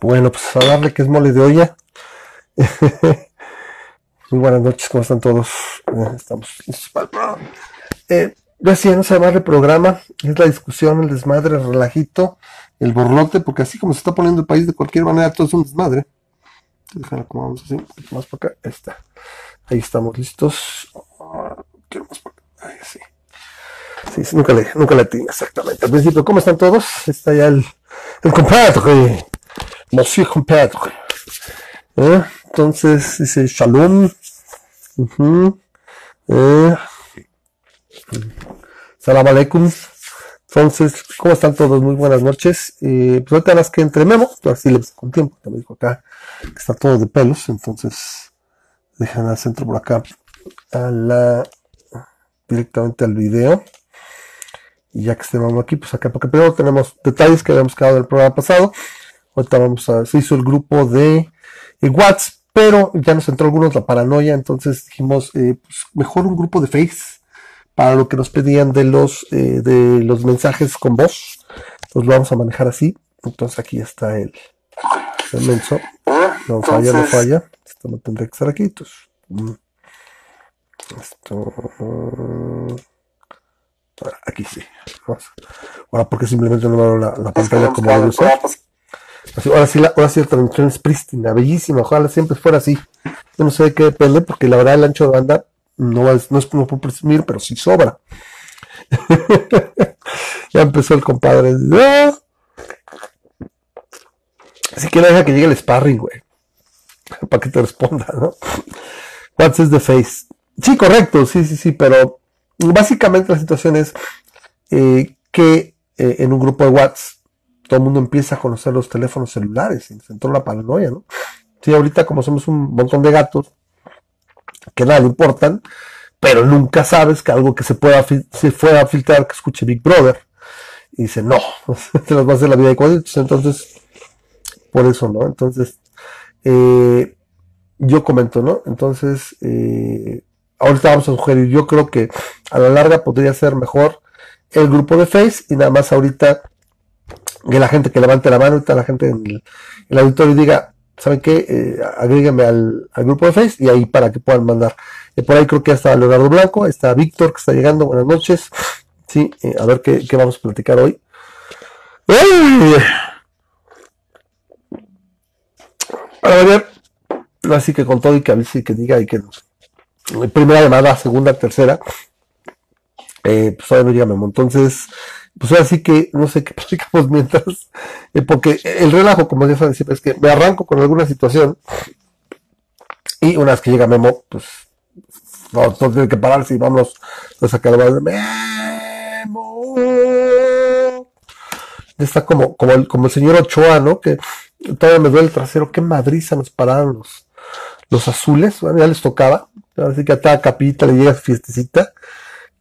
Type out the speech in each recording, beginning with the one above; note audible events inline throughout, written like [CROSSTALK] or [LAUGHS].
Bueno, pues a darle que es mole de olla. [LAUGHS] Muy buenas noches, ¿cómo están todos? Eh, estamos. Eh, decía, no se llama el programa, es la discusión, el desmadre, el relajito, el borlote, porque así como se está poniendo el país de cualquier manera, todo es un desmadre. Déjame acomodamos así, un poquito más para acá. Ahí está. Ahí estamos listos. Ah, quiero más para acá. Ahí sí. Sí, sí, nunca le, nunca le atiné exactamente. Al principio, ¿cómo están todos? Está ya el, el compadre. Monsieur compadre. ¿Eh? Entonces, dice Shalom. Ujú. Eh. Salam aleikum. Entonces, ¿cómo están todos? Muy buenas noches. Eh, pues ahorita las que entre Memo, así le con tiempo, también dijo acá que está todo de pelos, entonces dejan al centro por acá a la directamente al video. Y ya que estemos aquí, pues acá, porque primero tenemos detalles que habíamos quedado del programa pasado. Ahorita vamos a, se hizo el grupo de eh, WhatsApp, pero ya nos entró algunos la paranoia, entonces dijimos, eh, pues mejor un grupo de Face para lo que nos pedían de los, eh, de los mensajes con voz. Entonces lo vamos a manejar así. Entonces aquí está el, el menso. No falla, no falla. Esto no tendría que estar aquí. Entonces, mm. esto. ahora, aquí sí. Ahora, porque simplemente no me abro la, la pantalla como debe ser. Ahora sí, la, ahora sí la transmisión es prístina, bellísima. Ojalá siempre fuera así. Yo no sé de qué depende, porque la verdad el ancho de banda no es, no es como por presumir, pero sí sobra. [LAUGHS] ya empezó el compadre. ¡Ah! Así que deja que llegue el sparring, güey. Para que te responda, ¿no? What's is the face? Sí, correcto, sí, sí, sí, pero básicamente la situación es eh, que eh, en un grupo de WhatsApp todo el mundo empieza a conocer los teléfonos celulares y se entró la paranoia, ¿no? Sí, ahorita como somos un montón de gatos que nada le importan, pero nunca sabes que algo que se pueda se pueda filtrar que escuche Big Brother y dice no, [LAUGHS] te las va a hacer la vida de cuadritos, entonces por eso, ¿no? Entonces eh, yo comento, ¿no? Entonces eh, ahorita vamos a sugerir, yo creo que a la larga podría ser mejor el grupo de Face y nada más ahorita que la gente que levante la mano, ahorita la gente en el, el auditorio diga, ¿saben qué? Eh, al, grupo de Face y ahí para que puedan mandar. Eh, por ahí creo que ya está Leonardo Blanco, está Víctor que está llegando, buenas noches. Sí, eh, a ver qué, qué vamos a platicar hoy. A ver, así que con todo y que a si que diga y que primera llamada, segunda, tercera, eh, pues todavía no llega Memo. Entonces, pues ahora sí que no sé qué [LAUGHS] platicamos mientras, eh, porque el relajo, como saben siempre, es que me arranco con alguna situación y una vez que llega Memo, pues no, no tiene que pararse y vámonos a sacar la Memo. Está como, como, el, como el señor Ochoa, ¿no? Que todavía me duele el trasero, qué madriza nos pararon los, los azules, ya les tocaba, así que a cada capita le llega fiestecita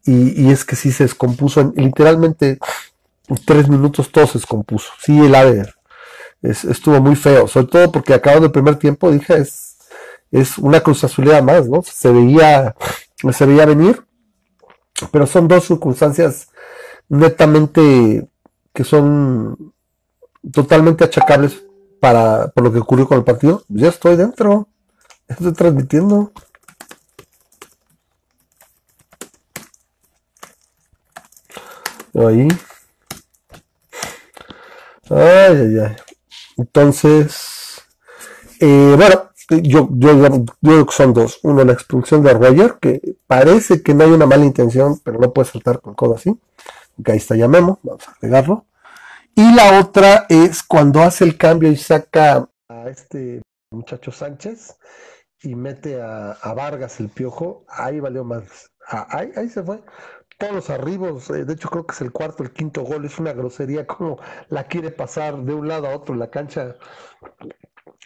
y, y es que sí se descompuso, en- literalmente en tres minutos todo se descompuso. Sí, el ADR es- estuvo muy feo, sobre todo porque acabando el primer tiempo dije es, es una cruz más, ¿no? Se veía, se veía venir, pero son dos circunstancias netamente que son totalmente achacables para por lo que ocurrió con el partido. Ya estoy dentro, estoy transmitiendo. Ahí. Entonces, eh, bueno, yo, yo, creo que son dos. Uno, la expulsión de Arguayer, que parece que no hay una mala intención, pero no puede saltar con codo así. Ahí está ya Memo, vamos a agregarlo. Y la otra es cuando hace el cambio y saca a este muchacho Sánchez y mete a, a Vargas el piojo, ahí valió más. Ah, ahí, ahí se fue. Todos los arribos, eh, de hecho creo que es el cuarto, el quinto gol, es una grosería como la quiere pasar de un lado a otro en la cancha,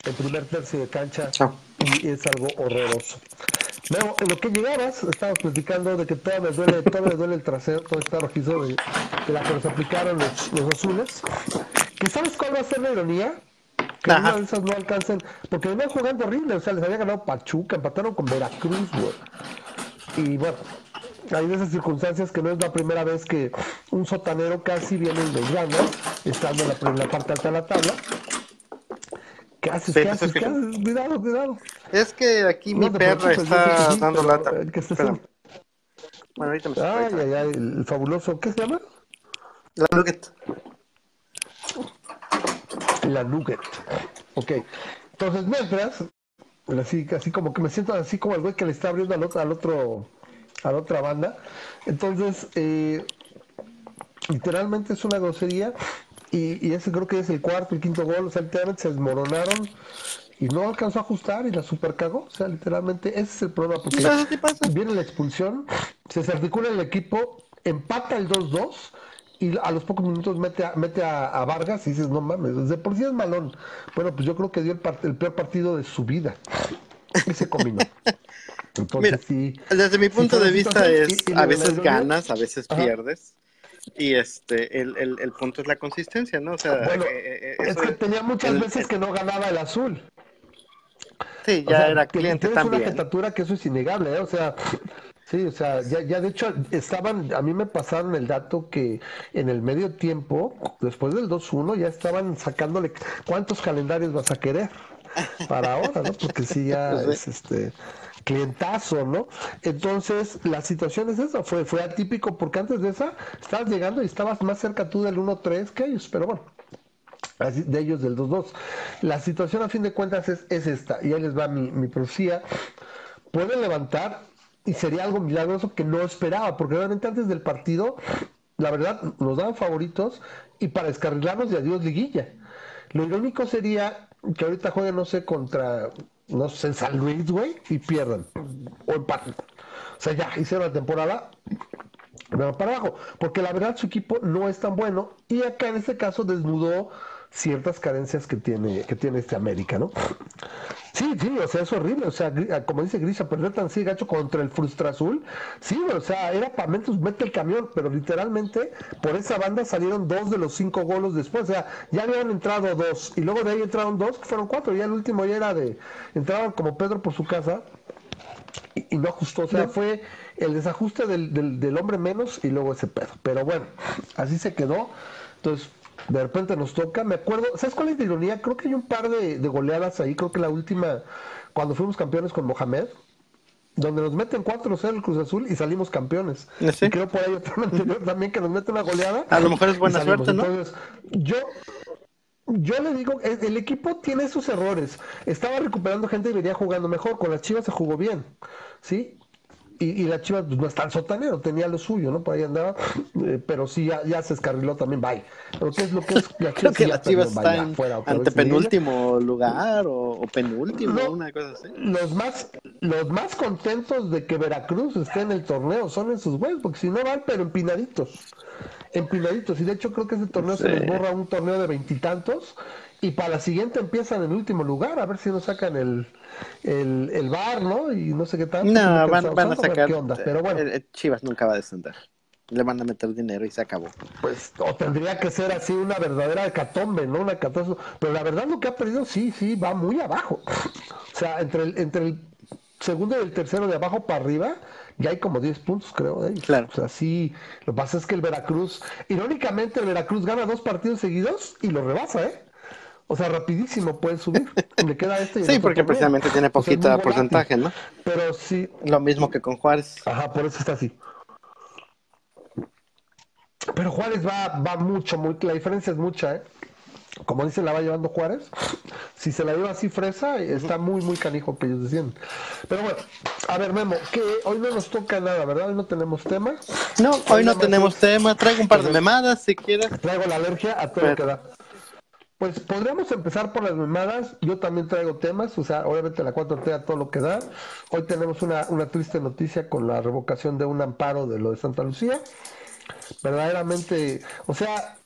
el primer tercio de cancha, y es algo horroroso. Luego, en lo que llegabas, estábamos platicando de que todavía me duele, todavía me duele el trasero, todo está rojizo de, de la que nos aplicaron los, los azules. ¿Y sabes cuál va a ser la ironía? Que Ajá. una de esas no alcancen, porque venían jugando horrible, o sea, les había ganado Pachuca, empataron con Veracruz, güey. Y bueno, hay de esas circunstancias que no es la primera vez que un sotanero casi viene y gana, estando en la, en la parte alta de la tabla. ¿Qué haces? Sí, ¿Qué te haces? estoy ¿Qué escuchando. haces? Cuidado, cuidado. Es que aquí mi No perra está que sí, dando lata. el que Espérame. Bueno, ahorita me estoy Ay, ay, ay, el fabuloso, ¿qué se llama? La nugget. La Nugget. Ok. Entonces, mientras, así, así como que me siento así como el güey que le está abriendo al otro, al otro, a la otra banda. Entonces, eh, literalmente es una grosería. Y, y ese creo que es el cuarto, el quinto gol. O sea, literalmente se desmoronaron y no alcanzó a ajustar y la super cagó. O sea, literalmente ese es el problema. Porque No, ¿qué pasa? viene la expulsión, se desarticula el equipo, empata el 2-2 y a los pocos minutos mete a, mete a, a Vargas y dices, no mames, de por sí es malón. Bueno, pues yo creo que dio el, part- el peor partido de su vida. Y se combinó. [LAUGHS] Entonces Mira, sí. Desde mi punto de una vista es, y- y a veces ganas, a veces Ajá. pierdes. Y este, el, el, el punto es la consistencia, ¿no? O sea, Bueno, eh, eh, es que tenía muchas el- veces que no ganaba el azul. sí, O ya sea, era cliente tienes una también. jetatura que eso es innegable, ¿eh? O sea, sí, o sea, ya, ya de hecho estaban, a mí me pasaron el dato que en el medio tiempo, después del 2-1, ya estaban sacándole cuántos calendarios vas a querer para ahora, ¿no? Porque sí ya [LAUGHS] es este clientazo, ¿no? Entonces, la situación es esa, fue, fue atípico porque antes de esa estabas llegando y estabas más cerca tú del 1-3 que ellos, pero bueno, así- de ellos del 2-2. La situación a fin de cuentas es, es esta, y ahí les va mi, mi profecía. Pueden levantar y sería algo milagroso que no esperaba, porque realmente antes del partido, la verdad, nos daban favoritos y para descarrilarnos de adiós liguilla. Lo irónico sería que ahorita jueguen, no sé, contra, no sé, San Luis, güey, y pierdan. O empaten. O sea, ya hicieron la temporada pero para abajo, porque la verdad su equipo no es tan bueno y acá en este caso desnudó ciertas carencias que tiene que tiene este América, ¿no? [SNIFFS] Sí, sí, o sea, es horrible, o sea, Gri- como dice Grisha, perder tan así gacho contra el Frustra Azul, sí, o sea, era para menos mete el camión, pero literalmente por esa banda salieron dos de los cinco golos después, o sea, ya habían entrado dos y luego de ahí entraron dos, que fueron cuatro, ya el último ya era de, entraban como Pedro por su casa, y, y no ajustó. O sea, fue el desajuste del, del, del hombre menos y luego ese pedo. Pero bueno, así se quedó. Entonces, de repente nos toca. Me acuerdo, ¿sabes cuál es la ironía? Creo que hay un par de, de goleadas ahí. Creo que la última, cuando fuimos campeones con Mohamed, donde nos meten 4-0 el Cruz Azul y salimos campeones. ¿Sí? Y creo por ahí otro [LAUGHS] anterior también que nos mete una goleada. A lo mejor es buena suerte, ¿no? Entonces, yo, yo le digo, el, el equipo tiene sus errores. Estaba recuperando gente y venía jugando mejor. Con las Chivas se jugó bien, ¿sí? Y, y la Chivas pues, no es tan sotanero, tenía lo suyo, ¿no? Por ahí andaba, [CLEARS THROAT] eh, pero sí, ya, ya se escarriló también, bye. Pero ¿qué es lo que es? [LAUGHS] La Creo que sí las Chivas fuera, ante en liguilla. penúltimo lugar o, o penúltimo, No. una cosa así. Los más, los más contentos de que Veracruz esté en el torneo son esos güeyes, porque si no van, pero empinaditos. Empinaditos. Y de hecho creo que ese torneo se les borra un torneo de veintitantos. Y para la siguiente empiezan en último lugar, a ver si nos sacan el, el, el bar, ¿no? Y no sé qué tal. No, van, van a sacar. ¿Qué onda? Pero bueno, eh, eh, Chivas nunca va a descender. Le van a meter dinero y se acabó. pues o tendría que ser así una verdadera hecatombe, ¿no? Una catástrofe. Pero la verdad lo que ha perdido sí, sí, va muy abajo. [LAUGHS] O sea, entre el, entre el segundo y el tercero de abajo para arriba, ya hay como 10 puntos, creo, de ellos. Claro. O sea, sí, lo que pasa es que el Veracruz, irónicamente el Veracruz gana dos partidos seguidos y lo rebasa, ¿eh? O sea, rapidísimo puede subir. [LAUGHS] Le queda este y el Sí, porque precisamente tiene O sea, poquita porcentaje, ¿no? Pero sí, Lo mismo que con Juárez. Ajá, por eso está así. Pero Juárez va, va mucho, muy, la diferencia es mucha, ¿eh? Como dice, la va llevando Juárez. Si se la lleva así fresa, está muy, muy canijo que ellos decían. Pero bueno, a ver, Memo, que hoy no nos toca nada, ¿verdad? Hoy no tenemos tema. No, hoy no tenemos es- tema. Traigo un par de memadas si quieres. Traigo la alergia a todo lo que da. Pues podríamos empezar por las memadas. Yo también traigo temas, o sea, obviamente la 4T a todo lo que da. Hoy tenemos una, una triste noticia con la revocación de un amparo de lo de Santa Lucía. Verdaderamente, o sea,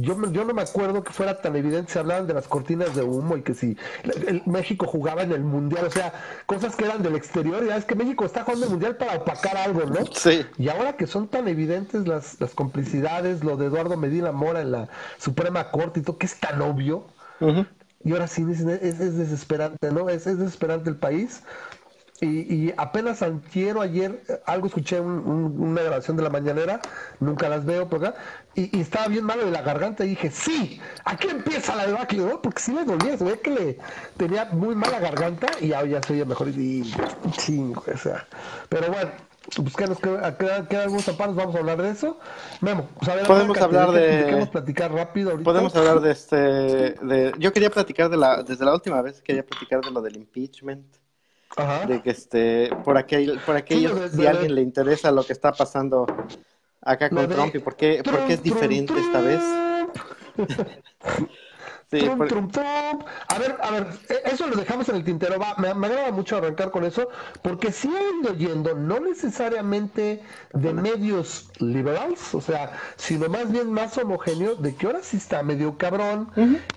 yo, yo no me acuerdo que fuera tan evidente. Se hablaban de las cortinas de humo y que si el- México jugaba en el mundial, o sea, cosas que eran del exterior. Ya es que México está jugando el mundial para opacar algo, ¿no? Sí. Y ahora que son tan evidentes las, las complicidades, lo de Eduardo Medina Mora en la Suprema Corte y todo, que es tan obvio, y ahora sí dicen, es, es desesperante, ¿no? Es, es desesperante el país. Y, y apenas antier o ayer eh, algo escuché un- un- una grabación de la mañanera, nunca las veo por acá, y, y estaba bien malo de la garganta y dije, sí, aquí empieza la debacle, ¿no? Porque sí le dolía, se ve que le tenía muy mala garganta y ya, ya se oía mejor y chingo, o sea. Pero bueno, pues que nos queda, queda- quedan algunos zapatos, vamos a hablar de eso. Memo, pues a ver, Podemos arráncate, hablar ¿de queremos platicar rápido ahorita? Podemos hablar de este, de, yo quería platicar de la, desde la última vez quería platicar de lo del impeachment, Ajá. de que este, por aquel, por aquellos, [LAUGHS] de- si a alguien le interesa lo que está pasando acá con Trump y por qué, por qué es diferente esta vez. [LAUGHS] Sí, Trump, por- Trump, Trump. A ver, a ver, e- eso lo dejamos en el tintero. Va, me, me agrada mucho arrancar con eso, porque sí ando oyendo, no necesariamente de medios liberales, o sea, sino más bien más homogéneo, de que ahora sí está medio cabrón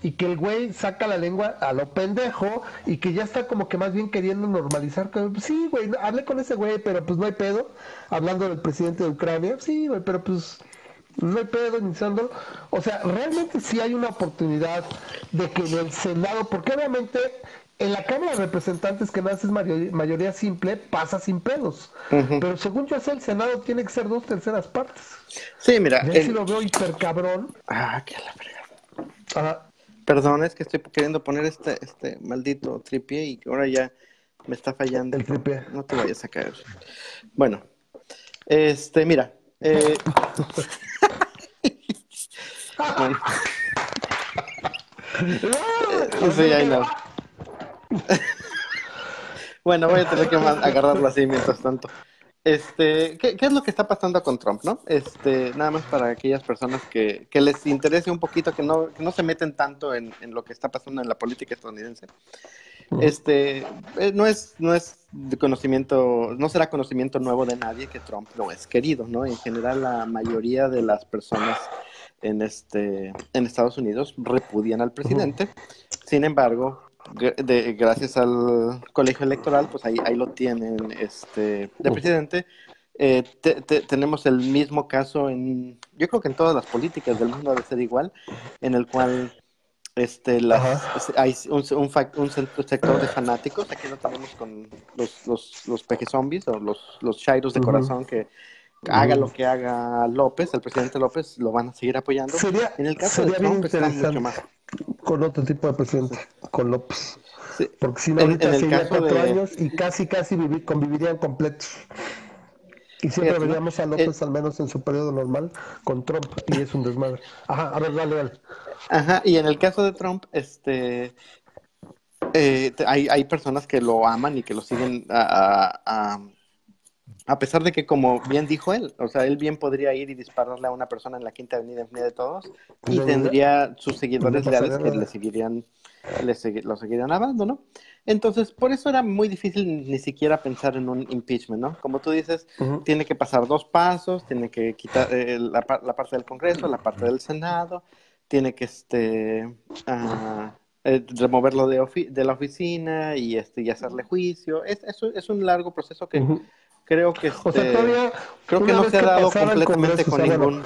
y que el güey saca la lengua a lo pendejo y que ya está como que más bien queriendo normalizar. pues, sí, güey, hablé con ese güey, pero pues no hay pedo. Hablando del presidente de Ucrania, sí, güey, pero pues no hay pedo iniciándolo. O sea, realmente sí hay una oportunidad de que en el Senado, porque obviamente en la Cámara de Representantes, que más es mayoría, mayoría simple, pasa sin pedos. Pero según yo sé, el Senado tiene que ser dos terceras partes. sí, mira, Y ahí sí lo veo hiper cabrón. ah, qué la fregada. Ajá. Perdón, es que estoy queriendo poner este, este maldito tripié y ahora ya me está fallando. El tripié. No te vayas a caer. Bueno, este, mira. eh, [LAUGHS] sí, ahí no. Bueno, voy a tener que agarrarlo así mientras tanto. Este, ¿qué, qué es lo que está pasando con Trump, no? Este, nada más para aquellas personas que, que les interese un poquito, que no, que no se meten tanto en, en lo que está pasando en la política estadounidense. Este, eh, no es, no es de conocimiento, no será conocimiento nuevo de nadie que Trump no es querido, ¿no? En general, la mayoría de las personas en este, en Estados Unidos repudian al presidente. Sin embargo, de- gracias al colegio electoral, pues ahí, ahí lo tienen este, de presidente. Eh, te- te- tenemos el mismo caso en, yo creo que en todas las políticas del mundo debe ser igual, en el cual este, las, hay un, un un sector de fanáticos, aquí lo tenemos con los, los, los peje zombies o los, los chairos de corazón que haga lo que haga López, el presidente López, lo van a seguir apoyando. Sería, En el caso de sería bien Trump está mucho interesante más. con otro tipo de presidente, con López. Sí. Porque si no, ahorita en sería cuatro de- años y casi, casi vivi- convivirían completos. Y siempre veríamos a López, al menos en su periodo normal, con Trump, y es un desmadre. Ajá, a ver, dale, dale. Ajá, y en el caso de Trump, este, eh, hay, hay personas que lo aman y que lo siguen a, a- a- a pesar de que, como bien dijo él, o sea, él bien podría ir y dispararle a una persona en la Quinta Avenida en de todos y ¿De tendría sus seguidores leales que le seguirían, le segui- lo seguirían amando, ¿no? Entonces, por eso era muy difícil ni siquiera pensar en un impeachment, ¿no? Como tú dices, tiene que pasar dos pasos, tiene que quitar eh, la, par- la parte del Congreso, la parte del Senado, tiene que este eh, removerlo de, ofi- de la oficina y este y hacerle juicio. Es, es, un- es un largo proceso que. Creo que [LAUGHS] O sea, este, todavía. creo que no se ha dado el completamente Congreso, con ningún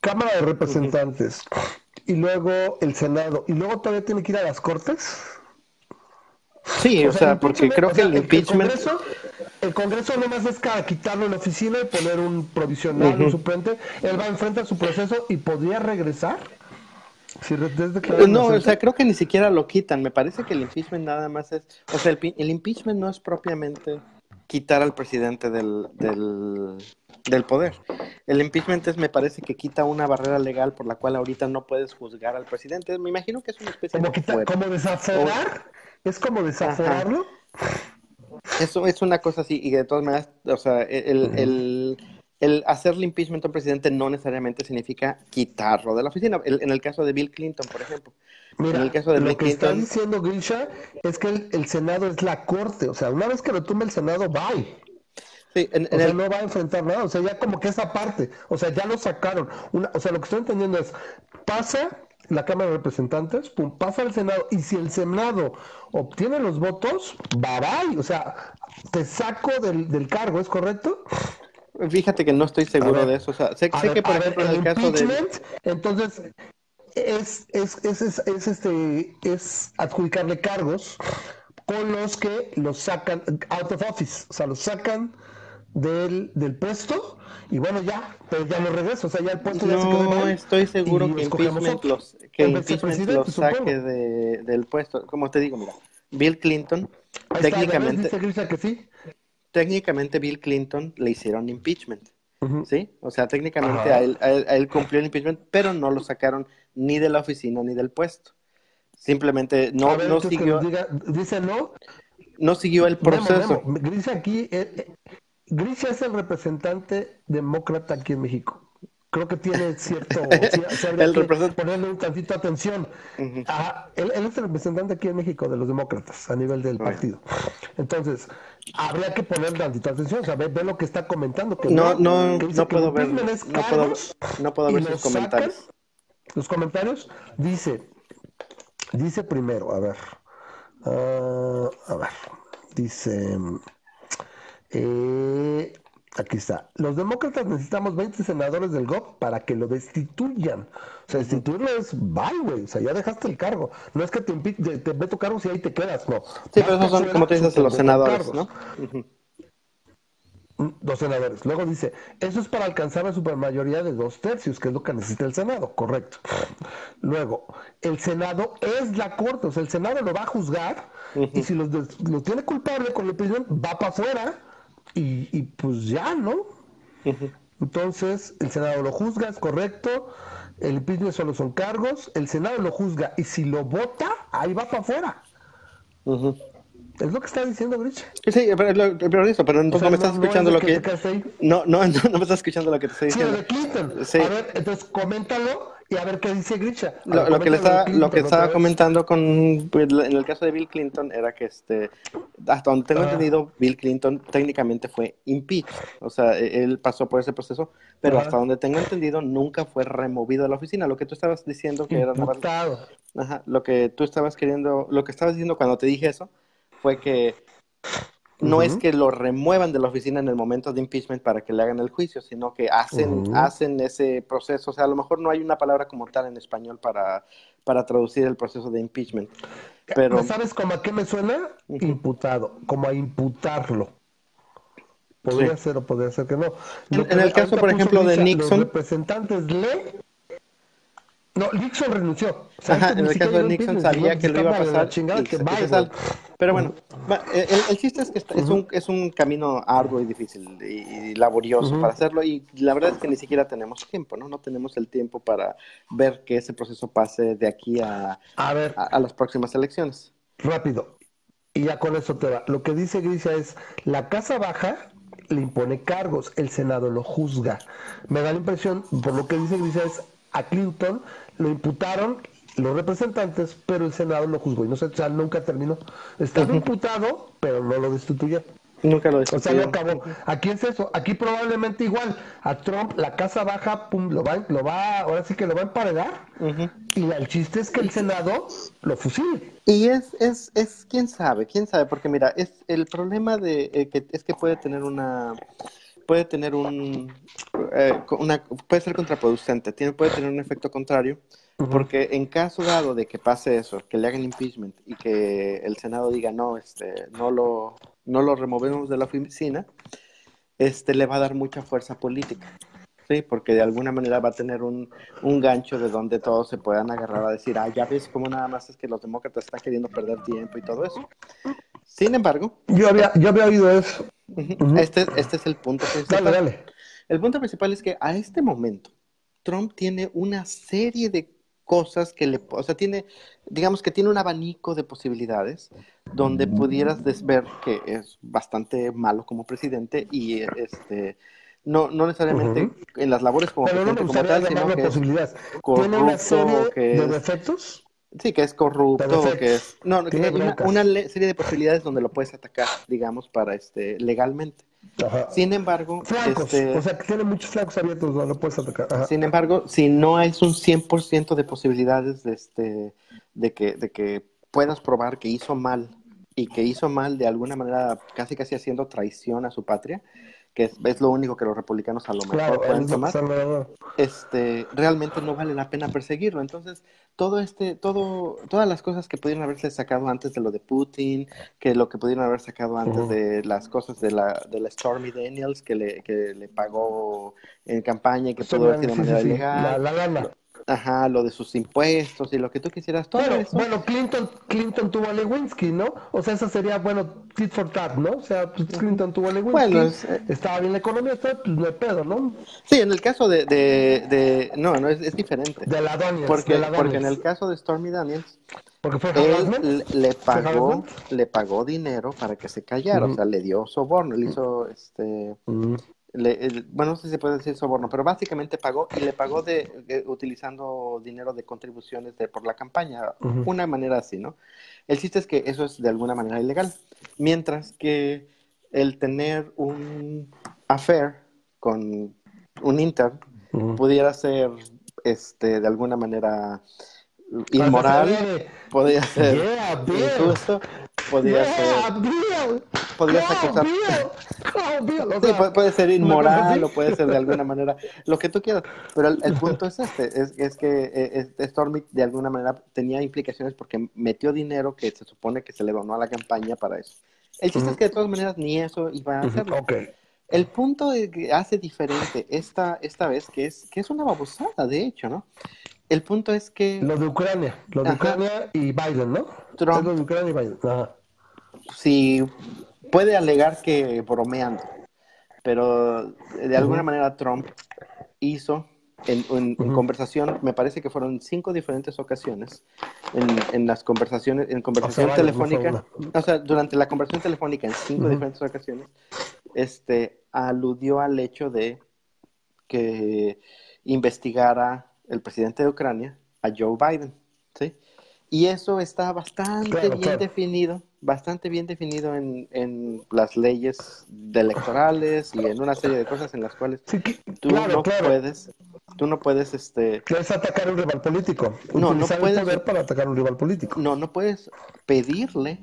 Cámara de Representantes, y luego el Senado, y luego todavía tiene que ir a las Cortes. Sí, o, sea, el porque creo o que el impeachment Congreso, el Congreso nomás es cada quitarlo en la oficina y poner un provisional, un Ujú. suplente. Él va a enfrentar su proceso y podría regresar. Si re- es declarado No, o sea, creo que ni siquiera lo quitan. Me parece que el impeachment nada más es, o sea, el, el impeachment no es propiamente quitar al presidente del, del, del poder. El impeachment es, me parece que quita una barrera legal por la cual ahorita no puedes juzgar al presidente. Me imagino que es una especie como, de quita- como desaforar. Es como desaforarlo. Eso es una cosa así, y de todas maneras, o sea, el, el, el hacerle impeachment a un presidente no necesariamente significa quitarlo de la oficina. El- en el caso de Bill Clinton, por ejemplo. Mira, en el caso de lo que está diciendo Grisha es que el, el Senado es la corte. O sea, una vez que lo tumbe el Senado, bye. sí, en, O en sea, el, no va a enfrentar nada. O sea, ya como que esa parte. O sea, ya lo sacaron. Una, o sea, lo que estoy entendiendo es, pasa la Cámara de Representantes, pum, pasa al Senado. Y si el Senado obtiene los votos, bye bye. O sea, te saco del, del cargo, ¿es correcto? fíjate que no estoy seguro de eso. O sea, sé, sé ver, que, por ver, ejemplo, en el caso de... entonces es, es, es, es, es, este es adjudicarle cargos con los que los sacan out of office, o sea, los sacan del, del puesto y bueno, ya, pero ya no regreso, o sea, ya el puesto ya se quedó No estoy seguro que impeachment los, que El impeachment los saque de, del puesto. Como te digo, mira, Bill Clinton, Ahí técnicamente, que sí. técnicamente Bill Clinton le hicieron impeachment. ¿Sí? O sea, técnicamente Ajá. a él, a él- a él cumplió el impeachment, pero no lo sacaron ni de la oficina ni del puesto. Simplemente no, ver, no siguió, diga, dice no, no siguió el proceso. Memo. Grisha aquí, eh, eh, Grisha es el representante demócrata aquí en México. Creo que tiene cierto, [LAUGHS] El que ponerle un tantito atención. Ajá, él, él es el representante aquí en México de los demócratas a nivel del partido. Entonces, habría que ponerle tantito atención, o sea, ve, ve lo que está comentando. Que No, no, no que puedo ver, no puedo, no ver los sus comentarios. Los comentarios dice, dice primero, a ver, ah, a ver, dice, eh, aquí está, los demócratas necesitamos 20 senadores del GOP para que lo destituyan. O sea, destituirlo es bye, güey, o sea, ya dejaste el cargo. No es que te, te, te ve tu cargo si ahí te quedas, no. Sí, pero esos son, como te dices, los senadores, cargos. ¿no? Dos senadores. Luego dice, eso es para alcanzar la supermayoría de dos tercios, que es lo que necesita el Senado, correcto. Luego, el Senado es la Corte, o sea, el Senado lo va a juzgar y si des- lo tiene culpable con la impeachment, va para afuera y, y pues ya, ¿no? Entonces, el Senado lo juzga, es correcto, el impeachment solo son cargos, el Senado lo juzga y si lo vota, ahí va para afuera. Es lo que está diciendo Grisha. Sí, pero, lo- pero eso, pero entonces sea, no me no- estás no es escuchando lo que. No, no, [LAUGHS] no, no me estás escuchando lo que te estoy Sí, diciendo. de Clinton. Sí. A ver, entonces coméntalo y a ver qué dice Grisha. A Lo, que le estaba, Clinton lo que estaba comentando con pues, en el caso de Bill Clinton era que este hasta donde tengo Ah. entendido Bill Clinton técnicamente fue impeached, o sea, e- él pasó por ese proceso, pero hasta donde tengo entendido nunca fue removido de la oficina. Lo que tú estabas diciendo que era. Ajá, lo que tú estabas queriendo, lo que estabas diciendo cuando te dije eso fue que no es que lo remuevan de la oficina en el momento de impeachment para que le hagan el juicio, sino que hacen, hacen ese proceso. O sea, a lo mejor no hay una palabra como tal en español para, para traducir el proceso de impeachment. Pero, ¿Sabes como a qué me suena? Imputado, como a imputarlo. Podría Sí. ser o podría ser que no. En- el caso, por ejemplo, de Nixon- Los representantes le. No, Nixon renunció. O sea, ajá, en el caso de Nixon sabía no, que lo iba a pasar chingada y, que bye, sale. Pero bueno, va, el, el chiste es que está- es, un, es un camino arduo y difícil y, y laborioso Ujú. para hacerlo y la verdad es que ni siquiera tenemos tiempo, ¿no? No tenemos el tiempo para ver que ese proceso pase de aquí a, A ver, a, a las próximas elecciones. rápido. Y ya con eso te va. Lo que dice Grisha es, la Casa Baja le impone cargos, el Senado lo juzga. Me da la impresión, por lo que dice Grisha, es a Clinton lo imputaron los representantes, pero el Senado lo juzgó. Y no sé, o sea, nunca terminó. Estaba imputado, pero no lo destituyeron. Nunca lo O sea, no acabó. Aquí es eso. Aquí probablemente igual. A Trump, la Casa Baja, pum, lo va, lo va, ahora sí que lo va a emparedar. Y la- el chiste es que el Senado lo fusile. Y es, es, es, quién sabe, quién sabe, porque mira, es el problema de eh, que es que puede tener una, puede tener un, eh, una, puede ser contraproducente, tiene, puede tener un efecto contrario, porque en caso dado de que pase eso, que le hagan impeachment y que el Senado diga no, este, no lo, no lo removemos de la oficina, este, le va a dar mucha fuerza política. Sí, porque de alguna manera va a tener un, un gancho de donde todos se puedan agarrar a decir, ah, ya ves cómo nada más es que los demócratas están queriendo perder tiempo y todo eso. Sin embargo, Yo había, yo había oído eso. Este, este es el punto principal. Dale, dale. El punto principal es que a este momento Trump tiene una serie de cosas que le, o sea, tiene, digamos que tiene un abanico de posibilidades donde pudieras ver que es bastante malo como presidente y este no, no necesariamente en las labores como Pero no me como tal, sino que es, posibilidades. Tiene una serie que de defectos. Sí, que es corrupto, que es, no, que Tiene una, una serie de posibilidades donde lo puedes atacar, digamos, para este legalmente. Ajá. Sin embargo, Flancos. este, O sea, que tiene muchos flancos abiertos donde lo puedes atacar. Ajá. Sin embargo, si no es un 100% de posibilidades de, este, de, que, de que puedas probar que hizo mal y que hizo mal de alguna manera casi casi haciendo traición a su patria, que es, es lo único que los republicanos a lo mejor Claro, pueden tomar, este, realmente no vale la pena perseguirlo. Entonces, todo este, todo, todas las cosas que pudieron haberse sacado antes de lo de Putin, que lo que pudieron haber sacado antes de las cosas de la, de la Stormy Daniels que le, que le pagó en campaña y que pudo haber sido manera sí. La, la. Ajá, lo de sus impuestos y lo que tú quisieras, todo Bueno, eso. bueno, Clinton, Clinton tuvo a Lewinsky, ¿no? O sea, esa sería, bueno, tit for tat, ¿no? O sea, pues Clinton tuvo a Lewinsky, Bueno, es, eh, estaba bien la economía, está, pues no hay pedo, ¿no? Sí, en el caso de, de, de no, no es, es diferente. De la Daniels, Porque, de la porque en el caso de Stormy Daniels, Porque fue él le, pagó, le pagó dinero para que se callara, o sea, le dio soborno, le hizo este Mm, le- el- bueno, no sé si se puede decir soborno, pero básicamente pagó y le pagó de, de- utilizando dinero de contribuciones de, por la campaña, una manera así, ¿no? El chiste es que eso es de alguna manera ilegal, mientras que el tener un affair con un intern pudiera ser, este, de alguna manera Ah, inmoral, de- podría ser Yeah, injusto, podría ser, podrías acusar. O Sí, puede, puede ser inmoral o puede ser de alguna [LAUGHS] manera lo que tú quieras, pero el, el punto es este, es, es que eh, Stormy de alguna manera tenía implicaciones porque metió dinero que se supone que se le donó a la campaña para eso. El chiste Ujú. es que de todas maneras ni eso iba a hacerlo. Ok. El punto que hace diferente esta, esta vez, que es, que es una babosada, de hecho, ¿no? El punto es que Lo de Ucrania, lo de Ajá. Ucrania y Biden, ¿no? Trump. Es lo de Ucrania y Biden. Ajá. si puede alegar que bromeando, pero de alguna manera Trump hizo en, en- en Ujú. conversación, me parece que fueron cinco diferentes ocasiones, en, en las conversaciones, en conversación no fue telefónica, o sea, durante la conversación telefónica en cinco Ujú. diferentes ocasiones, este, aludió al hecho de que investigara el presidente de Ucrania a Joe Biden, ¿sí? Y eso está bastante Claro, bien claro. definido, bastante bien definido en, en las leyes de electorales y en una serie de cosas en las cuales Sí, que- tú claro, no puedes, tú no puedes, este, Es atacar a un rival político. No, no puedes- poder para atacar a un rival político. no, no puedes pedirle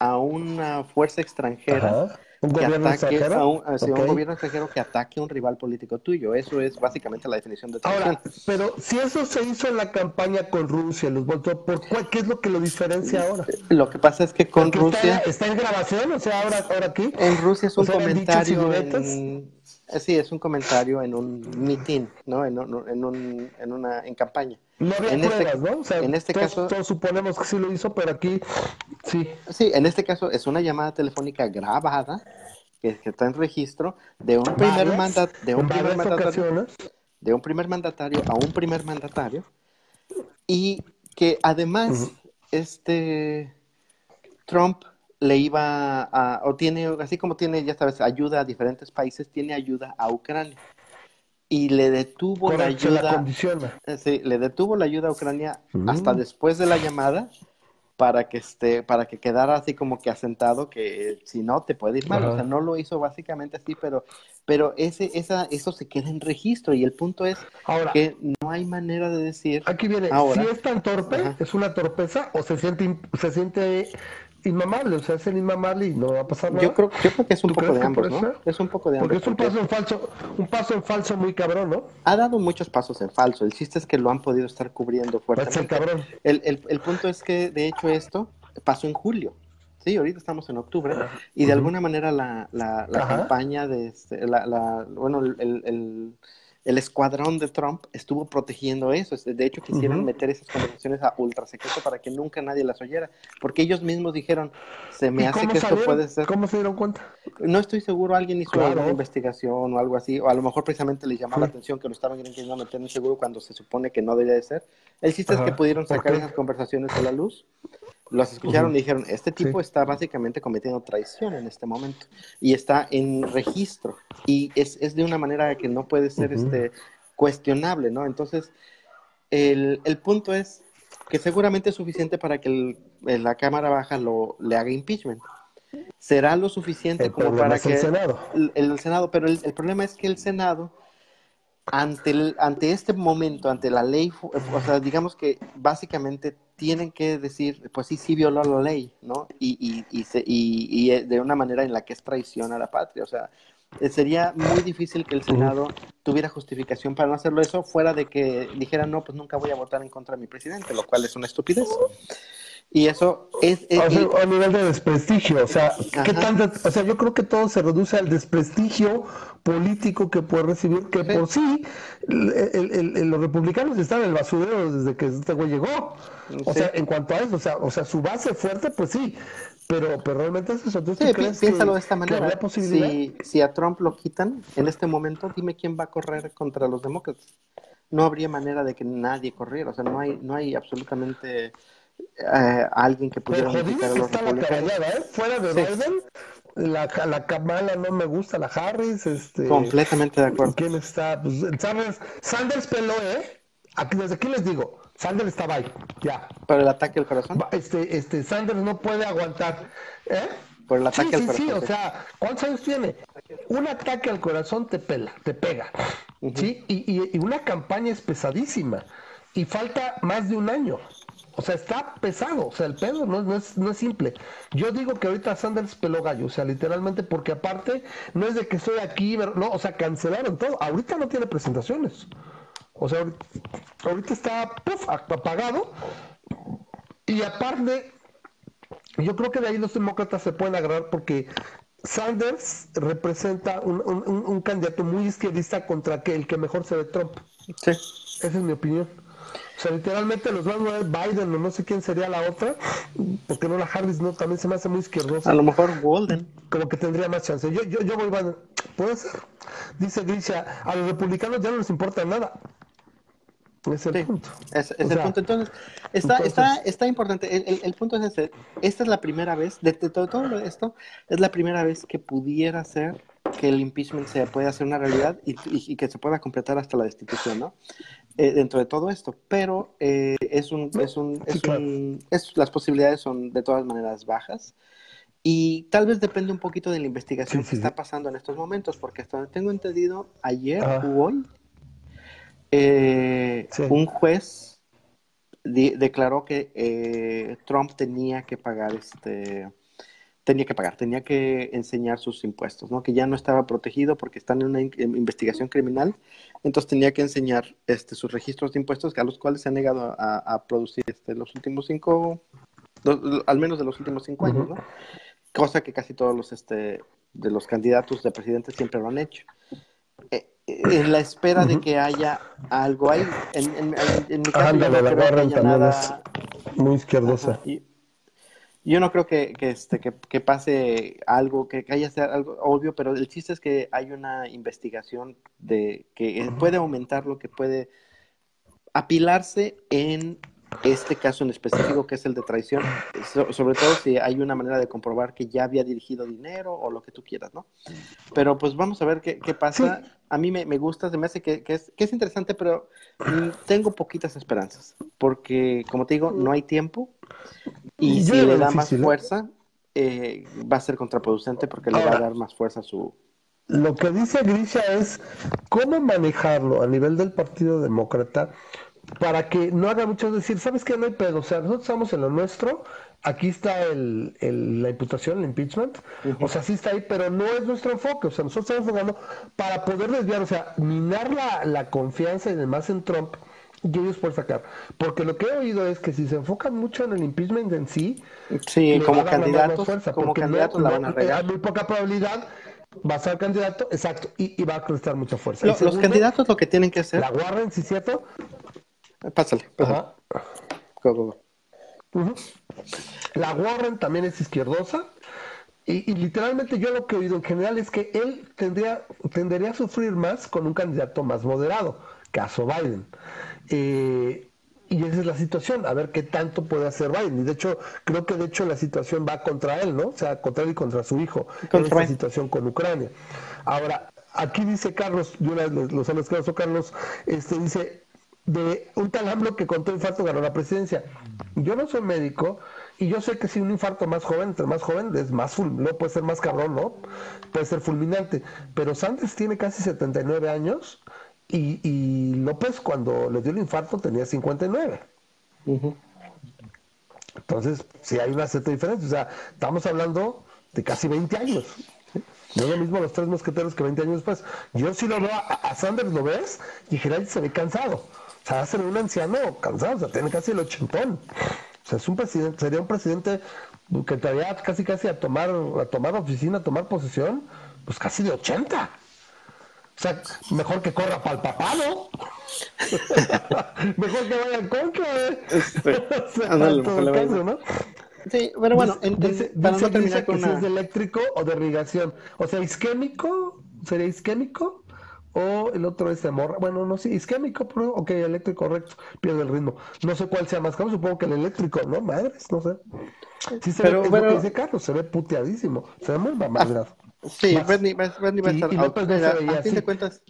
a una fuerza extranjera Ajá. Un gobierno extranjero. a un, hacia un Ok. gobierno extranjero que ataque a un rival político tuyo. Eso es básicamente la definición de traición. Ahora, pero si eso se hizo en la campaña con Rusia, los votos, ¿por cuál- ¿qué es lo que lo diferencia ahora? Lo que pasa es que con Porque Rusia, Está, está en grabación, o sea, ahora, ahora aquí. en Rusia es un o sea, comentario en, eh, sí, es un comentario en un mitin, ¿no? En, un- en, un, en una en campaña. No había en este- pruebas, ¿no? O sea, en este todos, caso- todos suponemos que sí lo hizo, pero aquí sí. Sí, en este caso es una llamada telefónica grabada que, que está en registro de un primer mandat, de un primer mandatario, ocasiones. de un primer mandatario a un primer mandatario y que además este Trump le iba a o tiene así como tiene ya sabes ayuda a diferentes países tiene ayuda a Ucrania y le detuvo la Correcto, se la ayuda condiciona. eh, sí, le detuvo la ayuda a Ucrania Mm. hasta después de la llamada para que esté, para que quedara así como que asentado que si no te puede ir mal. O sea, no lo hizo básicamente así, pero, pero ese, esa, eso se queda en registro. Y el punto es Ahora, que no hay manera de decir aquí viene, ahora. si es tan torpe, Ajá. es una torpeza o se siente, se siente inmamable, o sea, es el inmamable y no va a pasar nada. Yo creo, yo creo que es un ¿Tú poco de ambos, ¿no? Es un poco de Porque ambos. es un porque paso en falso, un paso en falso muy cabrón, ¿no? ha dado muchos pasos en falso. El chiste es que lo han podido estar cubriendo fuertemente. cabrón. El, el, el punto es que, de hecho, esto pasó en julio. Sí, ahorita estamos en octubre y de alguna manera la, la, la campaña de este, la, la- bueno, el, el, el- escuadrón de Trump estuvo protegiendo eso. De hecho, quisieron meter esas conversaciones a ultra secreto para que nunca nadie las oyera, porque ellos mismos dijeron, se me ¿Y hace que esto puede ser. ¿Cómo se dieron cuenta? No estoy seguro, alguien hizo Claro. alguna investigación o algo así, o a lo mejor precisamente les llamó la atención que lo estaban queriendo meter en seguro cuando se supone que no debería de ser. El chiste es que pudieron sacar esas conversaciones a la luz, las escucharon Ujú. y dijeron, este tipo Sí. está básicamente cometiendo traición en este momento y está en registro y es, es de una manera que no puede ser Ujú. este, cuestionable, ¿no? Entonces, el, el punto es que seguramente es suficiente para que el- la Cámara Baja lo, le haga impeachment. ¿Será lo suficiente El como para es que el Senado. el, Senado, pero el, el problema es que el Senado, ante, el- ante este momento, ante la ley, o sea, digamos que básicamente tienen que decir, pues sí, sí violó la ley, ¿no? Y, y, y, se- y- y, eh, de una manera en la que es traición a la patria, o sea, Eh, sería muy difícil que el Senado tuviera justificación para no hacerlo eso, fuera de que dijeran, no, pues nunca voy a votar en contra de mi presidente, lo cual es una estupidez. Y eso es... a nivel de desprestigio, o sea, ¿qué tanto, o sea, yo creo que todo se reduce al desprestigio político que puede recibir, que por sí los republicanos están en el basurero desde que este güey llegó. O sea, en cuanto a eso, o sea, o sea, su base fuerte, pues sí, pero, pero realmente es eso. sí, piénsalo de esta manera. Si, si a Trump lo quitan en este momento, dime quién va a correr contra los demócratas. No habría manera de que nadie corriera, o sea, no hay, no hay absolutamente eh, alguien que pudiera modificar a los republicanos. ¿eh? Fuera de Biden, la, la Kamala no me gusta, la Harris. Este, Completamente de acuerdo. ¿Quién está? Pues, Sanders, Sanders peló, ¿eh? Aquí, desde aquí les digo, Sanders estaba ahí, ya. ¿Por el ataque al corazón? Este, este, Sanders no puede aguantar, ¿eh? Por el ataque al corazón. Sí, o sea, ¿cuántos años tiene? Un ataque al corazón te pela, te pega, ¿sí? Y, y, y una campaña es pesadísima. Y falta más de un año. O sea, está pesado, o sea, el pedo no, no, es, no es simple. Yo digo que ahorita Sanders peló gallo, o sea, literalmente, porque aparte no es de que estoy aquí, no, o sea, cancelaron todo. Ahorita no tiene presentaciones. O sea, ahorita está apagado. Y aparte, yo creo que de ahí los demócratas se pueden agarrar porque Sanders representa un, un, candidato muy izquierdista contra que el que mejor se ve Trump. Sí. Esa es mi opinión. O sea, literalmente los ver Biden o no sé quién sería la otra, porque no la Harris no también se me hace muy izquierdosa. A lo mejor Walden. Como que tendría más chance. Yo, yo, yo voy, Biden. Puede ser. Dice Grisha, a los republicanos ya no les importa nada. Es el punto. Es, el punto. Entonces, está, está, está importante. El, el, punto es ese. Esta es la primera vez, de, todo, todo, esto, es la primera vez que pudiera ser que el impeachment se pueda hacer una realidad y, y, que se pueda completar hasta la destitución, ¿no? Eh, dentro de todo esto, pero eh, es un, es un, es un es, las posibilidades son de todas maneras bajas y tal vez depende un poquito de la investigación que está pasando en estos momentos, porque hasta donde tengo entendido, ayer o hoy, eh, un juez declaró que Trump tenía que pagar este tenía que pagar, tenía que enseñar sus impuestos, ¿no? Que ya no estaba protegido porque están en una investigación criminal, entonces tenía que enseñar este, sus registros de impuestos, a los cuales se ha negado a, producir este, los últimos cinco, al menos de los últimos cinco años, ¿no? Cosa que casi todos los, este, de los candidatos de presidente siempre lo han hecho. Eh, en la espera de que haya algo ahí. En, mi caso, no creo que haya nada... muy izquierdosa yo no creo que, que este, que, que, pase algo, que, haya sea algo obvio, pero el chiste es que hay una investigación de que puede aumentar lo que puede apilarse en este caso en específico, que es el de traición, sobre todo si hay una manera de comprobar que ya había dirigido dinero o lo que tú quieras, ¿no? Pero pues vamos a ver qué, qué pasa. A mí me, me, gusta, se me hace que, que, es, que es interesante, pero tengo poquitas esperanzas, porque como te digo, no hay tiempo y si le da más ¿eh? fuerza, eh, va a ser contraproducente porque le va a dar más fuerza a su... Lo que dice Grisha es cómo manejarlo a nivel del Partido Demócrata para que no haga mucho decir, ¿sabes qué? No hay pedo, o sea, nosotros estamos en lo nuestro, aquí está el, el, la imputación, el impeachment, o sea, sí está ahí, pero no es nuestro enfoque, o sea, nosotros estamos enfocando para poder desviar, o sea, minar la, la confianza y demás en Trump, y ellos pueden sacar. Porque lo que he oído es que si se enfocan mucho en el impeachment en sí, sí como candidatos, como candidatos la van a regar. Hay muy poca probabilidad va a ser candidato, exacto, y, y va a prestar mucha fuerza. los candidatos lo que tienen que hacer. La Warren, sí, cierto, Pásale, pásale. La Warren también es izquierdosa. Y, literalmente yo lo que he oído en general es que él tendría, tendería a sufrir más con un candidato más moderado, caso Biden. Eh, y esa es la situación, a ver qué tanto puede hacer Biden. Y de hecho, creo que de hecho la situación va contra él, ¿no? O sea, contra él y contra su hijo, en esta situación con Ucrania. Ahora, aquí dice Carlos, de una vez los Carlos, este dice, de un tal AMLO que con todo infarto ganó la presidencia. Yo no soy médico y yo sé que si un infarto más joven, entre más joven, es más no puede ser más cabrón, ¿no? Puede ser fulminante. Pero Sánchez tiene casi 79 años y, y López cuando le dio el infarto tenía 59. Entonces, si hay una cierta diferencia. O sea, estamos hablando de casi 20 años. No es lo mismo los tres mosqueteros que 20 años después. Yo sí lo veo, a, Sanders lo ves y Gerard se ve cansado. O sea, hace un anciano cansado, o sea, tiene casi el ochentón. O sea, es un presidente, sería un presidente que estaría casi casi a tomar, a tomar oficina, a tomar posesión, pues casi de 80. O sea, mejor que corra para el papá, ¿no? [LAUGHS] mejor que vaya en contra, ¿eh? Este, [LAUGHS] o ¿no? Sí, pero bueno, dice, para no terminar con si es de eléctrico o de irrigación. O sea, isquémico, ¿sería isquémico? O el otro es de morra. Bueno, no sé, isquémico, pero ok, eléctrico, correcto, pierde el ritmo. No sé cuál sea más caro, supongo que el eléctrico, ¿no? Madres, no sé. Sí, se pero, ve, bueno, dice Carlos, se ve puteadísimo, se ve muy mamadreado. Sí, Bernie, va a estar. a fin de cuentas,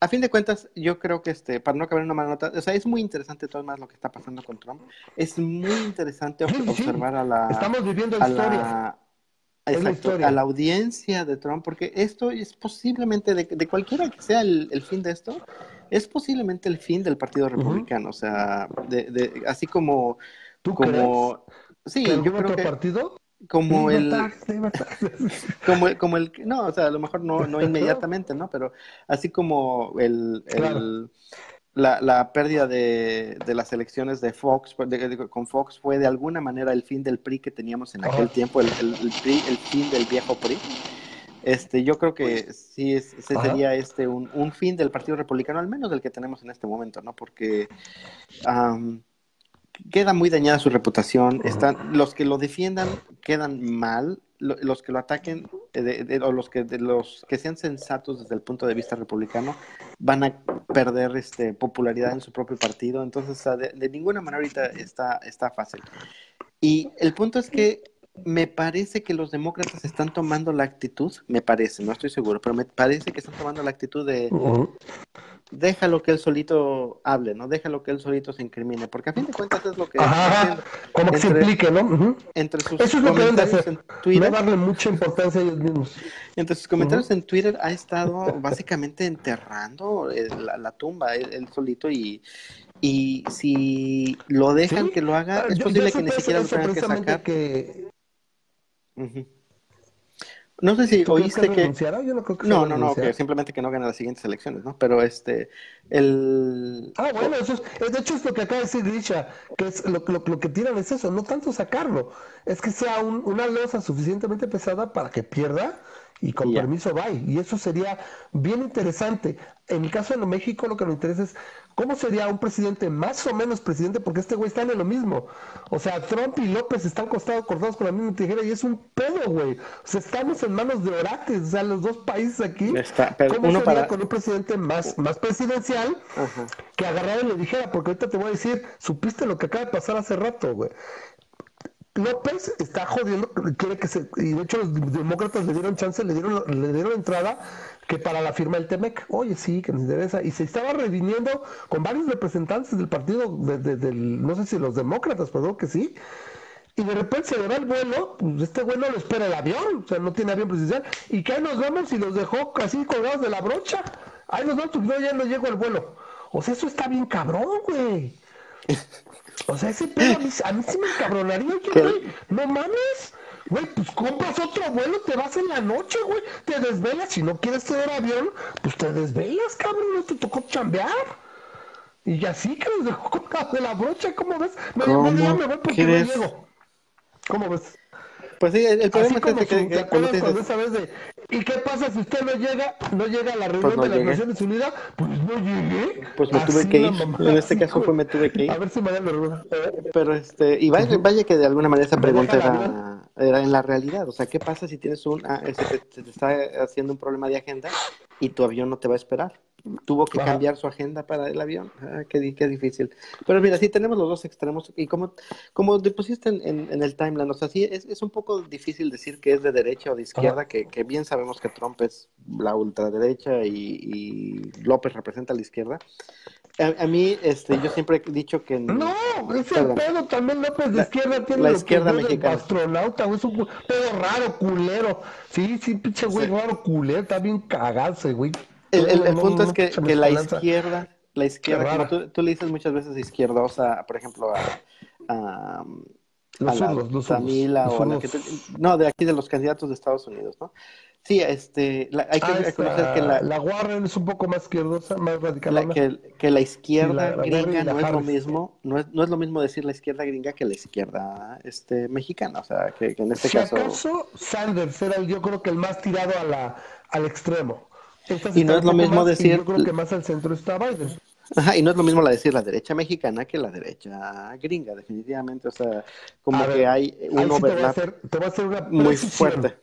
a fin de cuentas, yo creo que este, para no acabar una mala nota, o sea, es muy interesante todo más lo que está pasando con Trump. Es muy interesante observar a la. Estamos viviendo a La, a la audiencia de Trump, porque esto es posiblemente, de, cualquiera que sea el, fin de esto, es posiblemente el fin del Partido Republicano. O sea, de, así como. ¿Tú como Sí, yo creo que. partido? Como el [LAUGHS] como como el no o sea a lo mejor no no [LAUGHS] inmediatamente no pero así como el, la, la, pérdida de, de, las elecciones de Fox con Fox fue de alguna manera el fin del PRI que teníamos en aquel tiempo el, el, PRI el fin del viejo PRI este yo creo que sí ese sería este un, un, fin del Partido Republicano al menos del que tenemos en este momento no porque queda muy dañada su reputación. Están, los que lo defiendan quedan mal, los que lo ataquen eh, o los que los que sean sensatos desde el punto de vista republicano van a perder este popularidad en su propio partido. Entonces, de, ninguna manera ahorita está, está fácil. Y el punto es que me parece que los demócratas están tomando la actitud, me parece, no estoy seguro, pero me parece que están tomando la actitud de déjalo que él solito hable, ¿no? Déjalo que él solito se incrimine, porque a fin de cuentas es lo que... Ajá, como que se implique, ¿no? Entre sus Eso es lo que hacer. en Twitter... No darle mucha importancia a ellos mismos. Entre sus comentarios en Twitter ha estado básicamente enterrando la, tumba él, solito y, y si lo dejan que lo haga, es posible que ni siquiera lo tengan que sacar. Que... No sé si oíste que... no, no, no, que simplemente que no gane las siguientes elecciones, ¿no? Pero este, el... Ah, bueno, eso es, de hecho es lo que acaba de decir Grisha, que es lo, lo, lo que tiran es eso, no tanto sacarlo, es que sea una losa suficientemente pesada para que pierda y con permiso bye. Y eso sería bien interesante. En el caso de México lo que nos interesa es cómo sería un presidente más o menos presidente, porque este güey está en lo mismo. O sea, Trump y López están costados, cortados con la misma tijera y es un pedo, güey. O sea, estamos en manos de Orates, o sea, los dos países aquí. ¿Cómo sería con un presidente más, más presidencial que agarrara y le dijera? Porque ahorita te voy a decir, supiste lo que acaba de pasar hace rato, güey. López está jodiendo, quiere que se, y de hecho los demócratas le dieron chance, le dieron, le dieron entrada que para la firma del TEMEC, oye sí, que nos interesa, y se estaba redimiendo con varios representantes del partido, de, no sé si los demócratas, pero que sí, y de repente se le va el vuelo, pues este güey lo espera el avión, o sea, no tiene avión presidencial, y que ahí nos vamos y los dejó casi colgados de la brocha, ahí nos vamos, pues no, ya no llegó el vuelo, o sea, eso está bien cabrón, güey. [LAUGHS] O sea, ese pedo a mí, a mí sí me encabronaría, güey. No mames. Güey, pues compras otro vuelo, te vas en la noche, güey. Te desvelas. Si no quieres tener avión, pues te desvelas, cabrón. No te tocó chambear. Y así que nos dejó de la brocha, ¿cómo ves? Me, ¿Cómo me, me voy porque no llego. ¿Cómo ves? Pues sí, el, problema es que, ¿te cuando esa vez de ¿y qué pasa si usted no llega, no llega a la reunión pues no de las Naciones Unidas? Pues no llegué. Pues me tuve que ir. En este caso fue me tuve que ir. A ver si me dan la Pero este, y vaya, vaya que de alguna manera esa pregunta era, era, en la realidad. O sea, ¿qué pasa si tienes un, ah, se te está haciendo un problema de agenda y tu avión no te va a esperar? Tuvo que cambiar su agenda para el avión. Ah, qué, qué, difícil. Pero mira, sí tenemos los dos extremos. Y como, como pusiste en, en, el timeline, o sea, sí es, es, un poco difícil decir que es de derecha o de izquierda, que, que, bien sabemos que Trump es la ultraderecha y, y López representa la izquierda. A, mí, este, yo siempre he dicho que... No, ese pedo también López de izquierda tiene la izquierda mexicana. astronauta, es un pedo raro, culero. Sí, sí, pinche güey raro, culero, está bien cagado güey. El, punto es que, la izquierda, la izquierda, como tú, le dices muchas veces izquierdosa, por ejemplo, a, Los a la los Tamila los o a la que te- no, de aquí de los candidatos de Estados Unidos, ¿no? Sí, este, la- hay que Ah, reconocer esta- que la, la Warren es un poco más izquierdosa, más radical. la- que, que la izquierda la- la gringa la no es lo mismo, no es, no es lo mismo decir la izquierda gringa que la izquierda este, mexicana, o sea, que, que en este Si caso... acaso Sanders era el- yo creo que el más tirado a la, al extremo. Y no es lo mismo más, decir- Yo creo que más al centro está Biden. Ajá, y no es lo mismo la decir la derecha mexicana que la derecha gringa, definitivamente, o sea, como A que ver, hay un sí te voy a overlap hacer, te voy a hacer una muy fuerte.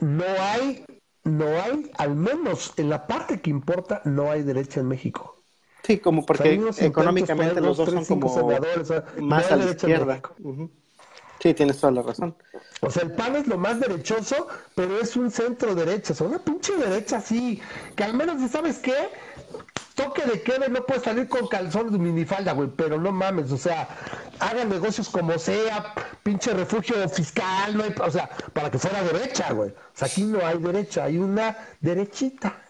No hay, no hay, al menos en la parte que importa, no hay derecha en México. Sí, como O sea, porque económicamente los dos son como senadores, o sea, más a la izquierda. Ujú. Sí, tienes toda la razón. O sea, el PAN es lo más derechoso, pero es un centro derecha, o sea, una pinche derecha así, que al menos, ¿sabes qué? Toque de queda, no puedes salir con calzones de minifalda, güey, pero no mames, o sea, hagan negocios como sea, pinche refugio fiscal, no hay, o sea, para que fuera derecha, güey. O sea, aquí no hay derecha, hay una derechita,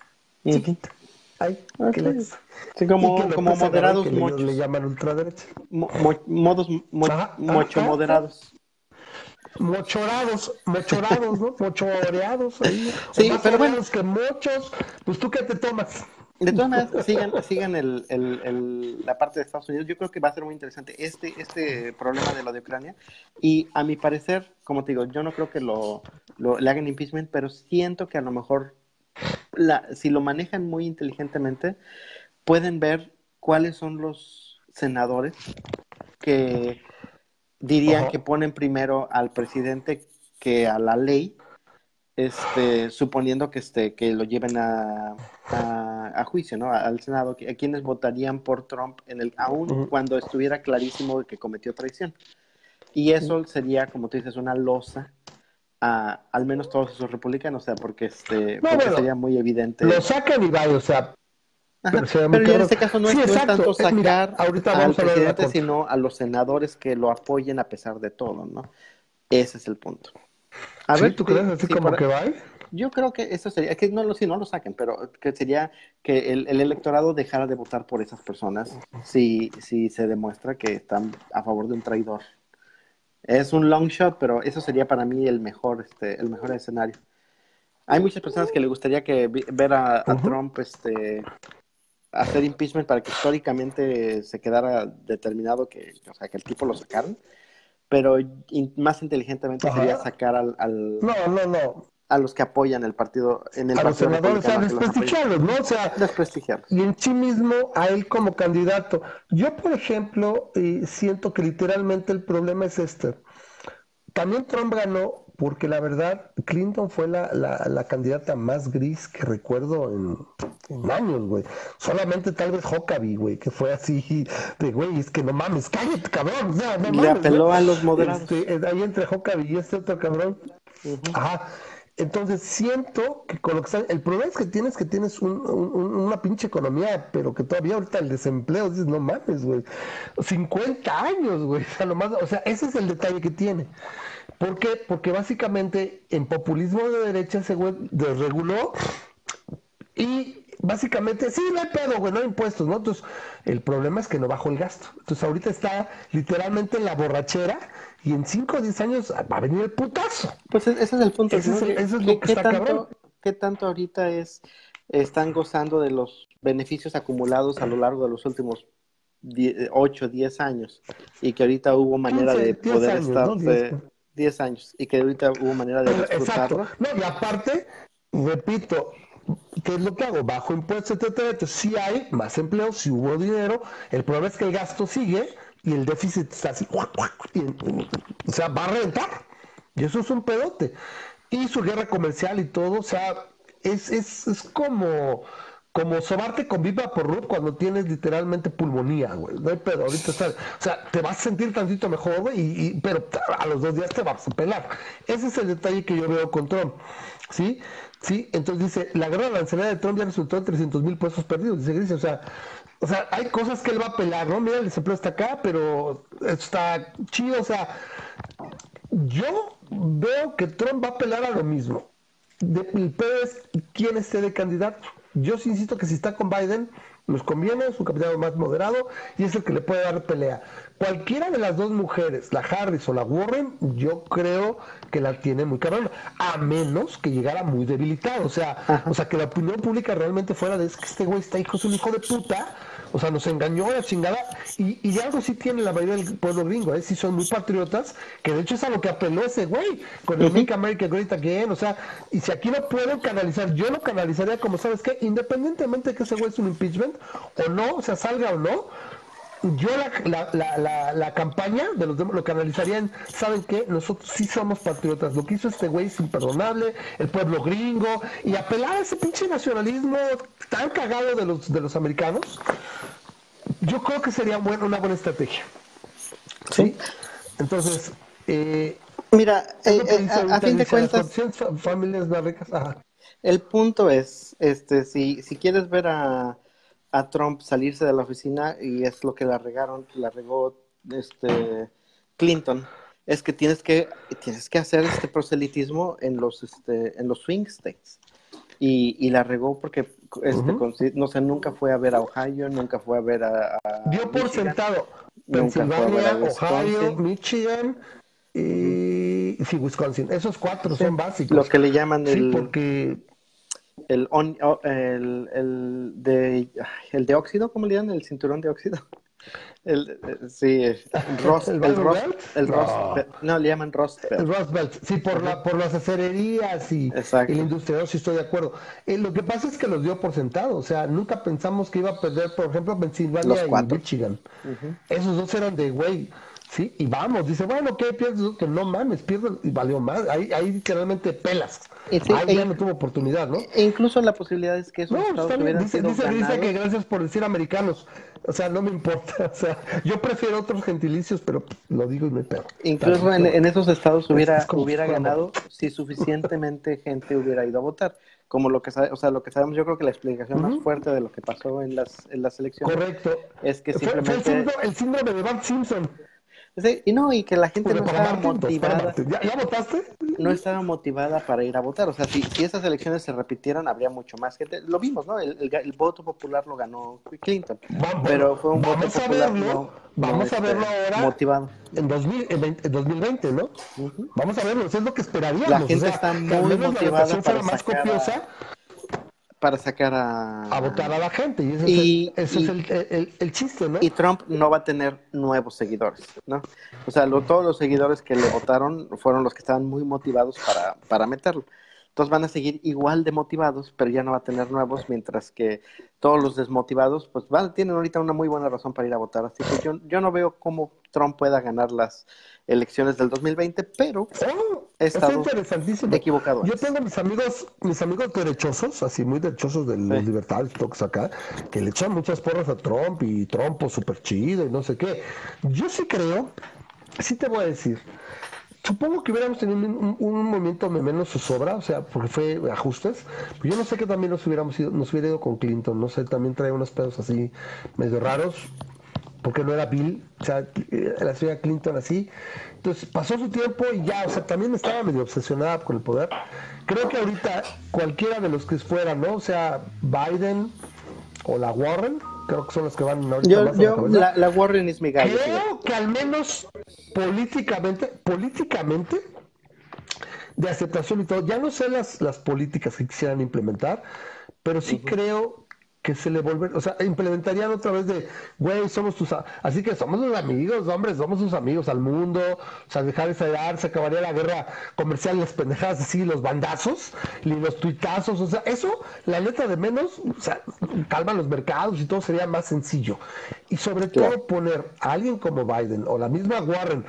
chiquita. Ay, Ok. que les- Sí, como- que moderados que le- mochos. Le llaman ultraderecha. Mo- mo- modos mo- Ajá, mocho ajá. moderados. Mochorados, mochorados, ¿no? Mochoreados ahí. Sí, más pero bueno. que mochos. Pues tú qué te tomas. De todas maneras, sigan, sigan el, el- el- la parte de Estados Unidos. Yo creo que va a ser muy interesante este, este problema de lo de Ucrania. Y a mi parecer, como te digo, yo no creo que lo, lo- le hagan impeachment, pero siento que a lo mejor, la, si lo manejan muy inteligentemente, pueden ver cuáles son los senadores que dirían que ponen primero al presidente que a la ley, este, suponiendo que este, que lo lleven a, a, a juicio, ¿no? Al Senado, a quienes votarían por Trump en el, aún cuando estuviera clarísimo de que cometió traición. Y eso sería, como tú dices, una losa a al menos todos esos republicanos, o sea, porque este, No, porque bueno, sería muy evidente. Lo sacan y va, o sea. Ajá, pero en este caso no es, no es tanto mira, sacar ahorita al a la presidente, sino a los senadores que lo apoyen a pesar de todo, ¿no? Ese es el punto. A ¿Sí? ver, ¿Tú crees así sí, como que va? Yo creo que eso sería, que no lo, si no lo saquen, pero que sería que el, el electorado dejara de votar por esas personas si, si se demuestra que están a favor de un traidor. Es un long shot, pero eso sería para mí el mejor, este, el mejor escenario. Hay muchas personas que le gustaría que ver a. Trump este, hacer impeachment para que históricamente se quedara determinado que, o sea, que el tipo lo sacaran, pero in- más inteligentemente Ajá. sería sacar al, al- No, no, no. a los que apoyan el partido en el A los senadores, a republicano, que los apoyan. desprestigiarlos, ¿no? O sea, desprestigiarlos. y en sí mismo a él como candidato. Yo, por ejemplo, eh, siento que literalmente el problema es este. También Trump ganó porque la verdad Clinton fue la, la, la candidata más gris que recuerdo en, en años, güey. Solamente tal vez Huckabee, güey, que fue así de, güey, es que no mames, cállate, cabrón. no Le mames, apeló ¿no? a los moderados. Este, eh, ahí entre Huckabee y este otro cabrón. Ajá. Entonces siento que con lo que el problema es que tienes que tienes un- un- un- una pinche economía, pero que todavía ahorita el desempleo, dices, no mames, güey. 50 años, güey. O sea, nomás- o sea, ese es el detalle que tiene. ¿Por qué? Porque básicamente en populismo de derecha güey desreguló y básicamente, sí, no hay pedo, güey, no hay impuestos, ¿no? Entonces, el problema es que no bajó el gasto. Entonces, ahorita está literalmente en la borrachera y en 5 o 10 años va a venir el putazo. Pues e- ese es el punto. Ese ¿no? es el- ¿Qué- eso es lo que está tanto, cabrón. ¿Qué tanto ahorita es están gozando de los beneficios acumulados a lo largo de los últimos 8, 10 años? Y que ahorita hubo manera 15, de 10 poder años, estar... ¿no? De- 10. 10 años. Y que ahorita hubo manera de Exacto. disfrutarlo. No, y aparte, repito, ¿qué es lo que hago? Bajo impuestos, etcétera. Entonces, sí hay más empleo, sí hubo dinero. El problema es que el gasto sigue y el déficit está así. y, o sea, va a reventar. Y eso es un pedote. Y su guerra comercial y todo, o sea, es, es, es como, como sobarte con viva por root cuando tienes literalmente pulmonía, güey. No hay pedo, ahorita está. O sea, te vas a sentir tantito mejor, güey, y, pero a los dos días te vas a pelar. Ese es el detalle que yo veo con Trump. ¿Sí? Sí, entonces dice, la guerra arancelaria de Trump ya resultó en 300 mil pesos perdidos, dice Gris, o sea, o sea, hay cosas que él va a pelar, ¿no? Mira, el desempleo está acá, pero está chido, o sea, yo veo que Trump va a apelar a lo mismo. El pedo es quién esté de candidato. Yo sí insisto que si está con Biden, nos conviene, es un capitán más moderado y es el que le puede dar pelea. Cualquiera de las dos mujeres, la Harris o la Warren, yo creo que la tiene muy carona, a menos que llegara muy debilitado, o sea, o sea que la opinión pública realmente fuera de es que este güey está hijo, es un hijo de puta, o sea, nos engañó la chingada. Y, y algo sí tiene la mayoría del pueblo gringo, ¿eh? Sí son muy patriotas, que de hecho es a lo que apeló ese güey, con el Make America Great Again. O sea, y si aquí lo pueden canalizar, yo lo canalizaría como, ¿sabes qué? Independientemente de que ese güey es un impeachment o no, o sea, salga o no, yo la, la, la, la, campaña de los demás lo canalizarían, ¿saben qué? Nosotros sí somos patriotas. Lo que hizo este güey es imperdonable, el pueblo gringo, y apelar a ese pinche nacionalismo tan cagado de los, de los americanos, yo creo que sería una buena estrategia. ¿Sí? Entonces, eh, mira, eh, eh, a, fin de cuentas, familias más ricas, el punto es, este, si, si quieres ver a a Trump salirse de la oficina y es lo que la regaron, la regó este Clinton, es que tienes que tienes que hacer este proselitismo en los este, en los swing states. Y, y la regó porque este, no sé, nunca fue a ver a Ohio, nunca fue a ver a, dio por sentado Pensilvania, Ohio, Michigan y sí, Wisconsin. Esos cuatro son básicos. Los que le llaman el porque el, el, el, de, el de óxido, ¿cómo le llaman? El cinturón de óxido. [LAUGHS] El, eh, sí, el [LAUGHS] Rost, el, el no. le llaman Belt. El Rost Belt, sí, por, la, por las acererías y, y la industria, sí estoy de acuerdo. Eh, lo que pasa es que los dio por sentado, o sea, nunca pensamos que iba a perder, por ejemplo, Pensilvania y Michigan. Esos dos eran de, güey, Sí, y vamos, dice, bueno, ¿qué pierdes? Que no mames, pierdes y valió más. Ahí, ahí literalmente pelas. ahí ya no tuvo oportunidad, ¿no? E incluso la posibilidad es que eso no, dice, dice, dice, que gracias por decir americanos. O sea, no me importa. [LAUGHS] O sea, yo prefiero otros gentilicios, pero lo digo y me pego. Incluso en, en, esos estados hubiera, hubiera ganado si suficientemente [LAUGHS] gente hubiera ido a votar como lo que o sea, lo que sabemos, yo creo que la explicación más fuerte de lo que pasó en las, en las elecciones Correcto. es que simplemente... Fue el, síndrome, el síndrome de Bart Simpson y no, y que la gente no estaba motivada. ¿Ya, votaste? No estaba motivada para ir a votar. O sea, si, si esas elecciones se repitieran, habría mucho más gente. Lo vimos, ¿no? El, el, voto popular lo ganó Clinton. pero fue un voto popular. Verlo, vamos a verlo este, ahora. Motivado. En, 2020, ¿no? Vamos a verlo. Eso es lo que esperaríamos. La gente está muy motivada para más copiosa para sacar a... A votar a la gente, y ese es, el, el, chiste, ¿no? Y Trump no va a tener nuevos seguidores, ¿no? O sea, todos los seguidores que le votaron fueron los que estaban muy motivados para, para meterlo. Entonces van a seguir igual de motivados, pero ya no va a tener nuevos, mientras que todos los desmotivados, pues van, tienen ahorita una muy buena razón para ir a votar. Así que yo, yo no veo cómo Trump pueda ganar las elecciones del 2020, pero oh, he estado equivocado. Yo tengo mis amigos, mis amigos derechosos, así muy derechosos de los libertarios, todos acá, que le echan muchas porras a Trump y Trump pues, súper chido y no sé qué. Yo sí creo, sí te voy a decir, Supongo que hubiéramos tenido un, un, movimiento menos zozobra, o sea, porque fue ajustes. Pero yo no sé que también nos hubiéramos ido, nos hubiera ido con Clinton, no sé, también trae unos pedos así medio raros, porque no era Bill, o sea, eh, la señora Clinton así. Entonces pasó su tiempo y ya, o sea, también estaba medio obsesionada con el poder. Creo que ahorita cualquiera de los que fueran, ¿no? O sea, Biden o la Warren, creo que son los que van ahorita yo, yo, la, Warren es mi gallo. Creo que al menos políticamente, políticamente, de aceptación y todo, ya no sé las, las políticas que quisieran implementar, pero sí creo que se le vuelven, o sea, implementarían otra vez de, güey, somos tus, así que somos los amigos, hombres, somos sus amigos al mundo, o sea, dejar de dar, se acabaría la guerra comercial, las pendejadas así, los bandazos, los tuitazos, o sea, eso, la letra de menos, o sea, calma los mercados y todo sería más sencillo. Y sobre todo poner a alguien como Biden o la misma Warren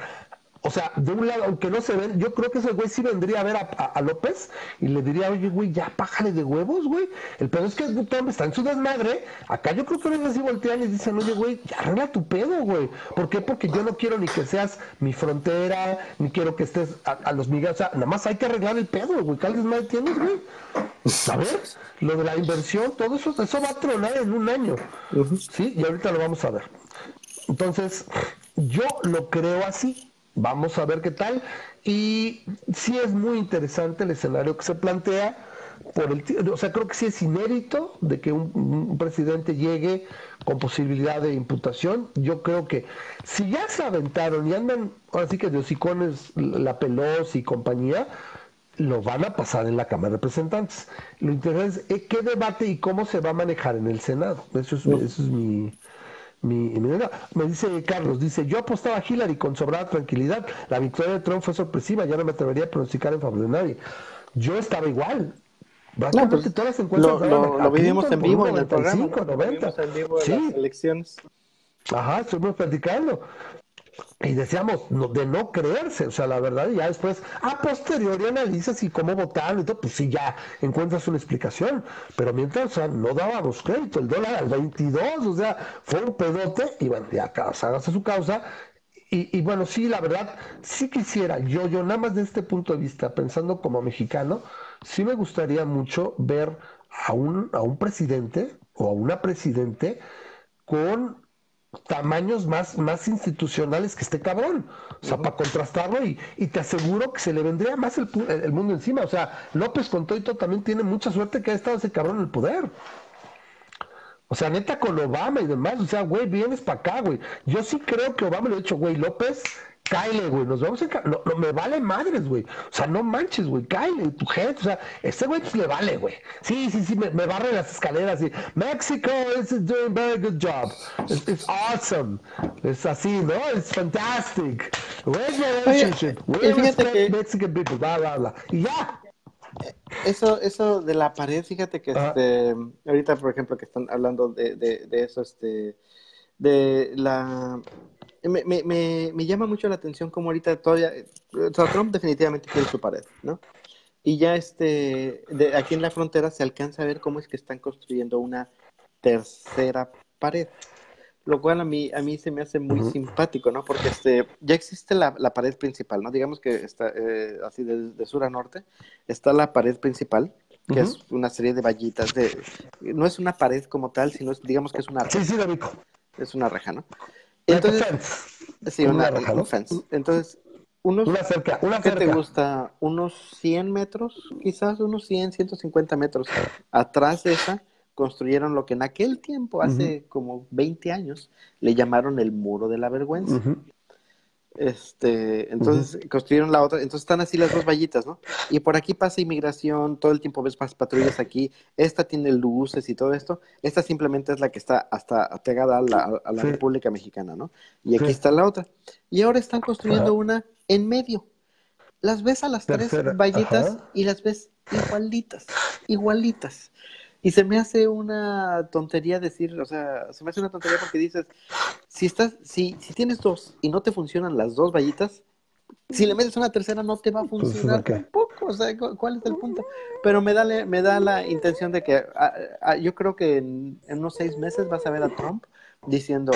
o sea, de un lado, aunque no se ven, yo creo que ese güey sí vendría a ver a, López y le diría, oye, güey, ya pájale de huevos, güey. El pedo es que está en su desmadre. Acá yo creo que ellos así voltean y dicen, oye, güey, ya arregla tu pedo, güey. ¿Por qué? Porque yo no quiero ni que seas mi frontera, ni quiero que estés a, los miguel. O sea, nada más hay que arreglar el pedo, güey. ¿Qué desmadre tienes, güey? ¿Sabes? Lo de la inversión, todo eso, eso va a tronar en un año. Sí, y ahorita lo vamos a ver. Entonces, yo lo creo así Vamos a ver qué tal. Y sí es muy interesante el escenario que se plantea, por el... O sea, creo que sí es inédito de que un, presidente llegue con posibilidad de imputación. Yo creo que si ya se aventaron y andan, ahora sí que de hocicones la Pelosi y compañía, lo van a pasar en la Cámara de Representantes. Lo interesante es eh, qué debate y cómo se va a manejar en el Senado. Eso es, eso es mi, mi, me dice Carlos, dice, yo apostaba a Hillary con sobrada tranquilidad. La victoria de Trump fue sorpresiva, ya no me atrevería a pronosticar en favor de nadie. Yo estaba igual. No, pues, todas las lo, lo, vivimos en vivo en el programa. 90. en vivo sí. las elecciones. Ajá, estuvimos platicando y decíamos de no creerse, o sea, la verdad, ya después, a posteriori analizas y cómo votar y todo, pues sí, ya encuentras una explicación, pero mientras, o sea, no dábamos crédito, el dólar al 22, o sea, fue un pedote, y bueno, ya hágase su causa, y, bueno, sí, la verdad, sí quisiera, yo, yo nada más de este punto de vista, pensando como mexicano, sí me gustaría mucho ver a un, a un presidente o a una presidente con tamaños más, más institucionales que este cabrón. O sea, para contrastarlo y, y, te aseguro que se le vendría más el, el, mundo encima. O sea, López con todo también tiene mucha suerte que ha estado ese cabrón en el poder. O sea, neta con Obama y demás. O sea, güey, vienes para acá, güey. Yo sí creo que Obama le ha dicho, güey, López Cáile, güey, nos vamos a... No, no, me vale madres, güey. O sea, no manches, güey, cáile, tu gente. O sea, este güey pues le vale, güey. Sí, sí, sí, me, me barre las escaleras y... Mexico is doing very good job. It's, awesome. Es así, ¿no? Es fantastic. Where's the relationship? Where's the Mexican people? Bla, bla, bla. Y ya. Eso, eso de la pared, fíjate que este, ahorita, por ejemplo, que están hablando de, de, de eso, este, de la me, me, me, llama mucho la atención como ahorita todavía, o sea, Trump definitivamente quiere su pared, ¿no? Y ya este, de, aquí en la frontera se alcanza a ver cómo es que están construyendo una tercera pared, lo cual a mí, a mí se me hace muy simpático, ¿no? Porque este, ya existe la, la pared principal, ¿no? Digamos que está eh, así de, sur a norte, está la pared principal, que es una serie de vallitas de, no es una pared como tal, sino es, digamos que es una reja. Sí, sí, Es una reja, ¿no? Entonces, sí, una, una fence. Entonces, unos, una cerca, una ¿qué te gusta? Unos 100 metros, quizás unos 100, 150 metros atrás de esa, construyeron lo que en aquel tiempo, hace como 20 años, le llamaron el muro de la vergüenza. Este, entonces construyeron la otra, entonces están así las dos vallitas, ¿no? Y por aquí pasa inmigración, todo el tiempo ves más patrullas aquí, esta tiene luces y todo esto, esta simplemente es la que está hasta pegada a la, a la República Mexicana, ¿no? Y aquí está la otra. Y ahora están construyendo una en medio. Las ves a las tres vallitas y las ves igualitas, igualitas. Y se me hace una tontería decir, o sea, se me hace una tontería porque dices, si estás, si, si tienes dos y no te funcionan las dos vallitas, si le metes una tercera no te va a pues, funcionar tampoco, o sea, ¿cuál es el punto? Pero me da, me da la intención de que yo creo que en, en, unos seis meses vas a ver a Trump diciendo,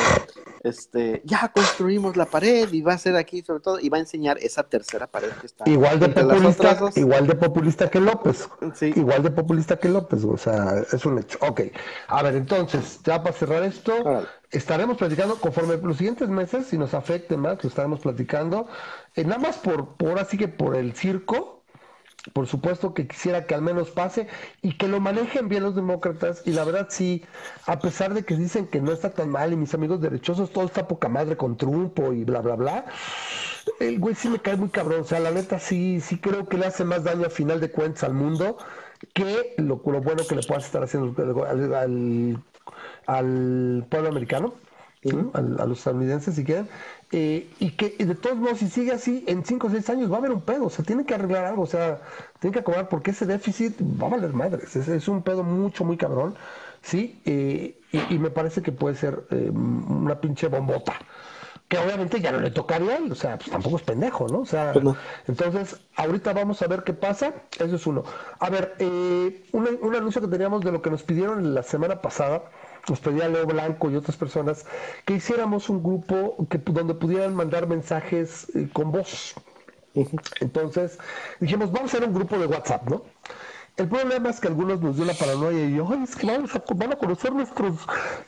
este, ya construimos la pared y va a ser aquí sobre todo, y va a enseñar esa tercera pared que está. Igual de populista, igual de populista que López. Igual de populista que López, o sea, es un hecho. Ok, a ver, entonces, ya para cerrar esto, estaremos platicando conforme los siguientes meses, si nos afecte más, lo estaremos platicando, eh, nada más por, por así que por el circo, por supuesto que quisiera que al menos pase y que lo manejen bien los demócratas. Y la verdad sí, a pesar de que dicen que no está tan mal y mis amigos derechosos, todo está poca madre con Trumpo y bla, bla, bla. El güey sí me cae muy cabrón. O sea, la neta sí, sí creo que le hace más daño a final de cuentas al mundo que lo, lo bueno que le puedas estar haciendo al, al pueblo americano a, los estadounidenses si quieren, eh, y que de todos modos, si sigue así, en 5 o 6 años va a haber un pedo, o sea, tienen que arreglar algo, o sea, tienen que acomodar porque ese déficit va a valer madres, es, es un pedo mucho, muy cabrón, ¿sí? Eh, y, me parece que puede ser eh, una pinche bombota que obviamente ya no le tocaría a él, o sea, pues tampoco es pendejo, ¿no? O sea, pues entonces, ahorita vamos a ver qué pasa, eso es uno. A ver, eh, un, un, anuncio que teníamos de lo que nos pidieron la semana pasada, nos pedía Leo Blanco y otras personas que hiciéramos un grupo que, donde pudieran mandar mensajes eh, con voz. Entonces dijimos, vamos a hacer un grupo de WhatsApp, ¿no? El problema es que algunos nos dio la paranoia y yo, es que vamos a, van a conocer nuestros,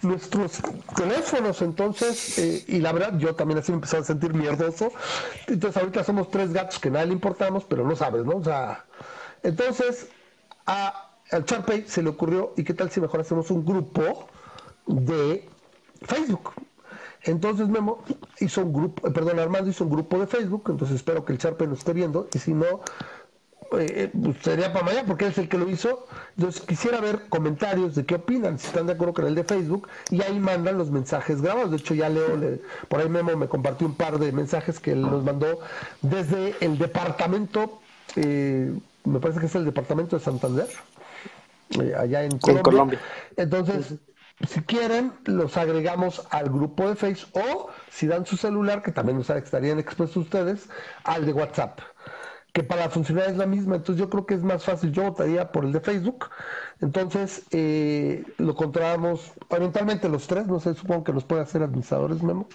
nuestros teléfonos, entonces, eh, y la verdad, yo también así me empecé a sentir mierdoso. Entonces, ahorita somos tres gatos que nadie le importamos, pero no sabes, ¿no? O sea, entonces, a, al Charpey se le ocurrió, ¿y qué tal si mejor hacemos un grupo de Facebook? Entonces Memo hizo un grupo, eh, perdón, Armando hizo un grupo de Facebook, entonces espero que el Charpey nos esté viendo, y si no, eh, pues sería para mañana porque es el que lo hizo. Entonces quisiera ver comentarios de qué opinan, si están de acuerdo con el de Facebook, y ahí mandan los mensajes grabados. De hecho, ya leo, por ahí Memo me compartió un par de mensajes que él nos mandó desde el departamento, eh, me parece que es el departamento de Santander, eh, allá en Colombia. Entonces, si quieren, los agregamos al grupo de Facebook o si dan su celular, que también nos estarían expuestos ustedes, al de WhatsApp que para funcionar es la misma, entonces yo creo que es más fácil, yo votaría por el de Facebook, entonces eh, lo controlamos eventualmente los tres, no sé, supongo que los puede hacer administradores, Memo,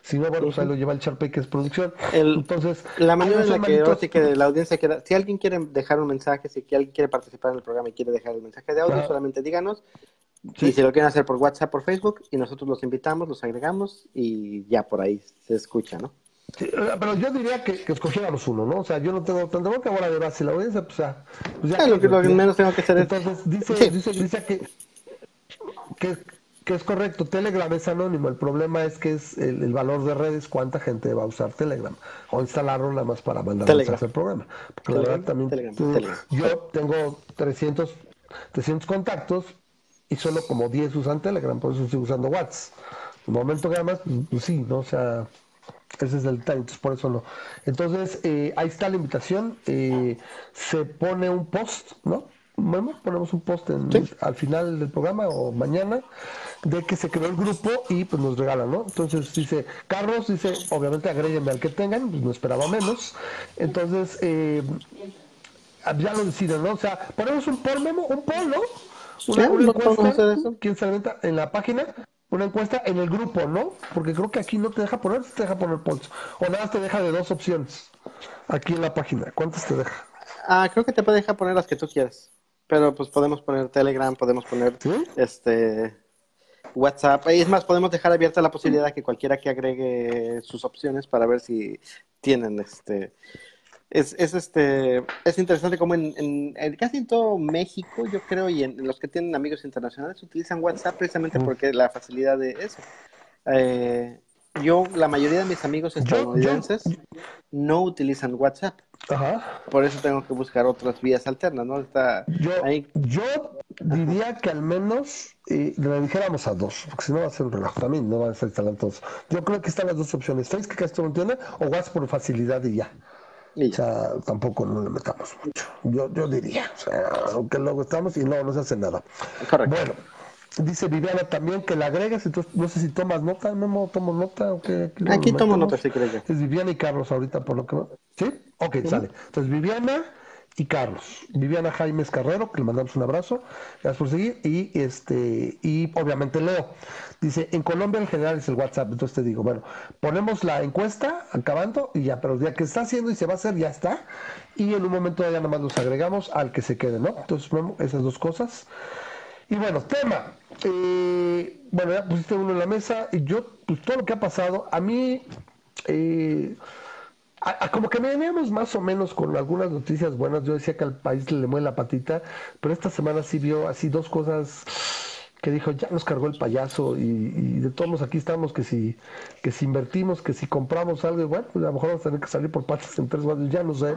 si no, bueno, pues ahí lo lleva el Charpey que es producción, entonces... La manera en la que, que la audiencia quiera, si alguien quiere dejar un mensaje, si alguien quiere participar en el programa y quiere dejar el mensaje de audio, solamente díganos, y si lo quieren hacer por WhatsApp, por Facebook, y nosotros los invitamos, los agregamos, y ya por ahí se escucha, ¿no? pero yo diría que, escogiéramos uno, ¿no? O sea, yo no tengo tanta boca ahora de base la audiencia, pues, ya. Pues ya lo, que, menos tengo que hacer Entonces, dice, dice, dice que, que, que, es correcto, Telegram es anónimo, el problema es que es el, valor de redes, cuánta gente va a usar Telegram, o instalarlo nada más para mandar mensajes al programa. Porque la verdad también, yo tengo 300, 300 contactos y solo como 10 usan Telegram, por eso estoy usando WhatsApp. En el momento que además, pues, pues sí, ¿no? O sea ese es el detalle, entonces por eso no. Entonces, eh, ahí está la invitación. Eh, se pone un post, ¿no? Bueno, ponemos un post al final del programa o mañana de que se creó el grupo y pues nos regalan, ¿no? Entonces dice, Carlos dice, obviamente agréguenme al que tengan, pues no esperaba menos. Entonces, eh, ya lo deciden, ¿no? O sea, ponemos un poll, Memo, un poll, ¿no? Una, una ¿quién se alimenta en la página? una encuesta en el grupo, ¿no? Porque creo que aquí no te deja poner, te deja poner polls. O nada te deja de dos opciones aquí en la página. ¿Cuántas te deja? Ah, creo que te puede dejar poner las que tú quieras. Pero pues podemos poner Telegram, podemos poner este WhatsApp. Y es más, podemos dejar abierta la posibilidad que cualquiera que agregue sus opciones para ver si tienen este es, es, este, es interesante como en, en, casi en todo México, yo creo, y en, los que tienen amigos internacionales utilizan WhatsApp precisamente porque la facilidad de eso. Eh, yo, la mayoría de mis amigos estadounidenses no utilizan WhatsApp. Por eso tengo que buscar otras vías alternas, ¿no? Está yo, ahí... yo diría que al menos eh, le dijéramos a dos, porque si no va a ser un relajo también, no van a ser talentosos. Yo creo que están las dos opciones, Facebook, que esto no entiende, o WhatsApp por facilidad y ya. O sea, tampoco no le metamos mucho. Yo, yo diría, o sea, aunque luego estamos y no, no se hace nada. Correcto. Bueno, dice Viviana también que la agregas, entonces no sé si tomas nota, Memo, tomo nota o qué. Aquí tomo nota, sí creo Es Viviana y Carlos ahorita por lo que... ¿Sí? Ok, sale. Entonces Viviana y Carlos. Viviana Jaime Carrero, que le mandamos un abrazo, gracias por seguir, y este, y obviamente Leo. Dice, en Colombia en general es el WhatsApp, entonces te digo, bueno, ponemos la encuesta acabando y ya, pero ya que está haciendo y se va a hacer, ya está, y en un momento ya nada más los agregamos al que se quede, ¿no? Entonces, esas dos cosas. Y bueno, tema. Eh, bueno, ya pusiste uno en la mesa y yo, pues todo lo que ha pasado, a mí... Eh, como que veníamos más o menos con algunas noticias buenas. Yo decía que al país le mueve la patita, pero esta semana sí vio así dos cosas que dijo, ya nos cargó el payaso y, de todos aquí estamos que si, que si invertimos, que si compramos algo, bueno, pues a lo mejor vamos a tener que salir por patas en tres años, ya no sé.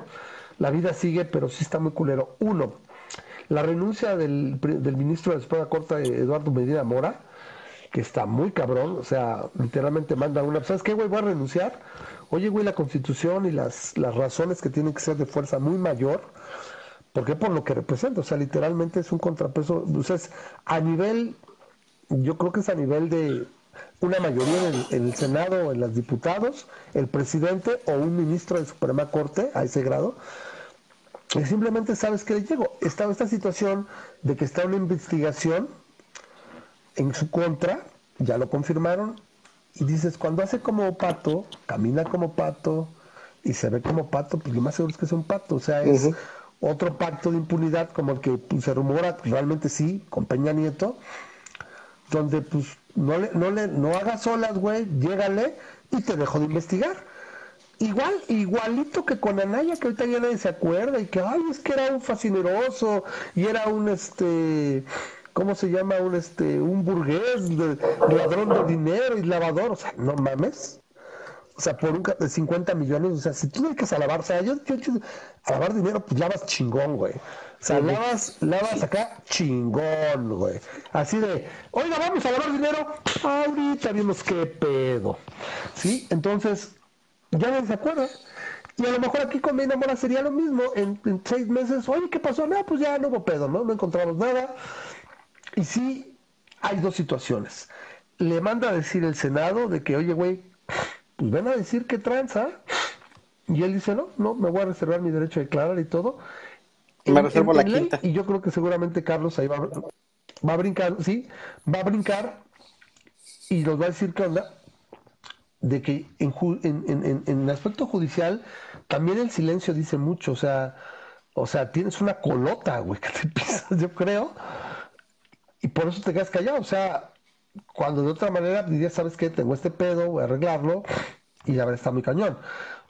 La vida sigue, pero sí está muy culero. Uno, la renuncia del, del ministro de la Espada Corta, Eduardo Medina Mora, que está muy cabrón, o sea, literalmente manda una, ¿sabes qué, güey? Voy a renunciar Oye, güey, la constitución y las, las razones que tienen que ser de fuerza muy mayor, porque por lo que representa, o sea, literalmente es un contrapeso, o sea, es a nivel, yo creo que es a nivel de una mayoría en el, Senado o en los diputados, el presidente o un ministro de Suprema Corte a ese grado, y simplemente sabes que le llegó. Estaba esta situación de que está una investigación en su contra, ya lo confirmaron, y dices, cuando hace como pato, camina como pato y se ve como pato, pues lo más seguro es que es un pato. O sea, es otro pacto de impunidad como el que pues, se rumora, realmente sí, con Peña Nieto, donde pues no le, no le, no hagas olas, güey, llégale y te dejo de investigar. igual, igualito que con Anaya, que ahorita ya nadie se acuerda, y que, ay, es que era un fascineroso, y era un, este, ¿cómo se llama? Un, este, un burgués, ladrón de dinero y lavador, o sea, no mames. O sea, por un de 50 millones, o sea, si tú dedicas a lavar, o sea, yo, yo, a lavar dinero, pues lavas chingón, güey. O sea, lavas, lavas acá chingón, güey. Así de, oiga, vamos a lavar dinero. Ahorita vimos qué pedo. ¿Sí? Entonces, ya no se acuerda. Y a lo mejor aquí con mi enamora sería lo mismo. En, seis meses, oye, ¿qué pasó? No, pues ya no hubo pedo, ¿no? No encontramos nada. Y sí, hay dos situaciones. Le manda a decir el Senado de que, oye, güey, pues ven a decir que tranza. Y él dice, no, no, me voy a reservar mi derecho a declarar y todo. Me reservo la quinta. Y yo creo que seguramente Carlos ahí va, va a brincar, sí, va a brincar y nos va a decir qué onda de que en, en, en, el aspecto judicial también el silencio dice mucho, o sea, o sea, tienes una colota, güey, [LAUGHS] que te pisas, yo creo, y por eso te quedas callado, o sea, cuando de otra manera dirías, ¿sabes qué? Tengo este pedo, voy a arreglarlo, y la verdad está muy cañón.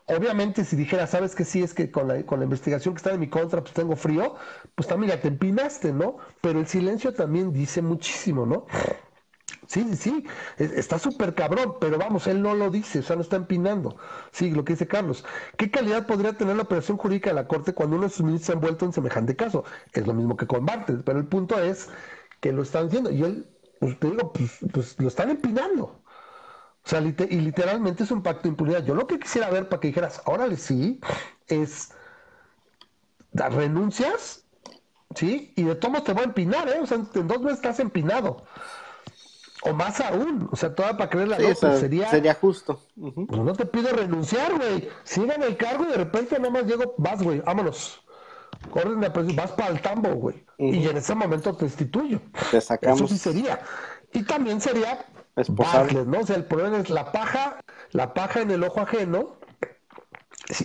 Obviamente, si dijera, ¿sabes qué? Sí, es que con la, con la investigación que está en mi contra, pues tengo frío, pues también ya te empinaste, ¿no? Pero el silencio también dice muchísimo, ¿no? Sí, sí, está súper cabrón, pero vamos, él no lo dice, o sea, no está empinando. Sí, lo que dice Carlos. ¿Qué calidad podría tener la operación jurídica de la Corte cuando uno de sus ministros se ha envuelto en semejante caso? Es lo mismo que con Bartes, pero el punto es que lo están haciendo. Y él, pues te digo, pues, pues lo están empinando. O sea, y literalmente es un pacto de impunidad. Yo lo que quisiera ver para que dijeras, órale, sí, es renuncias, ¿sí? Y de todos te voy a empinar, ¿eh? O sea, en dos meses estás empinado. O más aún, o sea, toda para creer la sí, sería... Sería justo. Pues no te pido renunciar, güey. Sigan el cargo y de repente nada más llego, vas, güey, vámonos. Orden de presión, vas para el tambo, güey. Y en ese momento te destituyo. Te sacamos. Eso sí sería. Y también sería Bartlett, ¿no? O sea, el problema es la paja, la paja en el ojo ajeno,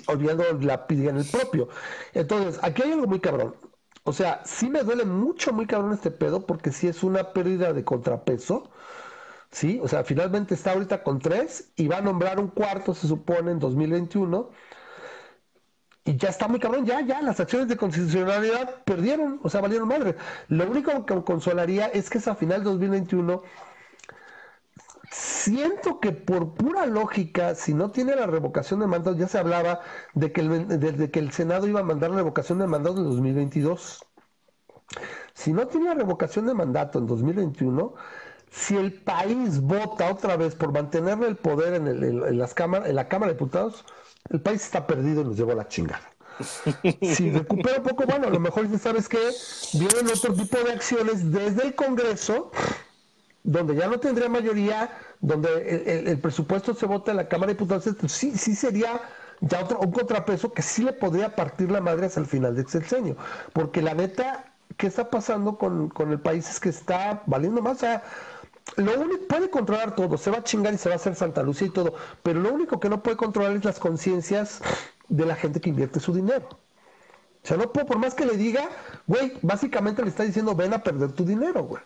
olvidando la pidió en el propio. Entonces, aquí hay algo muy cabrón. O sea, sí me duele mucho, muy cabrón este pedo, porque sí es una pérdida de contrapeso. ¿sí? O sea, finalmente está ahorita con tres y va a nombrar un cuarto, se supone, en 2021. Y ya está muy cabrón, ya, ya, las acciones de constitucionalidad perdieron, o sea, valieron madre. Lo único que me consolaría es que esa final 2021, siento que por pura lógica, si no tiene la revocación de mandato, ya se hablaba de que el, que el Senado iba a mandar la revocación de mandato en 2022. Si no tiene la revocación de mandato en 2021, si el país vota otra vez por mantenerle el poder en, el, las cámaras, en la Cámara de Diputados, el país está perdido y nos llevó a la chingada. [LAUGHS] Si recupera un poco, bueno, a lo mejor sabes que vienen otro tipo de acciones desde el Congreso, donde ya no tendría mayoría, donde el, presupuesto se vota en la Cámara de Diputados, sí, sí sería ya otro, un contrapeso que sí le podría partir la madre hasta el final del sexenio. Porque la neta, ¿qué está pasando con, con el país? Es que está valiendo más. O sea, lo único puede controlar todo, se va a chingar y se va a hacer Santa Lucía y todo, pero lo único que no puede controlar es las conciencias de la gente que invierte su dinero. O sea, no puedo, por más que le diga, güey, básicamente le está diciendo, ven a perder tu dinero, güey.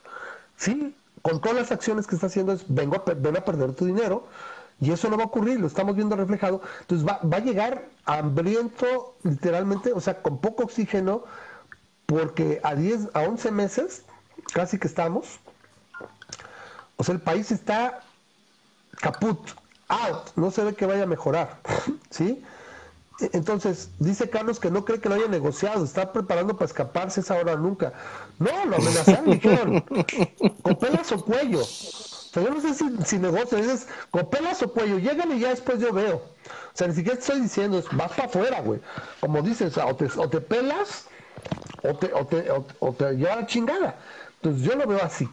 Sí, con todas las acciones que está haciendo es, vengo a, ven a perder tu dinero, y eso no va a ocurrir, lo estamos viendo reflejado. Entonces va, va a llegar hambriento, literalmente, o sea, con poco oxígeno, porque a 10, a 11 meses, casi que estamos, o sea, el país está caput, out, no se ve que vaya a mejorar, [LAUGHS] ¿sí? E, entonces, dice Carlos que no cree que lo haya negociado, está preparando para escaparse esa hora nunca. No, lo amenazaron, dijeron, copelas o cuello. O sea, yo no sé si, si negocio, dices, copelas o cuello, llegan y ya después yo veo. O sea, ni siquiera estoy diciendo, es, vas para afuera, güey. Como dices, o, te, pelas o te, o te lleva la chingada. Entonces yo lo veo así.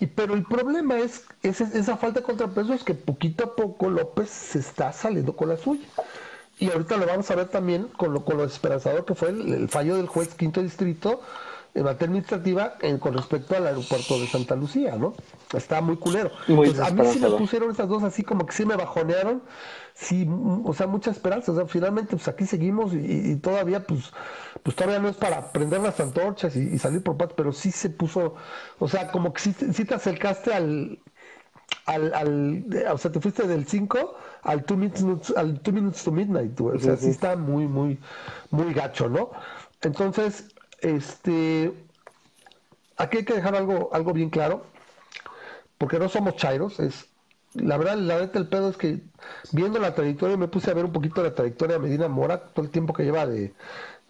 Y, pero el problema es, esa falta de contrapeso es que poquito a poco López se está saliendo con la suya. Y ahorita lo vamos a ver también con lo, con lo esperanzador que fue el, fallo del juez quinto distrito en materia administrativa en, con respecto al aeropuerto de Santa Lucía, ¿no? Está muy culero. a mí sí me pusieron esas dos así como que sí me bajonearon, sí, o sea, mucha esperanza. O sea, finalmente, pues aquí seguimos y, todavía, pues, pues todavía no es para prender las antorchas y, salir por paz, pero sí se puso, o sea, como que sí, te acercaste al, al, al, o sea, te fuiste del 5 al 2 minutes, al two minutes to midnight, O sea, sí está muy, muy, muy gacho, ¿no? Entonces, este, aquí hay que dejar algo, algo bien claro, porque no somos chairos, es, la verdad, la verdad el pedo es que viendo la trayectoria, me puse a ver un poquito la trayectoria de Medina Mora, todo el tiempo que lleva de,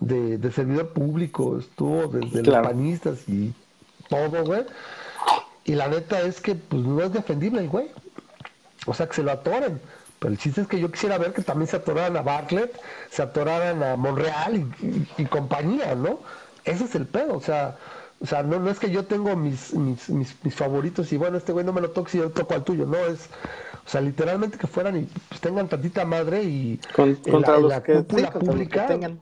de, servidor público, estuvo desde los panistas y todo, güey. Y la neta es que pues no es defendible el güey. O sea, que se lo atoren. Pero el chiste es que yo quisiera ver que también se atoraran a Bartlett, se atoraran a Monreal y, compañía, ¿no? Ese es el pedo, o sea, o sea, no, no es que yo tengo mis, mis, mis, favoritos y bueno, este güey no me lo toque y yo toco al tuyo, no, es, o sea, literalmente que fueran y pues, tengan tantita madre y contra los que, pública, tengan.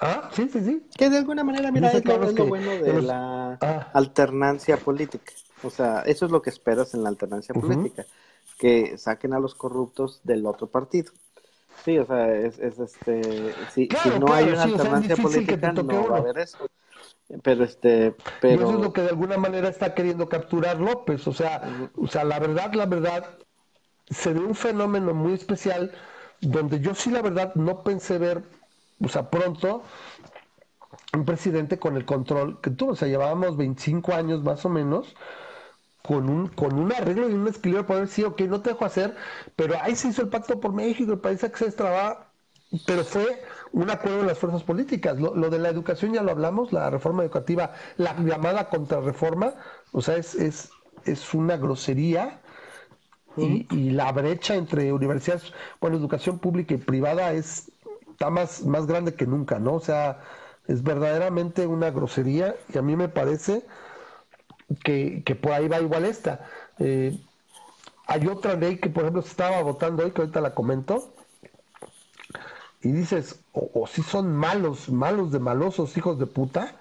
Ah, sí, sí, sí. Que de alguna manera, mira, es, lo, bueno de la ah. alternancia política. O sea, eso es lo que esperas en la alternancia política, que saquen a los corruptos del otro partido. Sí, o sea, es, es este, si, no hay una alternancia política, no va a haber eso. Pero este, pero... eso es lo que de alguna manera está queriendo capturar López. O sea, o sea, la verdad, la verdad, se ve un fenómeno muy especial donde yo sí la verdad no pensé ver o sea, pronto un presidente con el control que tuvo, o sea, llevábamos 25 años más o menos con un, con un arreglo y un equilibrio de poder, sí, ok, no te dejo hacer, pero ahí se hizo el pacto por México, el país que se destraba, pero fue un acuerdo de las fuerzas políticas. Lo, de la educación ya lo hablamos, la reforma educativa, la llamada contrarreforma, o sea, es, es, es una grosería. Y, y la brecha entre universidades, bueno, educación pública y privada es está más, más grande que nunca, ¿no? O sea, es verdaderamente una grosería y a mí me parece que, por ahí va igual esta. Eh, hay otra ley que, por ejemplo, se estaba votando hoy, que ahorita la comento, y dices, o, si son malos, malos de malosos, hijos de puta,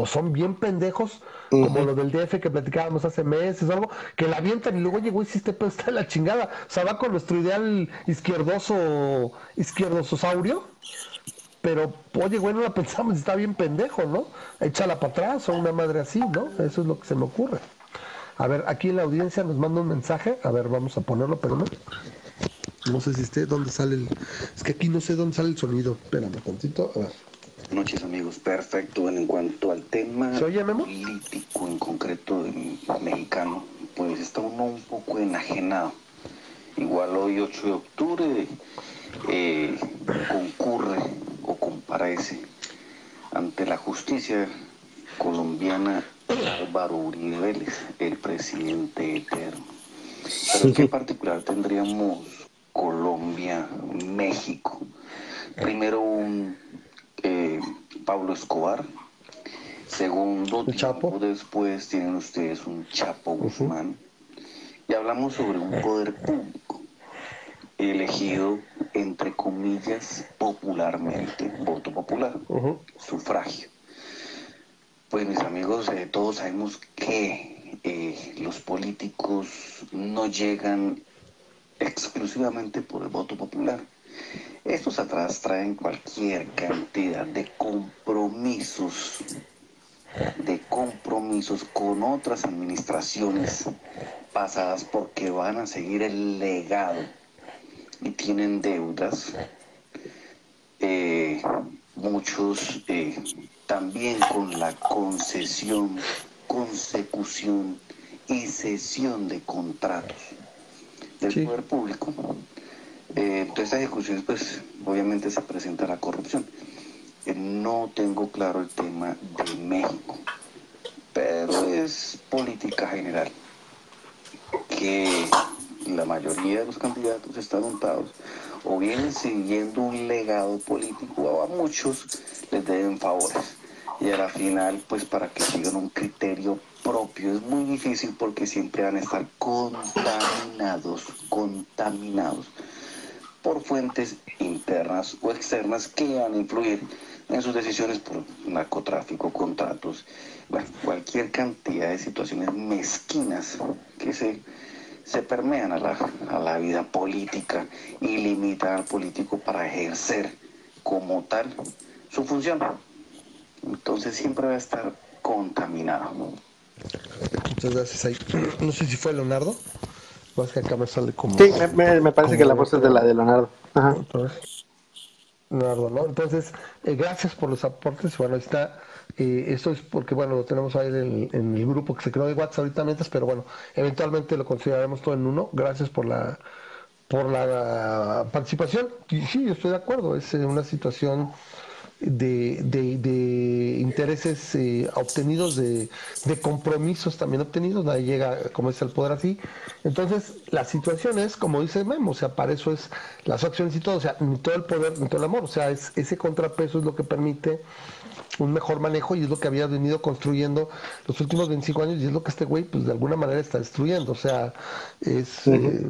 o son bien pendejos, como lo del DF que platicábamos hace meses o algo, que la avientan y luego llegó y hiciste, pero está en la chingada. O sea, va con nuestro ideal izquierdoso, izquierdososaurio, pero oye, güey, no la pensamos, está bien pendejo, ¿no? Échala para atrás o una madre así, ¿no? Eso es lo que se me ocurre. A ver, aquí en la audiencia nos manda un mensaje, a ver, vamos a ponerlo, pero no. No sé si esté, ¿dónde sale el...? Es que aquí no sé dónde sale el sonido. Espérame tantito, a ver noches amigos, perfecto. en cuanto al tema político en concreto mexicano, pues está uno un poco enajenado. Igual hoy 8 de octubre eh, concurre o comparece ante la justicia colombiana Álvaro Uribe Vélez, el presidente eterno. Pero en particular tendríamos Colombia, México. Primero un eh, Pablo Escobar. Segundo tiempo después tienen ustedes un Chapo Guzmán. Y hablamos sobre un poder público elegido, entre comillas, popularmente, voto popular, sufragio. Pues mis amigos, eh, todos sabemos que eh, los políticos no llegan exclusivamente por el voto popular estos atrás traen cualquier cantidad de compromisos, de compromisos con otras administraciones pasadas porque van a seguir el legado y tienen deudas. Eh, muchos eh, también con la concesión, consecución y cesión de contratos del poder público eh, todas estas ejecuciones, pues obviamente se presenta la corrupción. Eh, no tengo claro el tema de México, pero es política general que la mayoría de los candidatos están untados o vienen siguiendo un legado político o a muchos les deben favores y a la final pues para que sigan un criterio propio es muy difícil porque siempre van a estar contaminados contaminados por fuentes internas o externas que van a influir en sus decisiones por narcotráfico, contratos, cualquier cantidad de situaciones mezquinas que se, se permean a la, a la vida política y limitan al político para ejercer como tal su función. Entonces siempre va a estar contaminado. Muchas gracias. [CLEARS THROAT] No sé si fue Leonardo. Más que acá me sale como. Sí, me, me, parece que la voz es de la de Leonardo. Ajá. Leonardo, ¿no? Entonces, eh, gracias por los aportes. Bueno, está. Eh, esto es porque, bueno, lo tenemos ahí en, en, el grupo que se creó de WhatsApp ahorita, mientras, pero bueno, eventualmente lo consideraremos todo en uno. Gracias por la por la participación. Y sí, yo estoy de acuerdo. Es una situación de, de, intereses eh, obtenidos, de, de, compromisos también obtenidos, nadie llega, como es el poder así. Entonces, la situación es, como dice Memo, o sea, para eso es las acciones y todo, o sea, ni todo el poder, ni todo el amor, o sea, es, ese contrapeso es lo que permite un mejor manejo y es lo que había venido construyendo los últimos 25 años y es lo que este güey, pues de alguna manera está destruyendo, o sea, es, eh,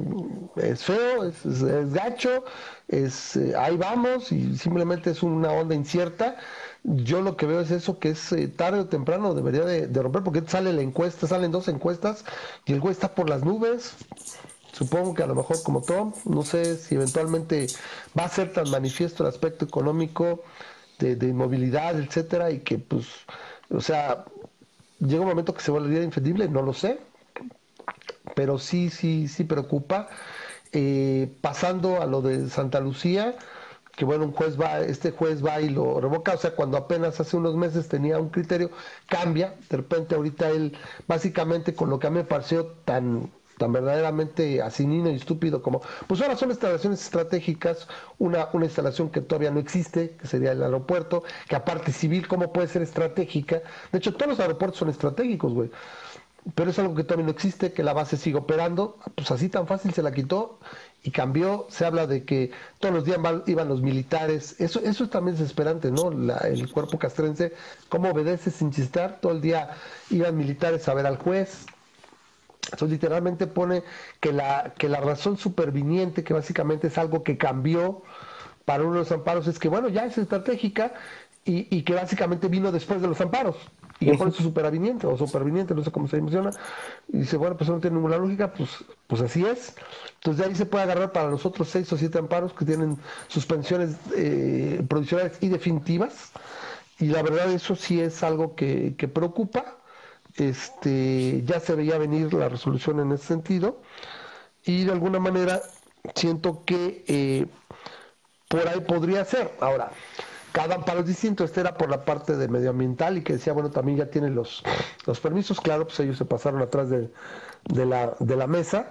es feo, es, es gacho, es eh, ahí vamos y simplemente es una onda incierta. Yo lo que veo es eso, que es eh, tarde o temprano debería de, romper, porque sale la encuesta, salen dos encuestas y el güey está por las nubes. Supongo que a lo mejor como todo, no sé si eventualmente va a ser tan manifiesto el aspecto económico de, inmovilidad, etcétera, y que pues, o sea, llega un momento que se volvería infendible, no lo sé, pero sí, sí, sí preocupa. Eh, pasando a lo de Santa Lucía, que bueno, un juez va, este juez va y lo revoca, o sea, cuando apenas hace unos meses tenía un criterio, cambia, de repente ahorita él, básicamente con lo que a mí me pareció tan tan verdaderamente asinino y estúpido como, pues ahora son instalaciones estratégicas, una, una instalación que todavía no existe, que sería el aeropuerto, que aparte civil, ¿cómo puede ser estratégica? De hecho, todos los aeropuertos son estratégicos, güey. Pero es algo que todavía no existe, que la base sigue operando, pues así tan fácil se la quitó y cambió, se habla de que todos los días iban los militares, eso, eso también es desesperante, ¿no? el cuerpo castrense, cómo obedece sin chistar, todo el día iban militares a ver al juez, eso literalmente pone que la, que la razón superviniente, que básicamente es algo que cambió para uno de los amparos, es que bueno, ya es estratégica y, y que básicamente vino después de los amparos y por eso superaviniente o superviniente, no sé cómo se menciona, y dice, bueno, pues no tiene ninguna lógica, pues, pues así es. Entonces de ahí se puede agarrar para los otros seis o siete amparos que tienen suspensiones eh, provisionales y definitivas, y la verdad eso sí es algo que, que preocupa, este, ya se veía venir la resolución en ese sentido, y de alguna manera siento que eh, por ahí podría ser. Ahora, cada amparo es distinto. Este era por la parte de medioambiental y que decía, bueno, también ya tienen los, los permisos. Claro, pues ellos se pasaron atrás de, de, la, de la mesa.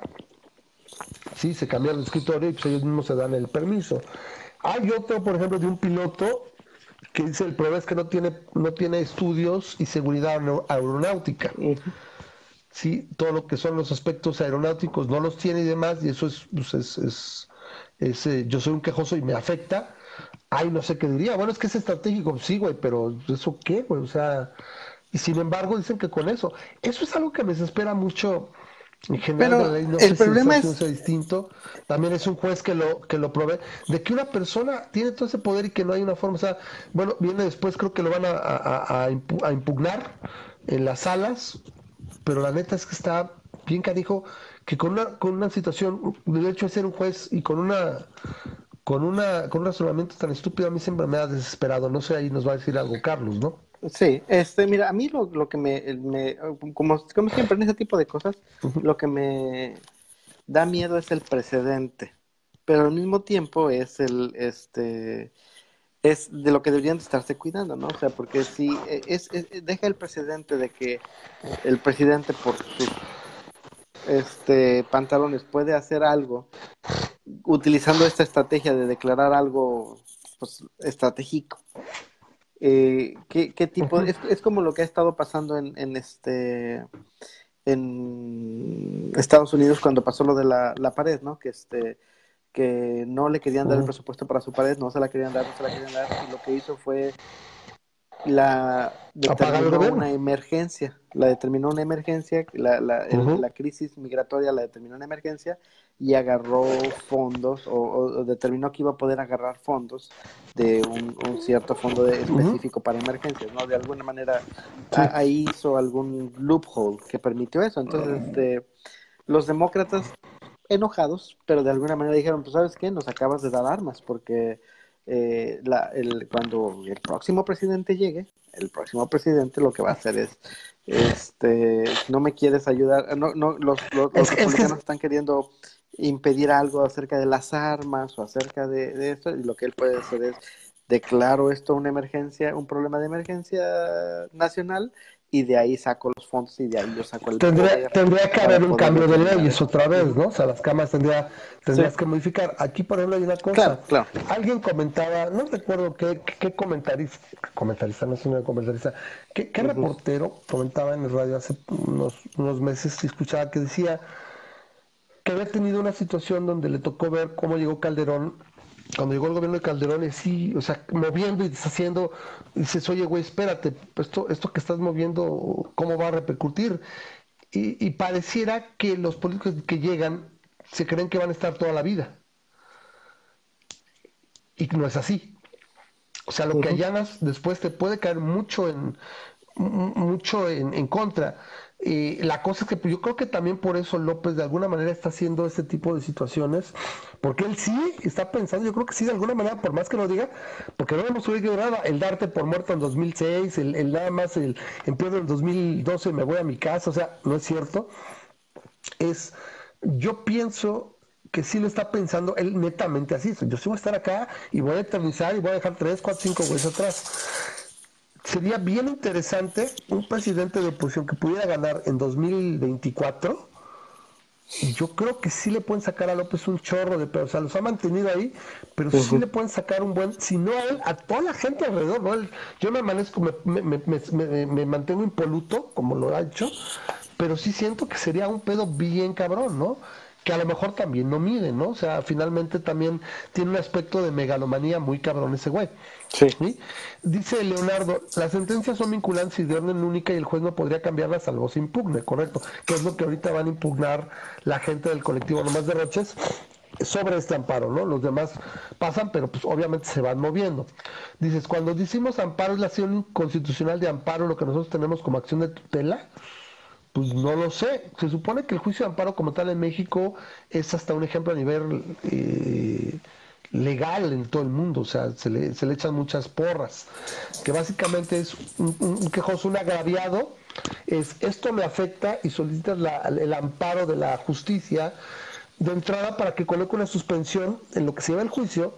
Sí, se cambiaron el escritorio y pues ellos mismos se dan el permiso. Hay otro, por ejemplo, de un piloto que dice el problema es que no tiene, no tiene estudios y seguridad aeronáutica. Sí, todo lo que son los aspectos aeronáuticos no los tiene y demás, y eso es, pues es, es, es eh, yo soy un quejoso y me afecta ay, no sé qué diría. Bueno, es que es estratégico, sí, güey, pero ¿eso qué, güey? O sea, y sin embargo dicen que con eso. Eso es algo que me desespera mucho. En general, la ley, no el sé problema si es distinto. También es un juez que lo que lo provee de que una persona tiene todo ese poder y que no hay una forma. O sea, bueno, viene después, creo que lo van a, a, a impugnar en las salas, pero la neta es que está bien carijo que con una, con una situación, de hecho, de ser un juez y con una con una con un razonamiento tan estúpido a mí siempre me ha desesperado. No sé, ahí nos va a decir algo Carlos, ¿no? Sí, este, mira, a mí lo, lo que me, me como, como, siempre en ese tipo de cosas, lo que me da miedo es el precedente, pero al mismo tiempo es el, este, es de lo que deberían estarse cuidando, ¿no? O sea, porque si e, es, es, deja el precedente de que el presidente por sus este pantalones puede hacer algo utilizando esta estrategia de declarar algo pues, estratégico. Eh, ¿qué, tipo? es, como lo que ha estado pasando en, en, este en Estados Unidos cuando pasó lo de la, la pared, ¿no? Que este que no le querían dar el presupuesto para su pared, no se la querían dar, no se la querían dar, y lo que hizo fue la determinó una emergencia, la determinó una emergencia, la, la, la, crisis migratoria la determinó una emergencia y agarró fondos o, determinó que iba a poder agarrar fondos de un, cierto fondo específico para emergencias, ¿no? De alguna manera ahí hizo algún loophole que permitió eso. Entonces, este, los demócratas enojados, pero de alguna manera dijeron, pues sabes qué, nos acabas de dar armas porque eh, la, el, cuando el próximo presidente llegue, el próximo presidente lo que va a hacer es, este, no me quieres ayudar, no, no, los, los, republicanos están queriendo impedir algo acerca de las armas o acerca de, de esto, y lo que él puede hacer es declaro esto una emergencia, un problema de emergencia nacional y de ahí saco los fondos y de ahí yo saco el tendría, tendría que haber un cambio de leyes otra vez, ¿no? O sea, las cámaras tendría, tendrías que modificar. Aquí, por ejemplo, hay una cosa. Claro, Alguien comentaba, no recuerdo qué, qué comentarista, comentarista, no es una comentarista, qué, qué reportero comentaba en el radio hace unos, unos meses y escuchaba que decía había tenido una situación donde le tocó ver cómo llegó Calderón cuando llegó el gobierno de Calderón, y sí, o sea, moviendo y deshaciendo, dices, oye, güey, espérate, esto, esto que estás moviendo, ¿cómo va a repercutir? Y, pareciera que los políticos que llegan se creen que van a estar toda la vida. Y no es así. O sea, lo que allanas después te puede caer mucho en mucho en, en contra. La cosa es que pues, yo creo que también por eso López de alguna manera está haciendo este tipo de situaciones, porque él sí está pensando, yo creo que sí de alguna manera, por más que lo diga, porque no hemos subido nada, el darte por muerto en 2006, el, el nada más el empleo en 2012 me voy a mi casa, o sea, no es cierto. Es, yo pienso que sí lo está pensando él netamente así, yo sí voy a estar acá y voy a eternizar y voy a dejar 3, 4, 5 güeyes atrás sería bien interesante un presidente de oposición que pudiera ganar en 2024. Y yo creo que sí le pueden sacar a López un chorro de pedos. O sea, los ha mantenido ahí, pero sí le pueden sacar un buen, si no a él, a toda la gente alrededor. ¿no? yo me amanezco, me, me, me, me, mantengo impoluto, como lo ha hecho, pero sí siento que sería un pedo bien cabrón, ¿no? que a lo mejor también no mide, ¿no? O sea, finalmente también tiene un aspecto de megalomanía muy cabrón ese güey. Sí. Dice Leonardo, las sentencias son vinculantes y de orden única y el juez no podría cambiarlas salvo se impugne, correcto. Que es lo que ahorita van a impugnar la gente del colectivo Nomás de Roches sobre este amparo, ¿no? Los demás pasan, pero pues obviamente se van moviendo. Dices, cuando decimos amparo es la acción constitucional de amparo, lo que nosotros tenemos como acción de tutela, pues no lo sé. Se supone que el juicio de amparo como tal en México es hasta un ejemplo a nivel eh, legal en todo el mundo, o sea, se le, se le echan muchas porras, que básicamente es un, quejoso, un agraviado, es esto me afecta y solicitas el amparo de la justicia de entrada para que coloque una suspensión en lo que se lleva el juicio.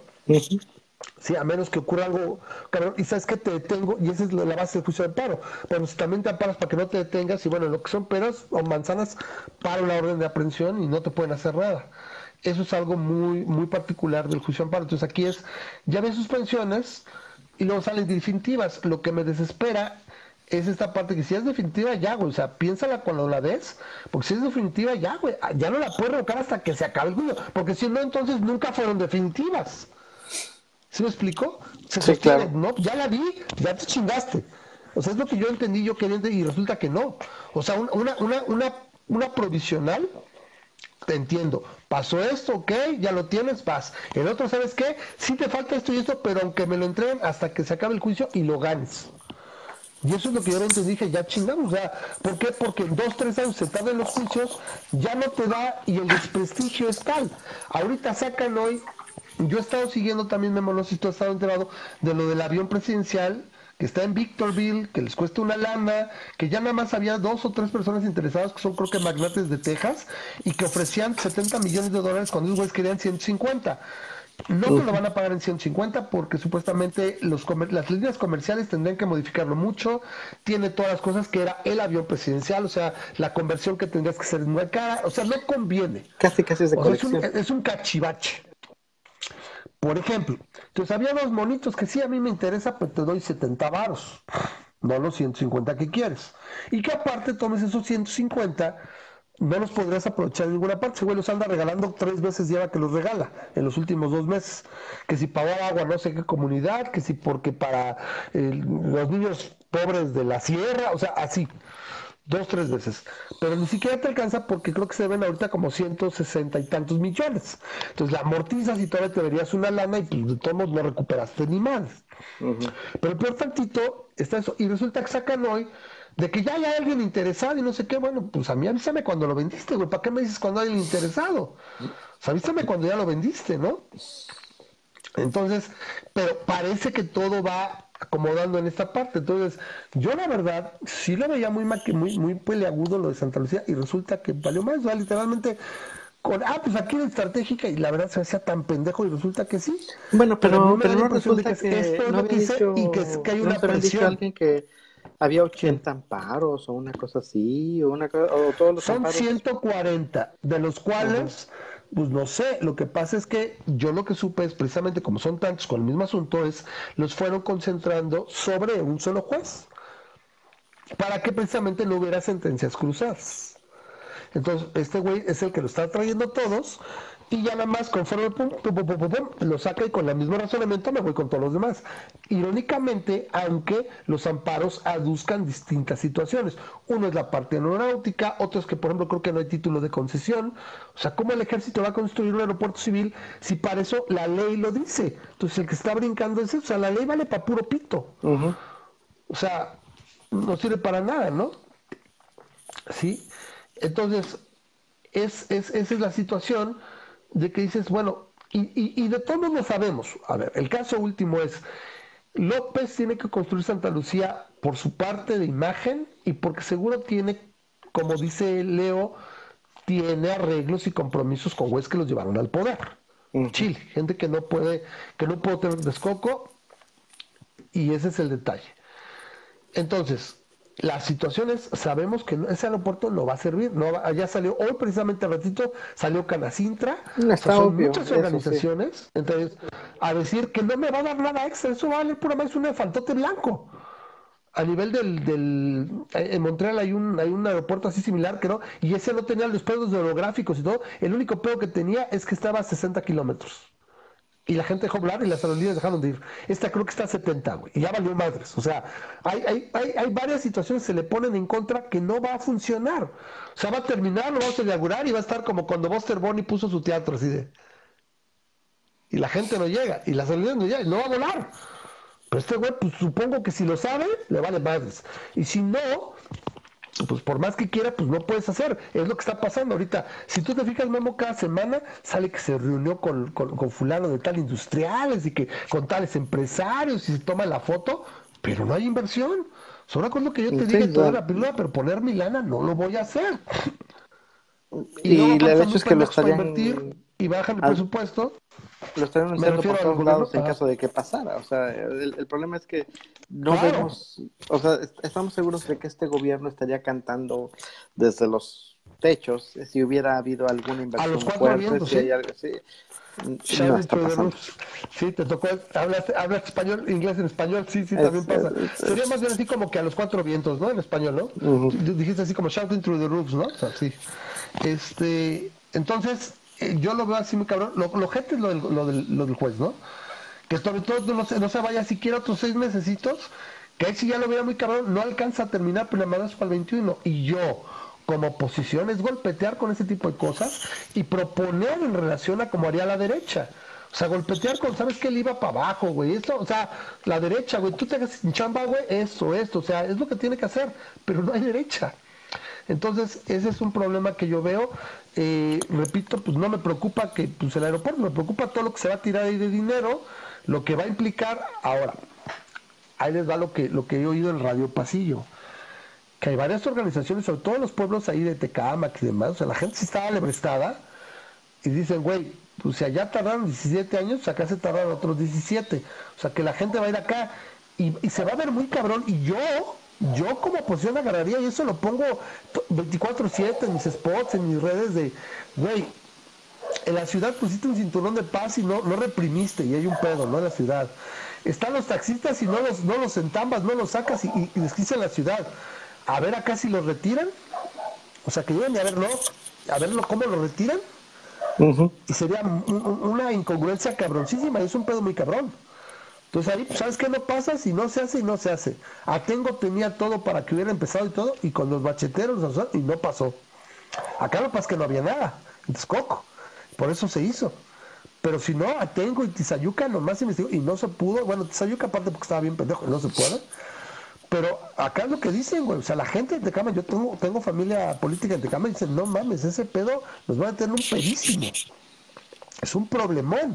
Sí, a menos que ocurra algo, cabrón, y sabes que te detengo, y esa es la base del juicio de amparo. Pero si también te amparas para que no te detengas, y bueno, lo que son peras o manzanas, para la orden de aprehensión y no te pueden hacer nada. Eso es algo muy, muy particular del juicio de amparo. Entonces aquí es, ya ves suspensiones y luego salen definitivas. Lo que me desespera es esta parte que si es definitiva ya, güey, o sea, piénsala cuando la ves, porque si es definitiva ya, güey, ya no la puedes revocar hasta que se acabe el juicio, porque si no, entonces nunca fueron definitivas. ¿Sí me explico? sí, claro. No, ya la vi, ya te chingaste. O sea, es lo que yo entendí, yo quería y resulta que no. O sea, una, una, una, una provisional, te entiendo. Pasó esto, ok, ya lo tienes, vas. El otro, ¿sabes qué? Sí te falta esto y esto, pero aunque me lo entreguen hasta que se acabe el juicio y lo ganes. Y eso es lo que yo antes dije, ya chingamos, sea, ¿por qué? Porque dos, tres años se tardan los juicios, ya no te da y el desprestigio es tal. Ahorita sacan hoy yo he estado siguiendo también, Memo, no si tú has estado enterado de lo del avión presidencial que está en Victorville, que les cuesta una lana, que ya nada más había dos o tres personas interesadas, que son creo que magnates de Texas, y que ofrecían 70 millones de dólares cuando esos güeyes querían 150. No se lo van a pagar en 150 porque supuestamente los las líneas comerciales tendrían que modificarlo mucho. Tiene todas las cosas que era el avión presidencial, o sea, la conversión que tendrías que ser muy cara. O sea, no conviene. Casi, casi es de es, un, es un cachivache. Por ejemplo, entonces había dos monitos que sí a mí me interesa, pero te doy 70 varos, no los 150 que quieres. Y que aparte tomes esos 150, no los podrías aprovechar en ninguna parte. Ese güey los anda regalando tres veces lleva que los regala en los últimos dos meses. Que si pagó agua no sé qué comunidad, que si porque para eh, los niños pobres de la sierra, o sea, así dos, tres veces. Pero ni siquiera te alcanza porque creo que se ven ahorita como 160 y tantos millones. Entonces la amortizas y todavía te verías una lana y pues, de todos no recuperaste ni más. Pero el peor tantito está eso. Y resulta que sacan hoy de que ya hay alguien interesado y no sé qué. Bueno, pues a mí avísame cuando lo vendiste, güey. ¿Para qué me dices cuando hay alguien interesado? O sea, avísame cuando ya lo vendiste, ¿no? Entonces, pero parece que todo va acomodando en esta parte. Entonces, yo la verdad sí lo veía muy muy muy peleagudo lo de Santa Lucía y resulta que valió más, o sea, literalmente con ah, pues aquí es estratégica y la verdad se hacía tan pendejo y resulta que sí. Bueno, pero, pero, no resulta que, esto no que dicho, y que, que hay una presión. alguien que había 80 amparos o una cosa así, o una o todos los Son 140, de los cuales pues no sé, lo que pasa es que yo lo que supe es precisamente como son tantos con el mismo asunto es los fueron concentrando sobre un solo juez para que precisamente no hubiera sentencias cruzadas. Entonces, este güey es el que lo está trayendo todos y ya nada más conforme pum, pum, pum, pum, lo saca y con el mismo razonamiento me voy con todos los demás. Irónicamente, aunque los amparos aduzcan distintas situaciones. Uno es la parte aeronáutica, otro es que, por ejemplo, creo que no hay título de concesión. O sea, ¿cómo el ejército va a construir un aeropuerto civil si para eso la ley lo dice? Entonces, el que está brincando es eso. O sea, la ley vale para puro pito. O sea, no sirve para nada, ¿no? Sí. Entonces, es, es, esa es la situación de que dices, bueno, y, de todos lo sabemos. A ver, el caso último es, López tiene que construir Santa Lucía por su parte de imagen y porque seguro tiene, como dice Leo, tiene arreglos y compromisos con güeyes que los llevaron al poder. Chile, gente que no puede, que no puede tener descoco, y ese es el detalle. Entonces, las situaciones, sabemos que ese aeropuerto no va a servir. No ya salió, hoy precisamente ratito salió Canacintra. son muchas organizaciones. Entonces, a decir que no me va a dar nada extra, eso va a valer pura más un faltote blanco. A nivel del, del, en Montreal hay un, hay un aeropuerto así similar que no, y ese no tenía los pedos geográficos y todo. El único pedo que tenía es que estaba a 60 kilómetros y la gente dejó hablar y las aerolíneas dejaron de ir. Esta creo que está a 70, güey, y ya valió madres. O sea, hay, hay, hay, hay, varias situaciones que se le ponen en contra que no va a funcionar. O sea, va a terminar, lo vamos a inaugurar y va a estar como cuando Buster Bonnie puso su teatro, así de. Y la gente no llega, y las aerolíneas no llegan, no va a volar. Pero este güey, pues supongo que si lo sabe, le vale madres. Y si no, pues por más que quiera, pues no puedes hacer. Es lo que está pasando ahorita. Si tú te fijas, Memo, cada semana sale que se reunió con, con, fulano de tal industriales y que con tales empresarios y se toma la foto, pero no hay inversión. Solo con lo que yo te dije toda la píldora, pero poner mi lana no lo voy a hacer. Y, y el hecho es que lo estarían... invertir y bajan el presupuesto lo están anunciando por todos lados en caso de que pasara. O sea, el, problema es que no vemos, o sea, estamos seguros de que este gobierno estaría cantando desde los techos si hubiera habido alguna inversión a los cuatro fuerte, vientos, si ¿sí? hay algo así. sí, te tocó, hablas, hablas español, inglés en español, sí, sí, también pasa. Sería más bien así como que a los cuatro vientos, ¿no? En español, ¿no? Dijiste así como shouting through the roofs, ¿no? O sea, sí. Este, entonces, yo lo veo así muy cabrón. Lo, lo gente es lo del, lo, del, juez, ¿no? Que sobre todo no se, no se vaya siquiera otros seis mesecitos, que ahí sí ya lo veo muy cabrón, no alcanza a terminar Plenamadas para el 21. Y yo, como oposición, es golpetear con ese tipo de cosas y proponer en relación a como haría la derecha. O sea, golpetear con, ¿sabes qué? Él iba para abajo, güey. Esto, o sea, la derecha, güey, tú te hagas sin chamba, güey, eso, esto. O sea, es lo que tiene que hacer, pero no hay derecha. Entonces, ese es un problema que yo veo. Eh, repito, pues no me preocupa que pues, el aeropuerto, me preocupa todo lo que se va a tirar ahí de dinero, lo que va a implicar. Ahora, ahí les va lo que, lo que he oído en Radio Pasillo. Que hay varias organizaciones, sobre todo los pueblos ahí de Tecámac y demás, o sea, la gente sí estaba lebrestada y dicen, güey, pues si allá tardaron 17 años, acá se tardaron otros 17. O sea, que la gente va a ir acá y se va a ver muy cabrón. Y yo, yo como oposición agarraría y eso lo pongo 24/7 en mis spots, en mis redes de, güey, en la ciudad pusiste un cinturón de paz y no, no reprimiste y hay un pedo, ¿no? En la ciudad. Están los taxistas y no los, no los entambas, no los sacas y, y, en la ciudad. A ver acá si los retiran. O sea, que lleguen y a verlo, a verlo cómo lo retiran. Y sería una incongruencia cabroncísima y es un pedo muy cabrón. Entonces ahí, pues, ¿sabes qué no pasa? Si no se hace y no se hace. Atengo tenía todo para que hubiera empezado y todo, y con los bacheteros, y no pasó. Acá lo pasa que no había nada, entonces coco. Por eso se hizo. Pero si no, Atengo y Tizayuca nomás investigó y no se pudo. Bueno, Tizayuca aparte porque estaba bien pendejo, no se puede. Pero acá es lo que dicen, güey. O sea, la gente de Tecama, yo tengo, tengo familia política en Tecama y dicen, no mames, ese pedo nos va a tener un pedísimo. Es un problemón.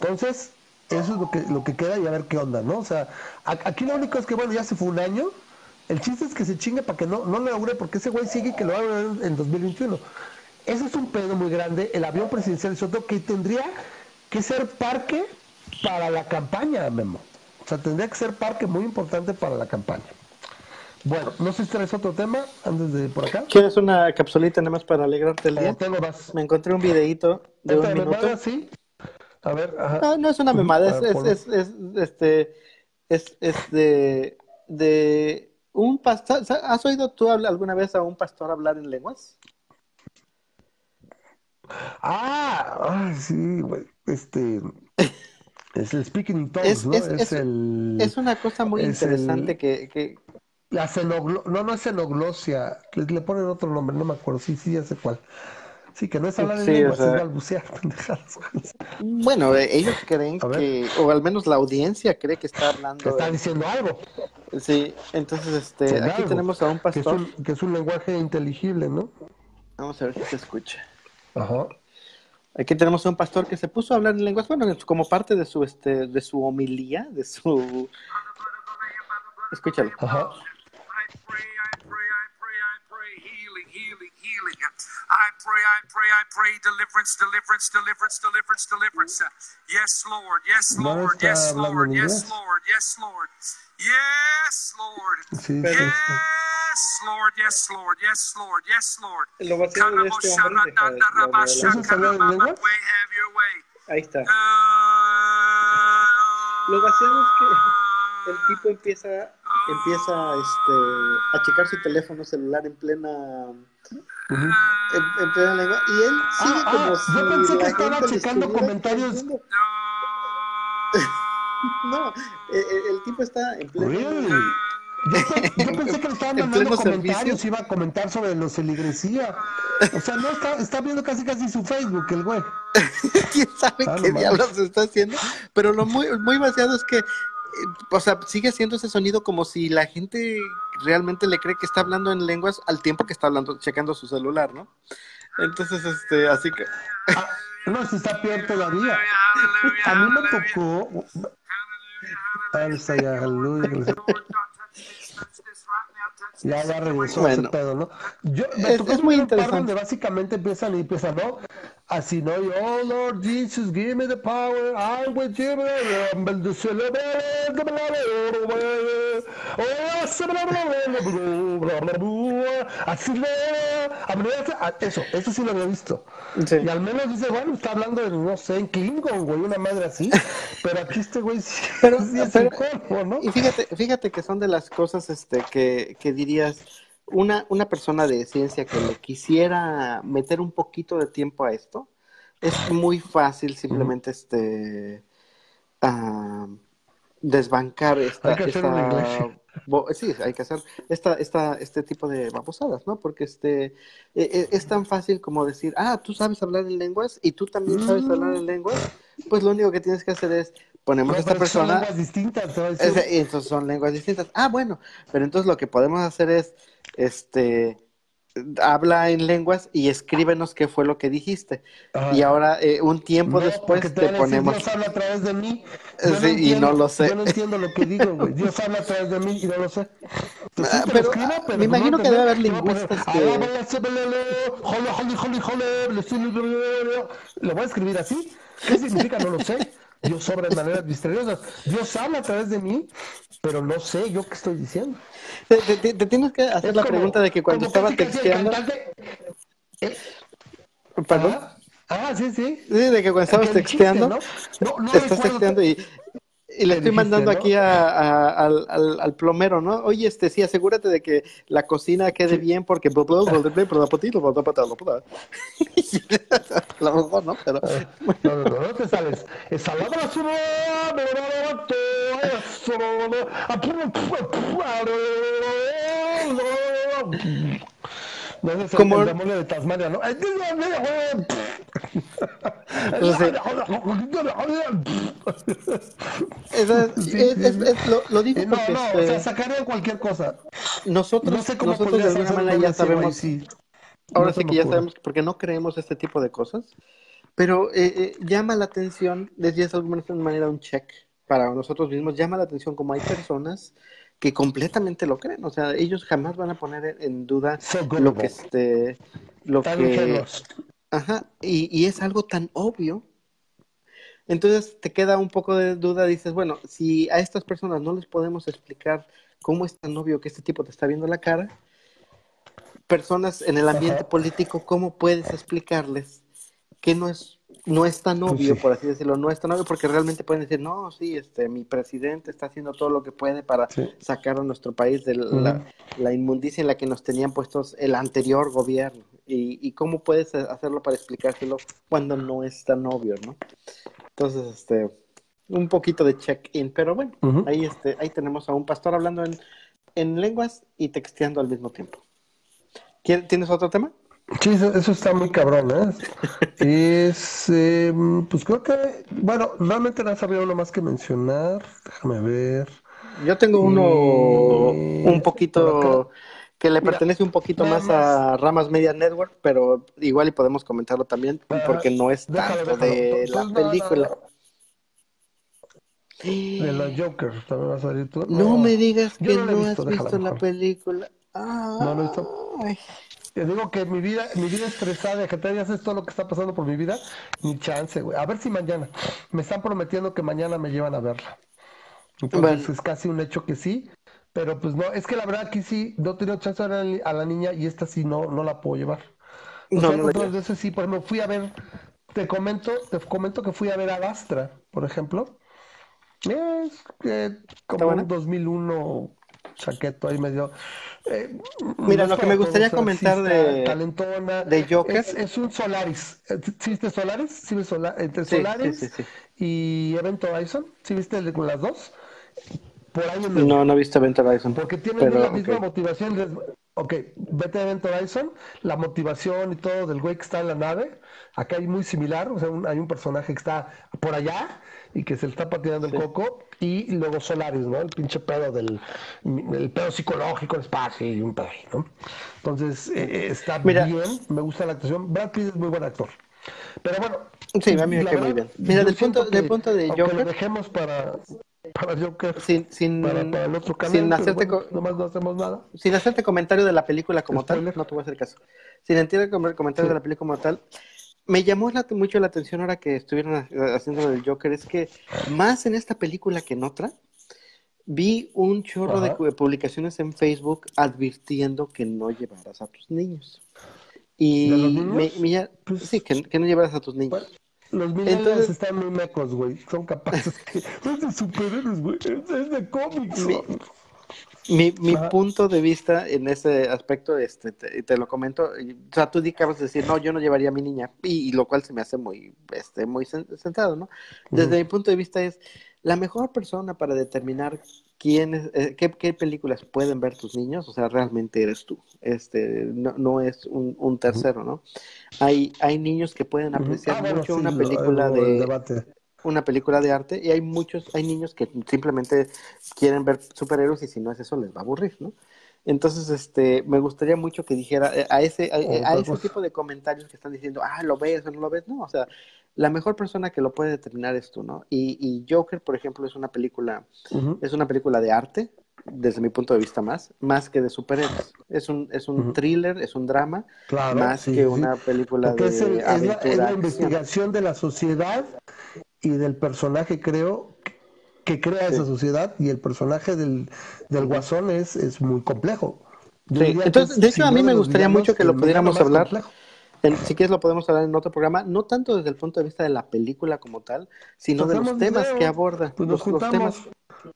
Entonces, Eso es lo que, lo que queda y a ver qué onda, ¿no? O sea, aquí lo único es que, bueno, ya se fue un año. El chiste es que se chingue para que no, no lo logre, porque ese güey sigue que lo va a ver en 2021. Eso es un pedo muy grande. El avión presidencial es otro que tendría que ser parque para la campaña, Memo. O sea, tendría que ser parque muy importante para la campaña. Bueno, no sé si traes otro tema antes de por acá. ¿Quieres una capsulita nada más para alegrarte el día? tengo más. Me encontré un videito de un minuto. sí? A ver, ajá. No, no es una memada, es, es, es, este, es, es de, de un pastor. ¿Has oído tú alguna vez a un pastor hablar en lenguas? Ah, sí, güey. Este. [LAUGHS] Es el speaking in tongues, ¿no? Es, el, es, una cosa muy interesante que, que, La No, no es. Le, le, ponen otro nombre, no me acuerdo. Sí, sí, ya sé cuál. Sí, que no es hablar en lengua, es balbucear, [LAUGHS] Bueno, eh, ellos creen que, o al menos la audiencia cree que está hablando. Que está diciendo algo. Sí, entonces este, aquí tenemos a un pastor. Que es un, que es un lenguaje inteligible, ¿no? Vamos a ver si se escucha. Ajá. Aquí tenemos a un pastor que se puso a hablar en lenguas, bueno, como parte de su, este, de su homilía, de su... Escúchalo. Ajá. I pray, I pray, I pray, deliverance, deliverance, deliverance, deliverance, deliverance. Yes, Lord, yes, Lord, yes, Lord, yes, Lord, yes, Lord, yes, Lord, yes, Lord, yes, Lord, yes, Lord, yes, Lord. Lo este hombre, deja Ahí está. Lo vacío es que el tipo empieza, empieza este, a checar su teléfono celular en plena en, plena lengua. Y él sigue ah, como ah, si Yo pensé que estaba checando comentarios. [LAUGHS] no, el, el, tipo está en plena. Yo, yo, pensé que le estaban [LAUGHS] mandando comentarios, iba a comentar sobre los feligresía. O sea, no está, está viendo casi casi su Facebook, el güey. [LAUGHS] ¿Quién sabe ah, qué diablos está haciendo? Pero lo muy, muy vaciado es que o sea, sigue haciendo ese sonido como si la gente realmente le cree que está hablando en lenguas al tiempo que está hablando, checando su celular, ¿no? Entonces, este, así que. Ah, no, si está peor todavía. A mí me tocó. Ya, ya regresó bueno, ese pedo, ¿no? Yo, me es, es muy interesante. Donde básicamente empiezan y empiezan, ¿no? Así, ¿no? Oh, Lord Jesus, give me the power, I will give the Así, eso, eso sí lo había visto. Sí. Y al menos dice, bueno, está hablando de, no sé, en Klingon, güey, una madre así. Pero aquí este güey sí, pero, sí es pero, cuerpo, ¿no? Y fíjate, fíjate que son de las cosas este, que, que dirías, una, una persona de ciencia que le quisiera meter un poquito de tiempo a esto, es muy fácil simplemente este uh, desbancar esta, hay que esta sí, hay que hacer esta, esta, este tipo de babosadas, ¿no? Porque este e, e, es tan fácil como decir, ah, tú sabes hablar en lenguas y tú también sabes hablar en lenguas, pues lo único que tienes que hacer es ponemos a esta persona. Son lenguas distintas, entonces son lenguas distintas. Ah, bueno, pero entonces lo que podemos hacer es este habla en lenguas y escríbenos qué fue lo que dijiste. Y ahora, eh, un tiempo después, te, ponemos. Dios habla a través de mí. y no lo sé. Yo no entiendo lo que digo, güey. Dios habla a través de mí y no lo sé. Ah, pero, me imagino que debe haber lingüistas que. ¿Lo voy a escribir así? ¿Qué significa? No lo sé. Dios obra de maneras misteriosas. Dios habla a través de mí, pero no sé yo qué estoy diciendo. Te, te, te tienes que hacer la pregunta de que cuando estaba texteando. ¿Eh? ¿Perdón? Ah, sí, sí. Sí, de que cuando estabas texteando, ¿no? No, no estás texteando y y le estoy mandando aquí a, al, al, al, plomero, ¿no? Oye, este, sí, asegúrate de que la cocina quede bien porque... A lo mejor, ¿no? Pero... No, no, no, no te sales. No como el demonio de Tasmania, ¿no? es, lo, lo digo no, no, o sea, sacaría cualquier cosa. Nosotros, no sé cómo nosotros de alguna manera ya sabemos. Sí. Ahora sí que ya sabemos, porque no creemos este tipo de cosas. Pero eh, eh, llama la atención, decías de alguna manera un check para nosotros mismos, llama la atención como hay personas que completamente lo creen, o sea, ellos jamás van a poner en duda lo que este, lo que, ajá, y, y es algo tan obvio. Entonces te queda un poco de duda, dices, bueno, si a estas personas no les podemos explicar cómo es tan obvio que este tipo te está viendo la cara, personas en el ambiente político, ¿cómo puedes explicarles que no es no es tan obvio, por así decirlo, no es tan obvio porque realmente pueden decir, no, sí, este, mi presidente está haciendo todo lo que puede para sacar a nuestro país de la, inmundicia en la que nos tenían puestos el anterior gobierno. Y, y cómo puedes hacerlo para explicárselo cuando no es tan obvio, ¿no? Entonces, este, un poquito de check-in, pero bueno, ahí, este, ahí tenemos a un pastor hablando en, en lenguas y texteando al mismo tiempo. ¿Tienes otro tema? Sí, eso, está muy cabrón, ¿eh? [LAUGHS] es, em, pues creo que, bueno, realmente no sabía uno más que mencionar. Déjame ver. Yo tengo uno un poquito que le pertenece un poquito más, a Ramas Media Network, pero igual y podemos comentarlo también porque no es tanto de la película. De la Joker, también vas a salir tú. No, me digas que no, has visto la película. no lo he visto. Te digo que mi vida, mi vida estresada, que te haces todo lo que está pasando por mi vida, ni chance, güey. A ver si mañana. Me están prometiendo que mañana me llevan a verla. Entonces es casi un hecho que sí. Pero pues no, es que la verdad aquí sí, no tengo chance a ver a la niña y esta sí no, no la puedo llevar. O no, sea, no otras veces sí, por ejemplo, fui a ver, te comento, te comento que fui a ver a Gastra, por ejemplo. Es que como en 2001 chaqueto ahí medio. Eh, Mira, lo que me gustaría comentar de, talentona, de Joker es, un Solaris. ¿Sí viste Solaris? ¿Sí viste Entre Solaris y Event Horizon. ¿Sí viste las dos? Por ahí no, no he visto Event Horizon. Porque tienen la misma motivación. Ok, vete a Event Horizon, la motivación y todo del güey que está en la nave. Acá hay muy similar, o sea, hay un personaje que está por allá y que se le está patinando el coco. Y luego Solaris, ¿no? El pinche pedo del el pedo psicológico, el espacio y un pedo, ¿no? Entonces, eh, eh, está bien, me gusta la actuación. Brad Pitt es muy buen actor. Pero bueno. Sí, a mí me queda muy bien. Mira, del punto, del punto de Joker. lo dejemos para para Joker, sin, sin, para, el otro canal, sin hacerte, nomás no hacemos nada. Sin hacerte comentario de la película como tal, no te voy a hacer caso. Sin entender comentario de la película como tal, me llamó mucho la atención ahora que estuvieron haciendo el Joker, es que más en esta película que en otra, vi un chorro de publicaciones en Facebook advirtiendo que no llevaras a tus niños. Y me, pues sí, que, que, no llevaras a tus niños. Los millennials están muy mecos, güey. Son capaces. no es [LAUGHS] de superhéroes, güey. Es de cómics. Mi, mi, punto de vista en ese aspecto, este, te, lo comento, o sea, tú acabas de decir, no, yo no llevaría a mi niña, y, lo cual se me hace muy, este, muy centrado, ¿no? Desde mi punto de vista es, la mejor persona para determinar quién eh, qué, películas pueden ver tus niños, o sea, realmente eres tú, este, no, no es un, un tercero, ¿no? Hay, hay niños que pueden apreciar ah, mucho una película de una película de arte y hay muchos, hay niños que simplemente quieren ver superhéroes y si no es eso les va a aburrir, ¿no? Entonces, este, me gustaría mucho que dijera eh, a ese, a, a ese tipo de comentarios que están diciendo, ah, lo ves o no lo ves, no, o sea, la mejor persona que lo puede determinar es tú, ¿no? Y, y Joker, por ejemplo, es una película, es una película de arte, desde mi punto de vista más, más que de superhéroes. Es un, es un thriller, es un drama, más que una película de es, es la, investigación de la sociedad y del personaje, creo, que crea esa sociedad y el personaje del, del guasón es, es muy complejo. Sí. Entonces, de hecho, a mí me gustaría mucho que lo pudiéramos hablar si quieres lo podemos hablar en otro programa, no tanto desde el punto de vista de la película como tal, sino de los temas que aborda. Pues nos los, temas.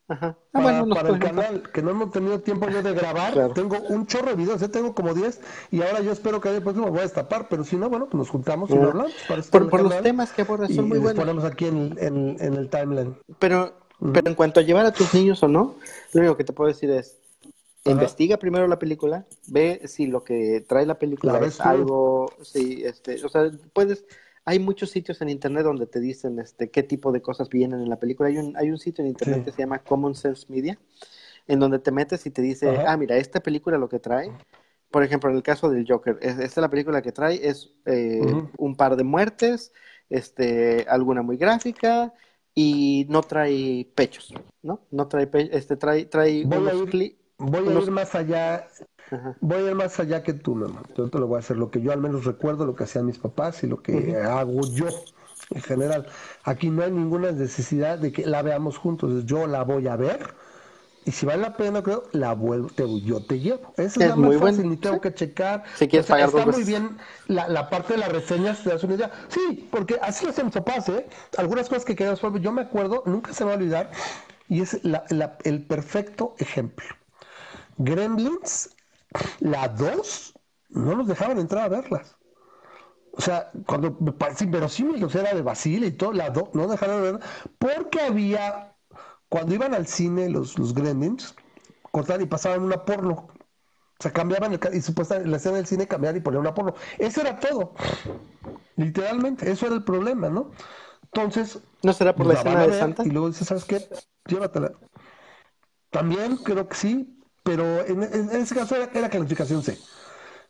Ajá. Ah, para, bueno, para el canal, que no hemos tenido tiempo yo de grabar, tengo un chorro de videos, ya tengo como 10 y ahora yo espero que después me voy a destapar, pero si no, bueno, pues nos juntamos y lo hablamos. por, los temas que aborda son muy buenos. ponemos aquí en, en, el timeline. Pero, pero en cuanto a llevar a tus niños o no, lo único que te puedo decir es, Investiga primero la película, ve si lo que trae la película es algo, sí, este, o sea, puedes, hay muchos sitios en internet donde te dicen este qué tipo de cosas vienen en la película. Hay un, hay un sitio en internet que se llama Common Sense Media, en donde te metes y te dice, ah, mira, esta película lo que trae, por ejemplo, en el caso del Joker, esta es la película que trae, es eh, un par de muertes, este, alguna muy gráfica y no trae pechos, ¿no? No trae pe- este trae trae unos cli- Voy a ir más allá, Ajá. voy a ir más allá que tú, mi amor. Yo te lo voy a hacer lo que yo al menos recuerdo, lo que hacían mis papás y lo que hago yo en general. Aquí no hay ninguna necesidad de que la veamos juntos. Yo la voy a ver y si vale la pena, creo, la vuelvo, te, yo te llevo. Esa es, Es la muy más fácil, ni tengo sí. que checar. Si quieres O sea, pagar dos está muy bien la, la parte de las reseñas, te das una idea. Sí, porque así lo hacen mis papás, ¿eh? Algunas cosas que quedas yo me acuerdo, nunca se me va a olvidar, y es la- la- el perfecto ejemplo. Gremlins, la 2, no nos dejaban entrar a verlas. O sea, cuando me parece inverosímil, o sea, era de Basile y todo, la 2, no dejaron de ver, porque había, cuando iban al cine los, los Gremlins, cortaban y pasaban una porno. O sea, cambiaban el, y supuestamente en la escena del cine cambiaban y ponían una porno. Eso era todo. Literalmente, eso era el problema, ¿no? Entonces, ¿No será por la la escena de Santa? Y luego dices, ¿sabes qué? Llévatela. También creo que sí, pero en, ese caso era, era calificación C.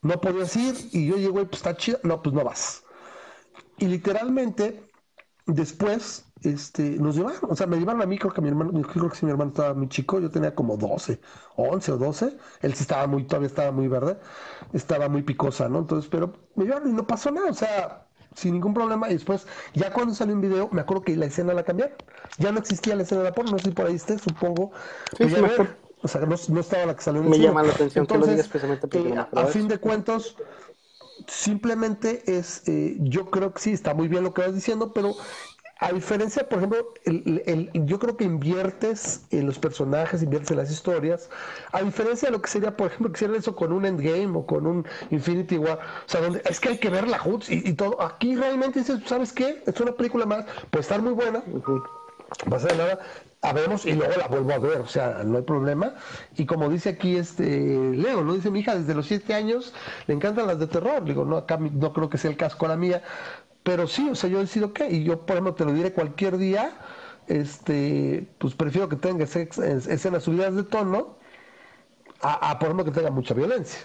No podías ir y yo llego y pues está chida. No, pues no vas. Y literalmente, después, este, nos llevaron, o sea, me llevaron a mí, creo que mi hermano, yo creo que sí, mi hermano estaba muy chico, yo tenía como 12, 11 o 12, él sí estaba muy, todavía estaba muy verde, estaba muy picosa, ¿no? Entonces, pero me llevaron y no pasó nada, o sea, sin ningún problema, y después, ya cuando salió un video, me acuerdo que la escena la cambiaron, ya no existía la escena de la porno, no sé si por ahí esté, supongo, Sí, Voy sí, a me ver, acuerdo. O sea, no, no estaba la que salió en el Me llama la atención que lo Entonces, digas precisamente porque eh, no me a fin de cuentos, simplemente es, eh, yo creo que sí, está muy bien lo que vas diciendo, pero a diferencia, por ejemplo, el, el- yo creo que inviertes en los personajes, inviertes en las historias, a diferencia de lo que sería, por ejemplo, que hicieran eso con un Endgame o con un Infinity War, o sea, donde es que hay que verla juntos y, y todo. Aquí realmente dices, ¿sabes qué? Es una película más, puede estar muy buena, Ujú. No pasa nada, a veremos y luego la vuelvo a ver, o sea, no hay problema. Y como dice aquí este Leo, lo dice mi hija, desde los siete años le encantan las de terror. Digo, no, acá no creo que sea el caso con la mía, pero sí, o sea, yo decido que, y yo por ejemplo te lo diré cualquier día, este, pues prefiero que tenga escenas subidas de tono a, a, por ejemplo que tenga mucha violencia.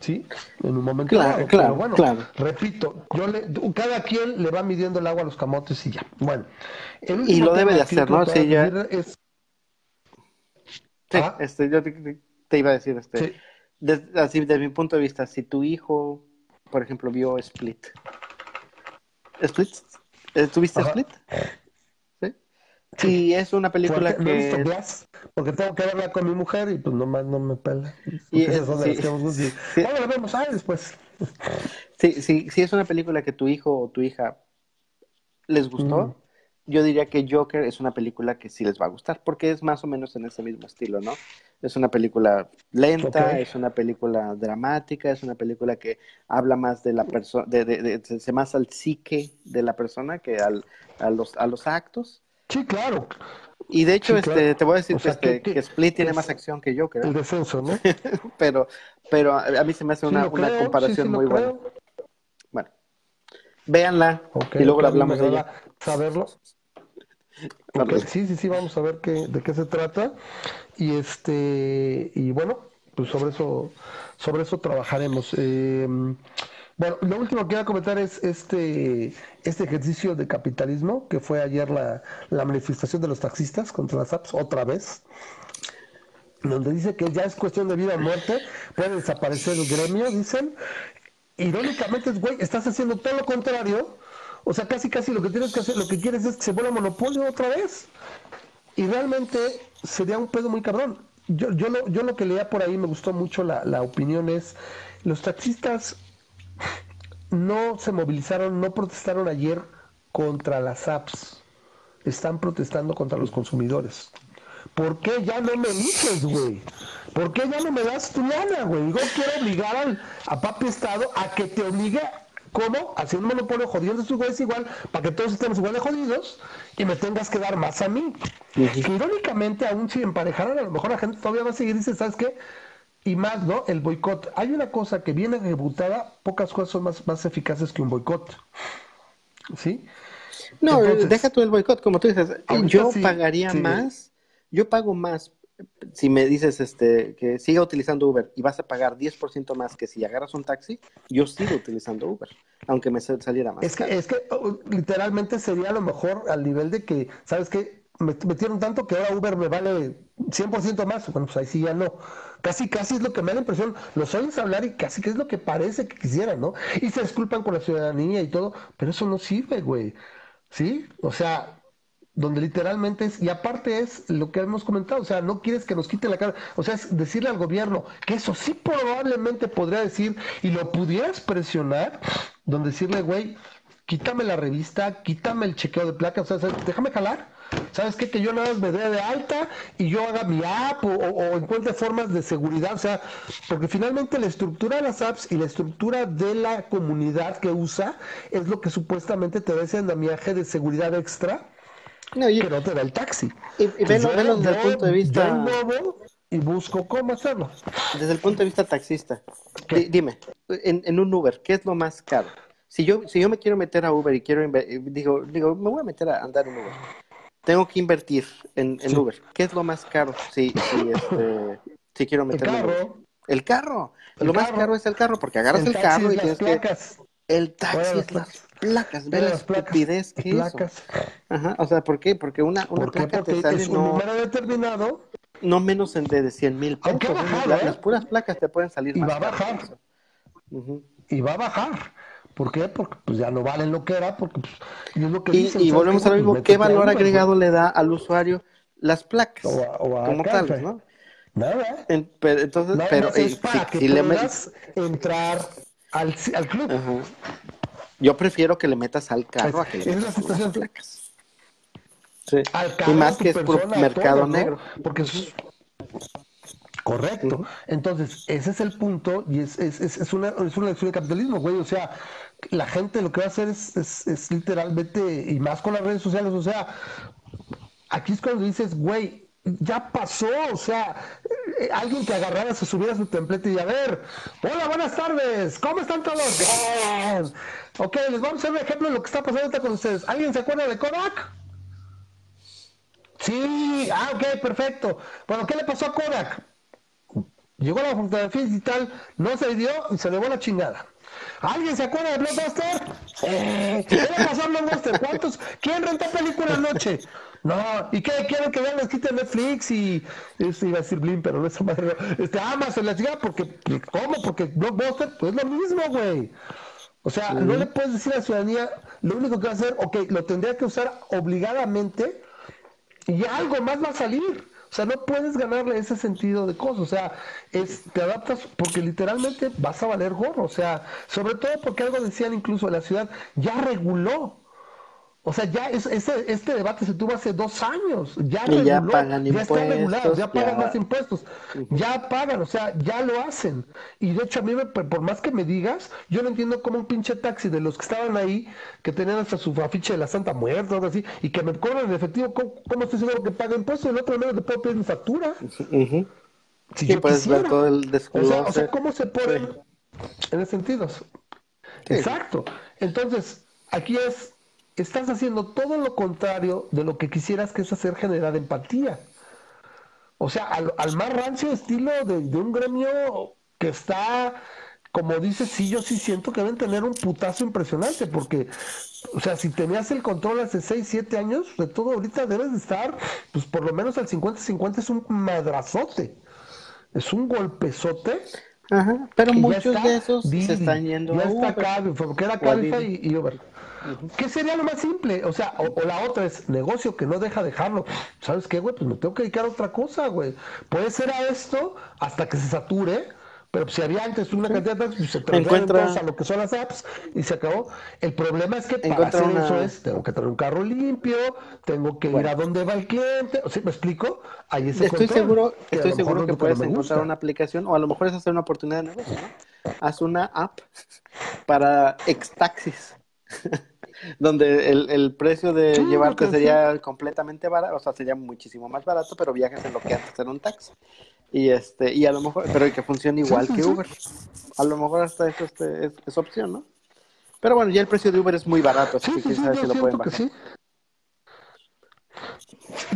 ¿Sí? En un momento Claro, claro, pero bueno, claro. repito, yo le, cada quien le va midiendo el agua a los camotes y ya. Bueno, el Y lo debe de hacer, ¿no? Sí, ya- es- Sí, Ah. este, yo te, te iba a decir, este, Sí. des- así desde mi punto de vista, si tu hijo, por ejemplo, vio Split, ¿Split? ¿Tuviste Ajá. Split? Sí. Es una película Fuerte, no he visto que... Glass, porque tengo que verla con mi mujer y pues nomás no me pela. Y esas es- son sí, las que sí. "Ah, la vemos, ah, después. Sí, sí, sí es una película que tu hijo o tu hija les gustó. Mm. Yo diría que Joker es una película que sí les va a gustar, porque es más o menos en ese mismo estilo, ¿no? Es una película lenta, es una película dramática, es una película que habla más de la persona, de, de, de- de- de- más al psique de la persona que al, a los, a los actos. Sí, claro, Y de hecho, Sí, este, claro. te voy a decir O sea, que, este, que- que Split tiene es- más acción que Joker, el descenso, ¿no? [LAUGHS] pero, pero a mí se me hace una, una creo, comparación sí, muy buena. creo. Bueno, véanla y luego la me hablamos de ella. Saberlo. [LAUGHS] Sí, sí, sí, vamos a ver qué, de qué se trata. Y este, y bueno, pues sobre eso, sobre eso trabajaremos. Eh, bueno, lo último que quiero comentar es este, este ejercicio de capitalismo que fue ayer la, la manifestación de los taxistas contra las apps, otra vez. Donde dice que ya es cuestión de vida o muerte, puede desaparecer el gremio, dicen. Irónicamente, güey, estás haciendo todo lo contrario. O sea, casi casi lo que tienes que hacer, lo que quieres es que se vuelva monopolio otra vez. Y realmente sería un pedo muy cabrón. Yo, yo, lo, yo lo que leía por ahí, me gustó mucho la, la opinión, es los taxistas no se movilizaron, no protestaron ayer contra las apps. Están protestando contra los consumidores. ¿Por qué ya no me eliges, güey? ¿Por qué ya no me das tu lana, güey? Yo quiero obligar al, a papi Estado a que te obligue, ¿cómo? Haciendo un monopolio jodiendo a estos güeyes igual, para que todos estemos igual de jodidos y me tengas que dar más a mí. Que irónicamente, aún si emparejaran, a lo mejor la gente todavía va a seguir y dice, ¿sabes qué? Y más, ¿no? El boicot. Hay una cosa que viene ejecutada, pocas cosas son más, más eficaces que un boicot. ¿Sí? No, Entonces- deja tú el boicot, como tú dices. Ahorita Yo sí, pagaría sí. más, yo pago más si me dices este que siga utilizando Uber y vas a pagar 10% más que si agarras un taxi, yo sigo utilizando Uber, aunque me saliera más. Es que, es que literalmente sería a lo mejor al nivel de que, ¿sabes qué? Me metieron tanto que ahora Uber me vale 100% más. Bueno, pues ahí sí ya no. Casi, casi es lo que me da la impresión. Los oyes hablar y casi que es lo que parece que quisieran, ¿no? Y se disculpan con la ciudadanía y todo, pero eso no sirve, güey. ¿Sí? O sea, donde literalmente es, y aparte es lo que hemos comentado, o sea, no quieres que nos quite la cara, o sea, es decirle al gobierno que eso sí probablemente podría decir y lo pudieras presionar, donde decirle, güey, quítame la revista, quítame el chequeo de placas, o sea, déjame jalar. ¿Sabes qué? Que yo nada más me dé de alta y yo haga mi app o, o, encuentre formas de seguridad. O sea, porque finalmente la estructura de las apps y la estructura de la comunidad que usa es lo que supuestamente te da ese andamiaje de seguridad extra no, y, que no te da el taxi. Y, y velo, velo desde el punto de vista. Yo muevo y busco cómo hacerlo. Desde el punto de vista taxista. Dime, en, en, un Uber, ¿qué es lo más caro? Si yo, si yo me quiero meter a Uber y quiero digo, digo, me voy a meter a andar en Uber. Tengo que invertir en, en sí. Uber. ¿Qué es lo más caro si, si, este, si quiero meterme el carro. en Uber? El carro. El lo carro. más caro es el carro, porque agarras el, el carro y las tienes placas. que. El taxi es las placas, ve la estupidez que placas. Ajá, o sea, ¿por qué? Porque una, una placa Porque te sale es un no, número determinado no menos en de, de 100 mil pesos. La- ¿eh? Las puras placas te pueden salir y más va a bajar. Ujú. y va a bajar. ¿Por qué? Porque pues ya no valen lo que era, porque pues, y es lo que Y, dicen, y ¿sabes volvemos a lo Pues mismo, métete ¿qué valor agregado le da al usuario las placas O a- o a como tales, ¿no? Nada. En- pero, entonces, Nada pero más es para si- que si le met- puedas entrar al, al club. Ajá. Yo prefiero que le metas al carro a que le Es metas a las situación. placas. Sí. Al Y carro, más tu que es puro mercado todo, ¿no? negro. Porque es correcto. Entonces, ese es el punto y es, es, es, es una, es una lección de capitalismo, güey. O sea, la gente lo que va a hacer es, es, literalmente, y más con las redes sociales, o sea, aquí es cuando dices, güey, ya pasó, o sea, eh, alguien que agarrara, se subiera a su templete y a ver, hola, buenas tardes, ¿cómo están todos? Bien. Ok, les vamos a hacer un ejemplo de lo que está pasando ahorita con ustedes. ¿Alguien se acuerda de Kodak? Sí, ah, ok, perfecto. Bueno, ¿qué le pasó a Kodak? Llegó la fotografía digital, no se dio y se llevó la chingada. ¿Alguien se acuerda de Blockbuster? Eh, ¿Qué le pasó a Blockbuster? ¿Cuántos? ¿Quién rentó película anoche? No, ¿y qué quieren que vean les quiten Netflix y este, iba a decir Blim, pero no es madre, este Amazon la chica porque ¿cómo? Porque Blockbuster pues es lo mismo, güey. O sea, no le puedes decir a la ciudadanía, lo único que va a hacer, ok, lo tendría que usar obligadamente y algo más va a salir. O sea, no puedes ganarle ese sentido de cosas. O sea, es, te adaptas porque literalmente vas a valer gorro. O sea, sobre todo porque algo decían incluso la ciudad ya reguló. O sea, ya es, ese, este debate se tuvo hace dos años. Ya Y ya reguló, pagan ya está regulado, ya pagan ya- más impuestos, ya pagan, o sea, ya lo hacen. Y de hecho, a mí, me- por más que me digas, yo no entiendo cómo un pinche taxi de los que estaban ahí, que tenían hasta su afiche de la Santa Muerte o algo así, y que me cobran en efectivo, ¿cómo, cómo estoy seguro que paga impuestos? El otro menos le puedo pedir mi factura. Si Sí, yo puedes ver quisiera. todo el O sea, o sea, ¿cómo se ponen en ese sentido? Sí. Exacto. Entonces, aquí es, estás haciendo todo lo contrario de lo que quisieras que es hacer generar empatía. O sea, al, al más rancio estilo de, de un gremio que está, como dices, sí, yo sí siento que deben tener un putazo impresionante, porque, o sea, si tenías el control hace 6, 7 años, de todo ahorita debes de estar, pues por lo menos al 50-50 es un madrazote. Es un golpezote Ajá, pero muchos está de esos Didi, se están yendo ya a está Uber. Cabify, porque era Cabify y, y Uber. ¿Qué sería lo más simple? O sea, o, o la otra es negocio que no deja dejarlo. ¿Sabes qué, güey? Pues me tengo que dedicar a otra cosa, güey. Puede ser a esto hasta que se sature, pero si había antes una cantidad de apps, pues se Encuentra- a lo que son las apps y se acabó. El problema es que para hacer una- eso es, tengo que traer un carro limpio, tengo que ir a donde va el cliente. O sea, ¿me explico? Ahí ese Estoy control, seguro, que estoy seguro es que puedes encontrar una aplicación, o a lo mejor es hacer una oportunidad de negocio, ¿no? Haz una app para extaxis, [LAUGHS] donde el, el precio de Sí, llevarte sería completamente barato, o sea, sería muchísimo más barato, pero viajas en lo que antes era un taxi. Y este, y a lo mejor, pero que funcione igual sí, que. Uber. A lo mejor hasta eso este, es, es opción, ¿no? Pero bueno, ya el precio de Uber es muy barato, así Sí, que quién sabe yo si lo pueden bajar.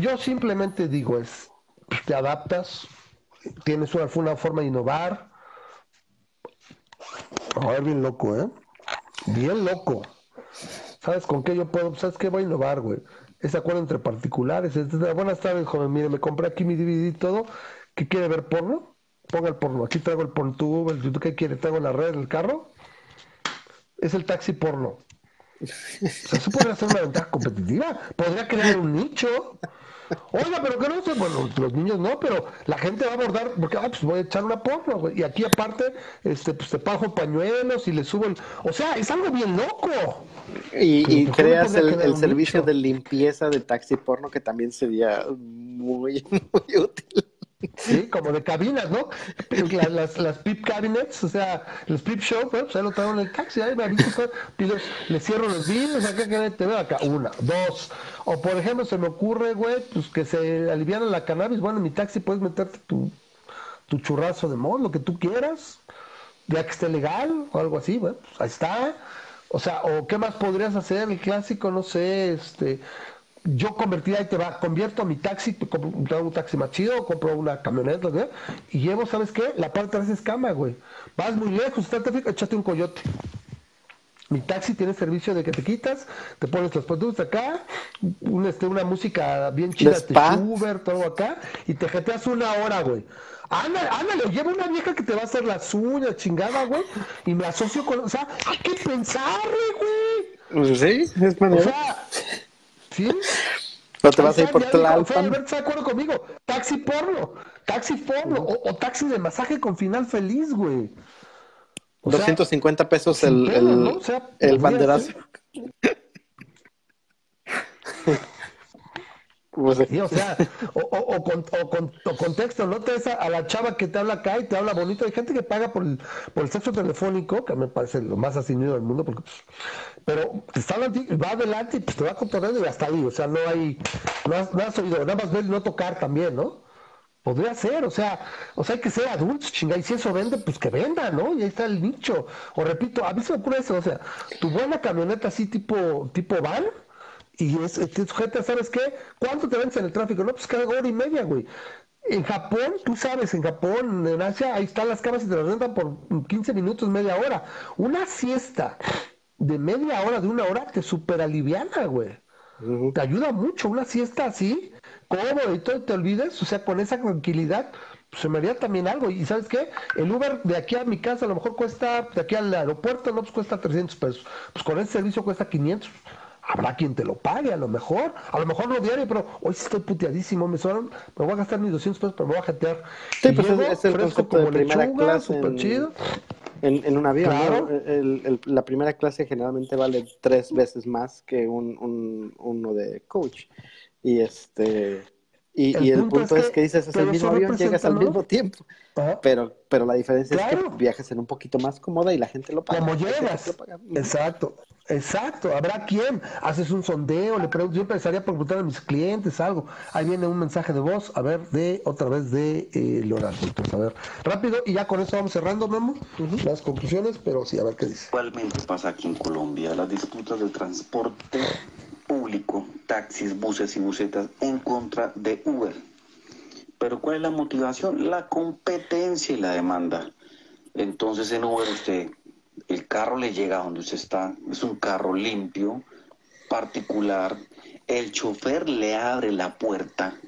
Yo simplemente digo es, te adaptas, tienes una, una forma de innovar. A ver, bien loco, ¿eh? Bien loco. ¿Sabes con qué yo puedo? ¿Sabes qué voy a innovar, güey? Ese acuerdo entre particulares. Buenas tardes, joven. Mire, me compré aquí mi DVD y todo. ¿Qué quiere ver porno? Ponga el porno. Aquí traigo el porno. El YouTube. ¿Qué quiere? Traigo la red del carro. Es el taxi porno. [LAUGHS] O sea, eso podría ser una ventaja competitiva. Podría crear un nicho. Oiga, pero que no sé, bueno, los niños no, pero la gente va a abordar, porque, ah, pues voy a echar una porno, güey. Y aquí aparte, este, pues te pago pañuelos y le subo el... O sea, es algo bien loco. Y, creas el, servicio de limpieza de taxi porno que también sería muy, [LAUGHS] muy útil. Sí, [LAUGHS] como de cabinas, ¿no? Las, las pip cabinets, o sea, los pip show, pues ahí lo traigo en el taxi, ahí me aviso, le cierro los vidrios, acá que te veo acá, una, dos, o por ejemplo se me ocurre, güey, pues que se aliviana la cannabis, bueno, en mi taxi puedes meterte tu, tu churrazo de mod, lo que tú quieras, ya que esté legal o algo así, güey, pues ahí está. O sea, o qué más podrías hacer, el clásico, no sé, este, yo convertí ahí te va, convierto mi taxi, compro un taxi más chido, compro una camioneta, ¿no? y llevo, ¿sabes qué? La parte de atrás es cama, güey. Vas muy lejos, tráfico, échate un coyote. Mi taxi tiene servicio de que te quitas, te pones los productos acá, un, este, una música bien chida, te Uber, todo acá, y te jeteas una hora, güey. Ándale, ándale, lleva una vieja que te va a hacer las uñas, chingada, güey, y me asocio con, o sea, hay que pensarle, güey. Pues sí, es manera. O sea, ¿Sí? No te vas a ir por Tlalpan. Alberto está de acuerdo conmigo. Taxi porno. Taxi porno. O, taxi de masaje con final feliz, güey. 250 pesos el, el, el banderazo. [LAUGHS] Pues o sea, o, o, con, o, con, contexto, no te a, a la chava que te habla acá y te habla bonito. Hay gente que paga por el, por el sexo telefónico, que me parece lo más asinido del mundo, porque, pues, pero te está va adelante y pues, te va controlar y hasta ahí. O sea, no hay, no has, no has oído, nada más ver y no tocar también, ¿no? Podría ser, o sea, o sea, hay que ser adultos, chinga, y si eso vende, pues que venda, ¿no? Y ahí está el nicho. O repito, a mí se me ocurre eso, o sea, tu buena camioneta así tipo, tipo van, y es, sujeta, ¿sabes qué? ¿Cuánto te vendes en el tráfico? No, pues cada hora y media, güey. En Japón, tú sabes, en Japón, en Asia, ahí están las camas y te las rentan por 15 minutos, media hora. Una siesta de media hora, de una hora, te super aliviana, güey. Te ayuda mucho. Una siesta así, cómodo y todo, te olvides, o sea, con esa tranquilidad, pues se me haría también algo. Y ¿sabes qué? El Uber de aquí a mi casa a lo mejor cuesta, de aquí al aeropuerto, no, pues cuesta 300 pesos. Pues con ese servicio cuesta 500 habrá quien te lo pague, a lo mejor, a lo mejor no diario, pero hoy sí estoy puteadísimo, me suenan, me voy a gastar mis 200 pesos, pero me voy a jetear. Sí, pues es, el concepto de primera clase en, chido. En, un avión, la primera clase generalmente vale tres veces más que un, un uno de coach. Y este y el, y el punto, es, que, dices, es el mismo avión, llegas al mismo tiempo. Pero, pero la diferencia es que viajas en un poquito más cómoda y la gente lo paga. Como llegas. Exacto. Exacto, habrá quien, haces un sondeo, le pregunto, yo empezaría por preguntar a mis clientes algo. Ahí viene un mensaje de voz, a ver, de otra vez de eh, Lorenzo. a ver, rápido, y ya con eso vamos cerrando, Memo, las conclusiones, pero sí, a ver qué dice. Igualmente pasa aquí en Colombia, las disputas del transporte público, taxis, buses y busetas en contra de Uber. Pero ¿cuál es la motivación? La competencia y la demanda. Entonces en Uber usted el carro le llega a donde usted está, es un carro limpio, particular, el chofer le abre la puerta,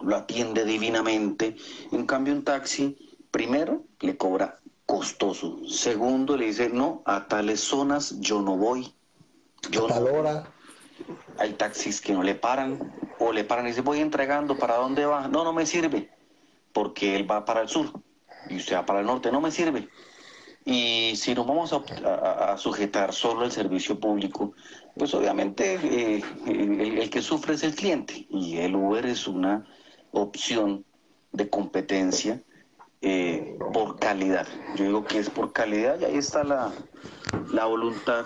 lo atiende divinamente, en cambio un taxi, primero, le cobra costoso, segundo, le dice, no, a tales zonas yo no voy, yo no Hay taxis que no le paran, o le paran y dice, voy entregando, ¿para dónde va? No, no me sirve, porque él va para el sur, y usted va para el norte, no me sirve y si nos vamos a, sujetar solo al servicio público, pues obviamente eh, el, que sufre es el cliente y el Uber es una opción de competencia eh, por calidad. Yo digo que es por calidad y ahí está la, la voluntad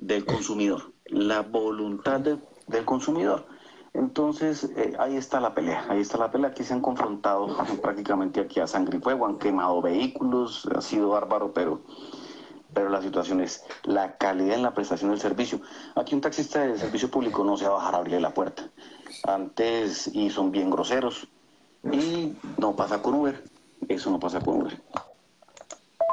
del consumidor, la voluntad del consumidor. Entonces, eh, ahí está la pelea, ahí está la pelea. Aquí se han confrontado [LAUGHS] prácticamente aquí a sangre y fuego, han quemado vehículos, ha sido bárbaro, pero, pero la situación es la calidad en la prestación del servicio. Aquí un taxista de servicio público no se va a bajar a abrirle la puerta. Antes, y son bien groseros, Y no pasa con Uber. Eso no pasa con Uber.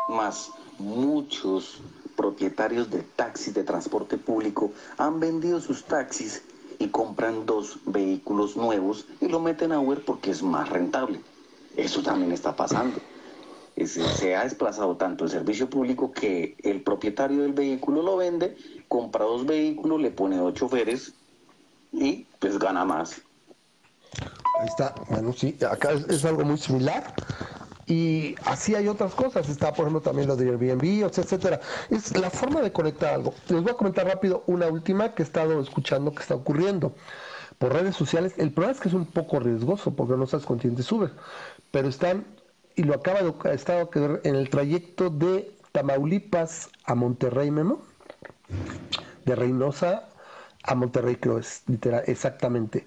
Más muchos propietarios de taxis de transporte público han vendido sus taxis y compran dos vehículos nuevos y lo meten a Uber porque es más rentable. Eso también está pasando. se ha desplazado tanto el servicio público que el propietario del vehículo lo vende, compra dos vehículos, le pone dos choferes y pues gana más. Ahí está, bueno, sí, acá es algo muy similar. Y así hay otras cosas. Está, por ejemplo, también lo de Airbnb, etcétera. Es la forma de conectar algo. Les voy a comentar rápido una última que he estado escuchando que está ocurriendo por redes sociales. El problema es que es un poco riesgoso porque no sabes con quién te subes. Pero están, y lo acaba de estar en el trayecto de Tamaulipas a Monterrey, Memo. De Reynosa a Monterrey, creo es literal, exactamente.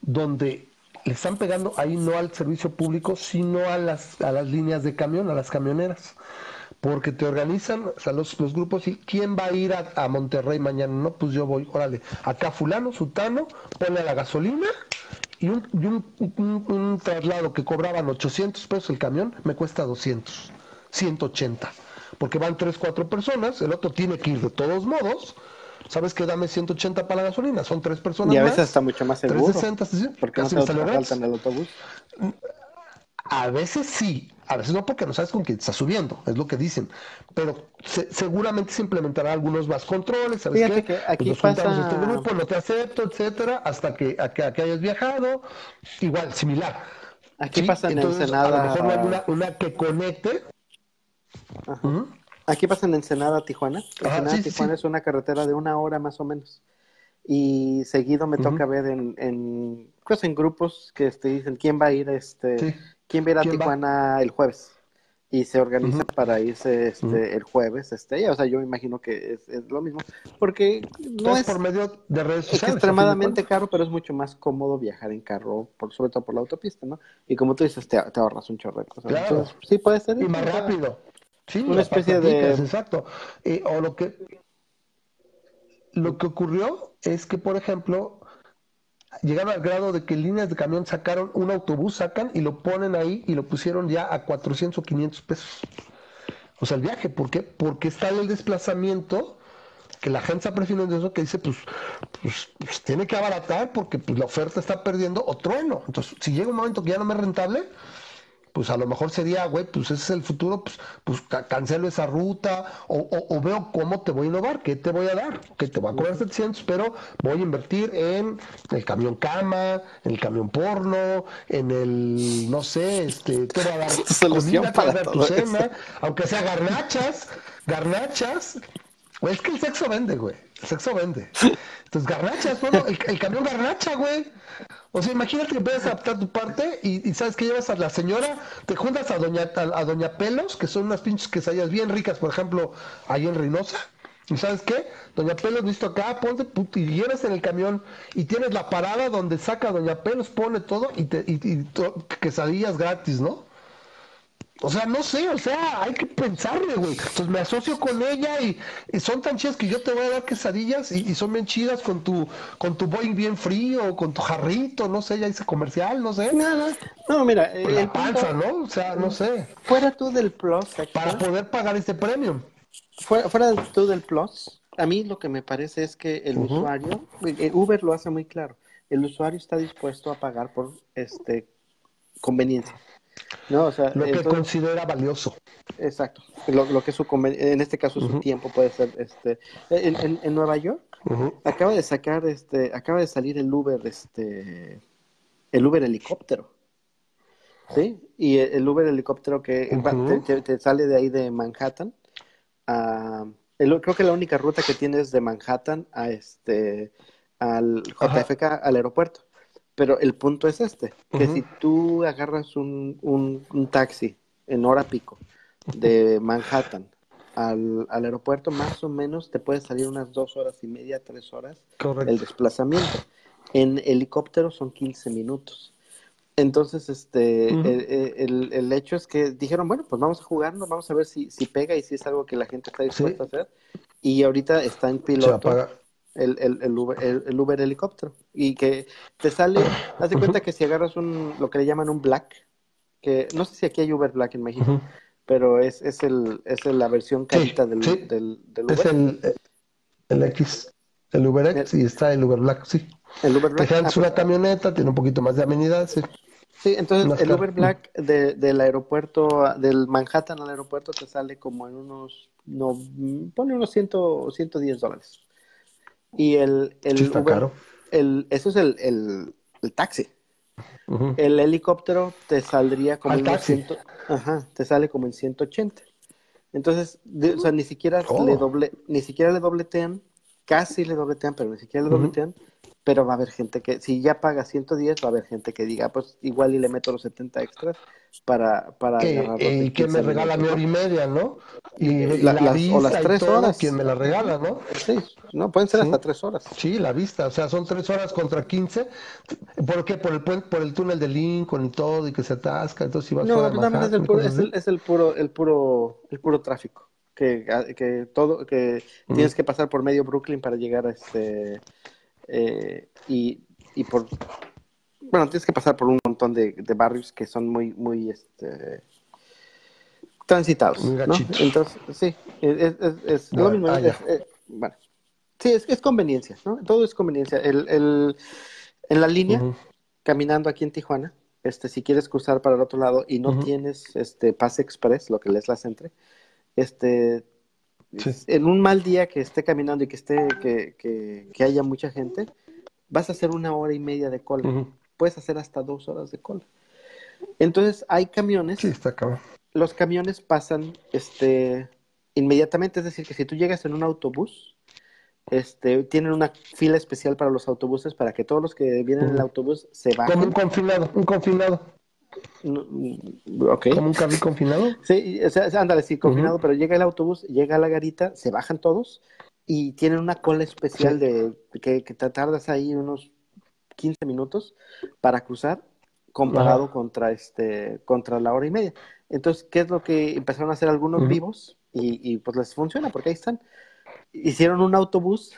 Donde le están pegando ahí no al servicio público, sino a las, a las líneas de camión, a las camioneras. Porque te organizan, o sea, los, los grupos, y ¿quién va a ir a, Monterrey mañana? No, pues yo voy, órale, acá fulano, sutano, pone la gasolina y, un, y un, un, traslado que cobraban 800 pesos el camión, me cuesta 200, 180. Porque van 3, 4 personas, el otro tiene que ir de todos modos, ¿sabes qué? Dame 180 para la gasolina, son tres personas. Y a veces está mucho más seguro. 360, porque no se falta en el autobús. A veces sí, a veces no porque no sabes con quién está subiendo, es lo que dicen. Pero seguramente se implementará algunos más controles, ¿sabes Fíjate Que aquí pues pasa... este grupo, no te acepto, etcétera, hasta que, a que, hayas viajado. Igual, similar. Aquí pasa en Ensenada... A lo mejor no hay una, que conecte. Ajá. Aquí pasa en Ensenada, Tijuana. Ensenada, Tijuana es una carretera de una hora más o menos. Y seguido me toca ver en, en, pues en grupos que este, dicen quién va a ir este, quién va a ir a Tijuana el jueves. Y se organiza para irse este, el jueves, este, o sea, yo me imagino que es, es lo mismo, porque no es, por medio de redes sociales. Es extremadamente caro, pero es mucho más cómodo viajar en carro, por, sobre todo por la autopista, ¿no? Y como tú dices, te, ahorras un chorro Claro. sí puede ser. Y más rápido. Sí, una especie de... Exacto. Eh, o lo que, lo que ocurrió es que, por ejemplo, llegaron al grado de que líneas de camión sacaron un autobús, sacan y lo ponen ahí y lo pusieron ya a 400 o 500 pesos. O sea, el viaje, ¿por qué? Porque está el desplazamiento que la prefiriendo eso que dice, pues, pues, pues, tiene que abaratar porque pues, la oferta está perdiendo o trueno. Entonces, si llega un momento que ya no me es rentable, pues a lo mejor sería, güey, pues ese es el futuro, pues, pues cancelo esa ruta o, veo cómo te voy a innovar, qué te voy a dar, que te voy a cobrar 700, pero voy a invertir en el camión cama, en el camión porno, en el, no sé, este, te voy a dar [LAUGHS] solución para, tu cena, aunque sea garnachas, garnachas, güey, es que el sexo vende, güey, sexo vende. [LAUGHS] Entonces, garnachas, bueno, el, el camión garnacha, güey. O sea, imagínate que puedes adaptar tu parte y, sabes que llevas a la señora, te juntas a doña, a, doña Pelos, que son unas pinches quesadillas bien ricas, por ejemplo, ahí en Reynosa. ¿Y sabes qué? Doña Pelos, listo acá, ponte y llevas en el camión y tienes la parada donde saca Doña Pelos, pone todo y, te, y, y quesadillas gratis, ¿no? O sea, no sé, o sea, hay que pensarle, güey. Entonces me asocio con ella y, son tan chidas que yo te voy a dar quesadillas y, son bien chidas con tu con tu Boeing bien frío, con tu jarrito, no sé, ya dice comercial, no sé. Nada. No, mira, el panza, ¿no? O sea, no sé. Fuera tú del plus. Para poder pagar este premio. Fuera, fuera tú del plus, a mí lo que me parece es que el usuario, eh, Uber lo hace muy claro, el usuario está dispuesto a pagar por este conveniencia. No, o sea, lo que considera valioso. Exacto. Lo, que su en este caso su tiempo puede ser este en, en, Nueva York acaba de sacar este acaba de salir el Uber este el Uber helicóptero. ¿Sí? Y el Uber helicóptero que te, sale de ahí de Manhattan a creo que la única ruta que tiene es de Manhattan a este al JFK al aeropuerto. Pero el punto es este, que si tú agarras un, un, taxi en hora pico de [LAUGHS] Manhattan al, al, aeropuerto, más o menos te puede salir unas dos horas y media, tres horas el desplazamiento. En helicóptero son 15 minutos. Entonces, este, el, el, hecho es que dijeron, bueno, pues vamos a jugarnos, vamos a ver si, si pega y si es algo que la gente está dispuesta a hacer. Y ahorita está en piloto el, el, el, Uber, el, Uber helicóptero. Y que te sale, haz de cuenta que si agarras un, lo que le llaman un Black, que no sé si aquí hay Uber Black en México, pero es, es, el, es la versión carita del, del, Uber. Es el, el X, el Uber X y está el Uber Black, sí. El Uber Black. Que es ah, una pues. camioneta, tiene un poquito más de amenidad, sí. Sí, entonces el Uber Black de, del aeropuerto, del Manhattan al aeropuerto te sale como en unos, no, pone unos 100, 110 dólares. Y el, el Uber, El, eso es el, el, el taxi. El helicóptero te saldría como en ajá, te sale como en 180. Entonces, o sea, ni siquiera le oh. doble, ni siquiera le dobletean, casi le dobletean, pero ni siquiera le dobletean pero va a haber gente que, si ya paga 110, va a haber gente que diga, pues igual y le meto los 70 extras para, para que, eh, que me regala mi hora y media, ¿no? Y, la, las, o las tres horas. Quien me la regala, ¿no? Sí, no, pueden ser hasta tres horas. Sí, la vista, o sea, son tres horas contra 15. ¿Por qué? Por el, por el túnel de Lincoln y todo, y que se atasca, entonces si vas No, pues nada es, el puro, es, el, es el puro, el puro, el puro tráfico. Que, que todo, que tienes que pasar por medio Brooklyn para llegar a este eh, y, y, por bueno tienes que pasar por un montón de, de barrios que son muy muy este transitados ¿no? entonces sí es, es, lo mismo ah, bueno sí es, es conveniencia no todo es conveniencia. El, el en la línea caminando aquí en Tijuana este si quieres cruzar para el otro lado y no tienes este pase express lo que les la entre este en un mal día que esté caminando y que esté, que, que, que, haya mucha gente, vas a hacer una hora y media de cola. Puedes hacer hasta dos horas de cola. Entonces hay camiones. Sí, está Los camiones pasan este, inmediatamente, es decir, que si tú llegas en un autobús, este, tienen una fila especial para los autobuses para que todos los que vienen en el autobús se bajen. Como un confinado, un confinado. Okay. ¿Como un confinado? [LAUGHS] Sí, o sea, ándale, sí, confinado, pero llega el autobús, llega la garita, se bajan todos y tienen una cola especial de que, te tardas ahí unos 15 minutos para cruzar comparado contra este contra la hora y media. Entonces, ¿qué es lo que empezaron a hacer algunos vivos? Y, pues les funciona porque ahí están. Hicieron un autobús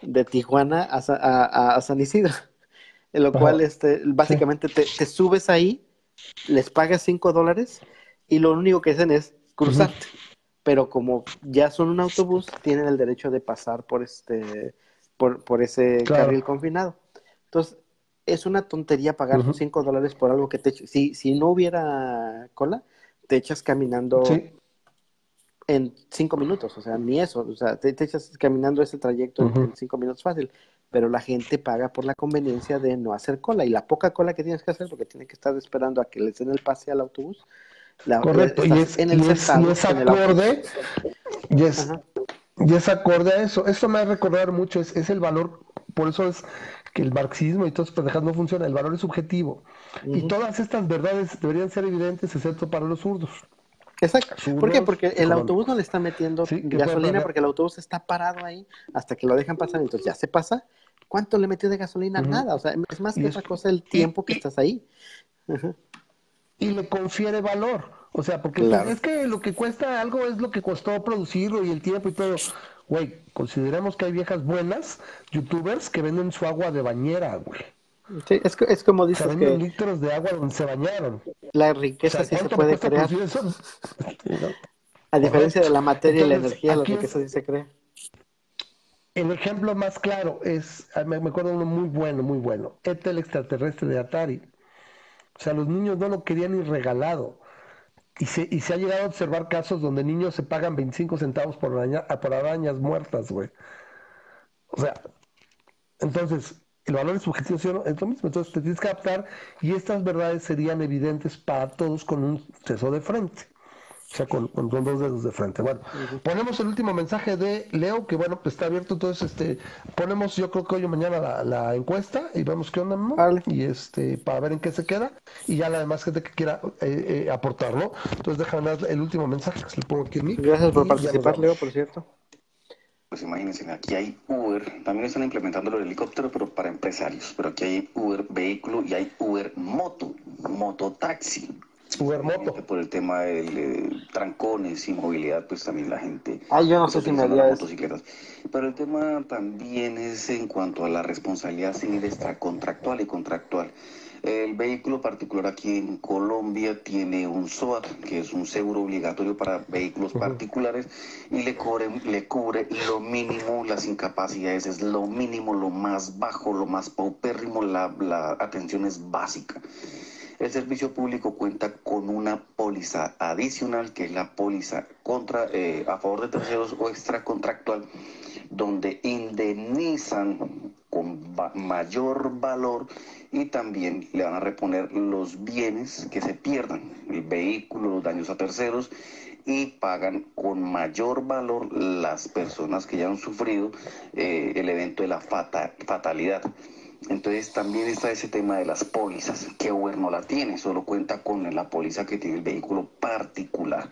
de Tijuana a, San Isidro, [LAUGHS] en lo cual este, básicamente te, te subes ahí les pagas 5 dólares y lo único que hacen es cruzarte. Pero como ya son un autobús, tienen el derecho de pasar por este por, por ese carril confinado. Entonces, es una tontería pagar 5 dólares por algo que te si, si no hubiera cola, te echas caminando en 5 minutos, o sea, ni eso, o sea, te, echas caminando ese trayecto en 5 minutos fácil pero la gente paga por la conveniencia de no hacer cola y la poca cola que tienes que hacer porque tiene que estar esperando a que les den el pase al autobús. La, Correcto, y es, en el y es, acorde, y es, y es acorde a eso. Eso me va a recordar mucho, es, es el valor, por eso es que el marxismo y todas estas pendejadas no funciona, el valor es subjetivo. Y todas estas verdades deberían ser evidentes, excepto para los zurdos. Exacto. ¿Por qué? Porque el autobús no le está metiendo gasolina porque el autobús está parado ahí hasta que lo dejan pasar, entonces ya se pasa. ¿Cuánto le metió de gasolina? Nada. O sea, es más que otra cosa el tiempo que estás ahí. Y le confiere valor. O sea, porque es que lo que cuesta algo es lo que costó producirlo y el tiempo y todo. Güey, consideremos que hay viejas buenas, youtubers, que venden su agua de bañera, güey. Sí, es, es como dices que... litros de agua donde se bañaron. La riqueza sí se puede crear. A diferencia de la materia y la energía, la riqueza sí se crea. El ejemplo más claro es, ah, me, acuerdo uno muy bueno, muy bueno, este el extraterrestre de Atari. O sea, los niños no lo querían ni regalado. Y se, y se ha llegado a observar casos donde niños se pagan 25 centavos por, araña, por arañas muertas, güey. O sea, entonces, el valor es subjetivo es lo mismo. Entonces te tienes que adaptar y estas verdades serían evidentes para todos con un ceso de frente. O sea, con, con, dos dedos de frente. Bueno, ponemos el último mensaje de Leo, que bueno, pues está abierto. Entonces, este, ponemos yo creo que hoy o mañana la, encuesta y vemos qué onda, Y este, para ver en qué se queda. Y ya la demás gente que quiera eh, eh, aportar, ¿no? Entonces, déjame dar el último mensaje que se le pongo aquí en mí. Gracias por participar, Leo, por cierto. Pues imagínense, aquí hay Uber, también están implementando el helicóptero, pero para empresarios. Pero aquí hay Uber vehículo y hay Uber moto, mototaxi. Por el tema de trancones y movilidad, pues también la gente... Ah, yo no sé si me haría motocicletas. Pero el tema también es en cuanto a la responsabilidad civil extracontractual y contractual. El vehículo particular aquí en Colombia tiene un SOAT, que es un seguro obligatorio para vehículos particulares, y le cubre, le cubre lo mínimo, las incapacidades, es lo mínimo, lo más bajo, lo más paupérrimo, la, la atención es básica. El servicio público cuenta con una póliza adicional, que es la póliza contra, eh, a favor de terceros o extracontractual, donde indemnizan con mayor valor y también le van a reponer los bienes que se pierdan, el vehículo, los daños a terceros y pagan con mayor valor las personas que ya han sufrido eh, el evento de la fatalidad. Entonces también está ese tema de las pólizas, que Uber no la tiene, solo cuenta con la póliza que tiene el vehículo particular.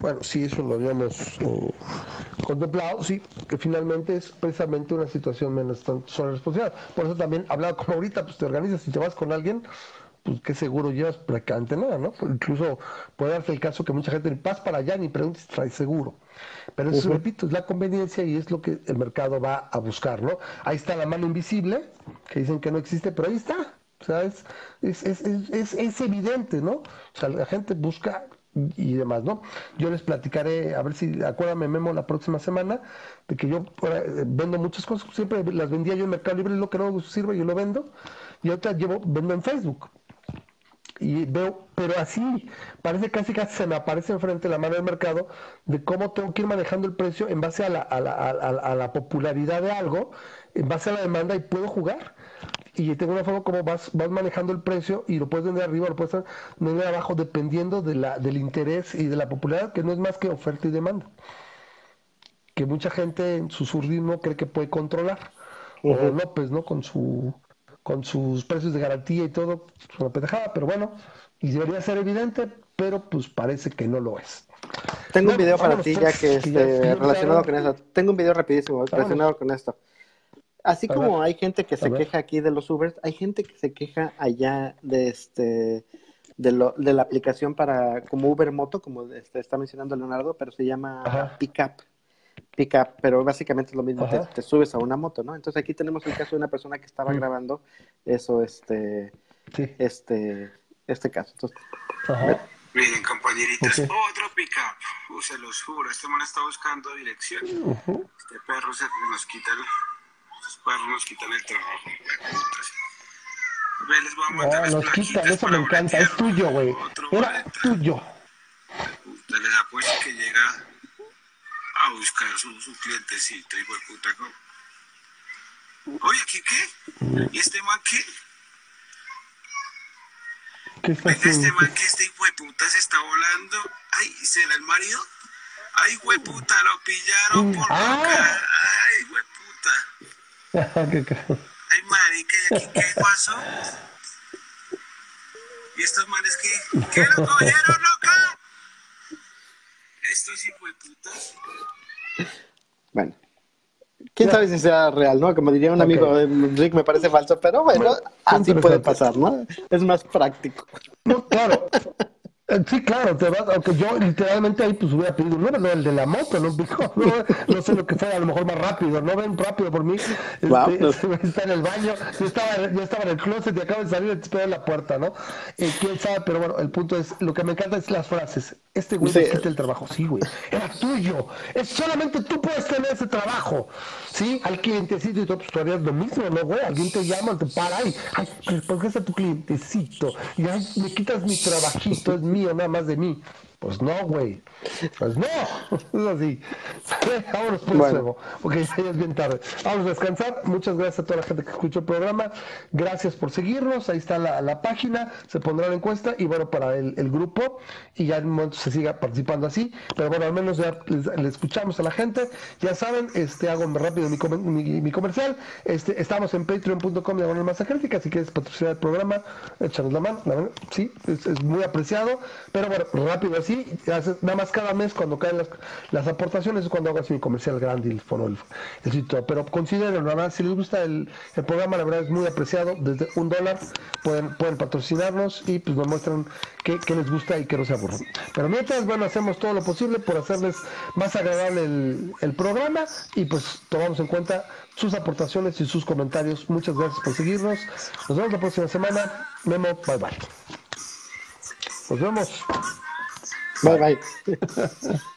Bueno, sí, eso lo habíamos eh, contemplado, sí, que finalmente es precisamente una situación menos sobre responsabilidad. Por eso también, hablado como ahorita, pues te organizas y te vas con alguien, pues qué seguro llevas prácticamente nada, ¿no? Incluso puede darse el caso que mucha gente pasa para allá ni pregunta si trae seguro. Pero eso, repito, es la conveniencia y es lo que el mercado va a buscar, ¿no? Ahí está la mano invisible, que dicen que no existe, pero ahí está. O sea, es, es, es, es evidente, ¿no? O sea, la gente busca y demás, ¿no? Yo les platicaré, a ver si, acuérdame Memo la próxima semana, de que yo eh, vendo muchas cosas, siempre las vendía yo en Mercado Libre, lo que no sirve yo lo vendo, y ahorita llevo, vendo en Facebook y veo, pero así, parece casi casi se me aparece enfrente la mano del mercado de cómo tengo que ir manejando el precio en base a la, a la, a, la popularidad de algo, en base a la demanda y puedo jugar. Y tengo una forma como vas, vas manejando el precio y lo puedes vender arriba, lo puedes vender abajo, dependiendo de la, del interés y de la popularidad, que no es más que oferta y demanda. Que mucha gente en su surdismo cree que puede controlar. O López, ¿no? Con su con sus precios de garantía y todo, es una pendejada, pero bueno, y debería ser evidente, pero pues parece que no lo es. Tengo un video para ti ya que esté relacionado con eso. Tengo un video rapidísimo relacionado con esto. Así como hay gente que se queja aquí de los Ubers, hay gente que se queja allá de este de, lo, de la aplicación para como Uber Moto, como este, está mencionando Leonardo, pero se llama Pickup pickup, pero básicamente es lo mismo, te, subes a una moto, ¿no? Entonces aquí tenemos el caso de una persona que estaba mm. grabando eso, este, este, este caso. Entonces, Miren, compañeritas, otro pickup, uh, se los juro, este man está buscando dirección. Este perro se nos quita el, estos perros nos quitan el trabajo. Ve, les voy a mandar no, nos quitan, eso me encanta, es tuyo, güey. Era tuyo. Usted les apuesto que llega a buscar su, su clientecito, hijo de puta. Oye, ¿aquí qué? ¿Y este man qué? ¿Qué está Venga, este man que este hijo de puta se está volando. Ay, ¿será el marido? Ay, puta, lo pillaron por ah. loca. Ay, puta. [LAUGHS] ¿Qué Ay, marica, ¿y aquí qué pasó? ¿Y estos manes qué? ¿Qué lo cogieron, loca? [LAUGHS] Estos hijos de putas. Bueno. Quién sabe si sea real, ¿no? Como diría un amigo, Rick me parece falso, pero bueno, así puede pasar, ¿no? Es más práctico. No, claro. Eh, sí, claro, te vas, aunque yo literalmente ahí pues hubiera pedido un número, el de la moto, ¿no? [LAUGHS] no, sé lo que fuera, a lo mejor más rápido, no ven rápido por mí, este, [LAUGHS] está en el baño, yo estaba, yo estaba en el closet y acabo de salir te en la puerta, ¿no? Eh, quién sabe, pero bueno, el punto es, lo que me encanta es las frases, este güey sí. quita el trabajo, sí, güey, era tuyo, es solamente tú puedes tener ese trabajo, ¿sí? Al clientecito y todo, pues todavía es lo mismo, ¿no, güey? Alguien te llama, te para, y, ay, ¿por qué está tu clientecito? Y ay, me quitas mi trabajito, es mío, nada más de mí. Pues no, güey. Pues no. Es así. [LAUGHS] Vámonos por bueno. luego. Porque ya es bien tarde. Vamos a descansar. Muchas gracias a toda la gente que escuchó el programa. Gracias por seguirnos. Ahí está la, la página. Se pondrá la encuesta. Y bueno, para el, el, grupo. Y ya en un momento se siga participando así. Pero bueno, al menos ya le escuchamos a la gente. Ya saben, este hago rápido mi, mi, mi comercial. Este, estamos en patreon.com de masa crítica. Si quieres patrocinar el programa, échanos la mano. La mano sí, es, es muy apreciado. Pero bueno, rápido así nada más cada mes cuando caen las, aportaciones es cuando hago así mi comercial grande y el fono, el, el sitio. Pero consideren, verdad, si les gusta el, programa, la verdad es muy apreciado. Desde un dólar pueden, pueden patrocinarnos y pues nos muestran qué, les gusta y que no se aburren. Pero mientras, bueno, hacemos todo lo posible por hacerles más agradable el, el programa y pues tomamos en cuenta sus aportaciones y sus comentarios. Muchas gracias por seguirnos. Nos vemos la próxima semana. Memo, bye bye. Nos vemos. Bye bye. [LAUGHS]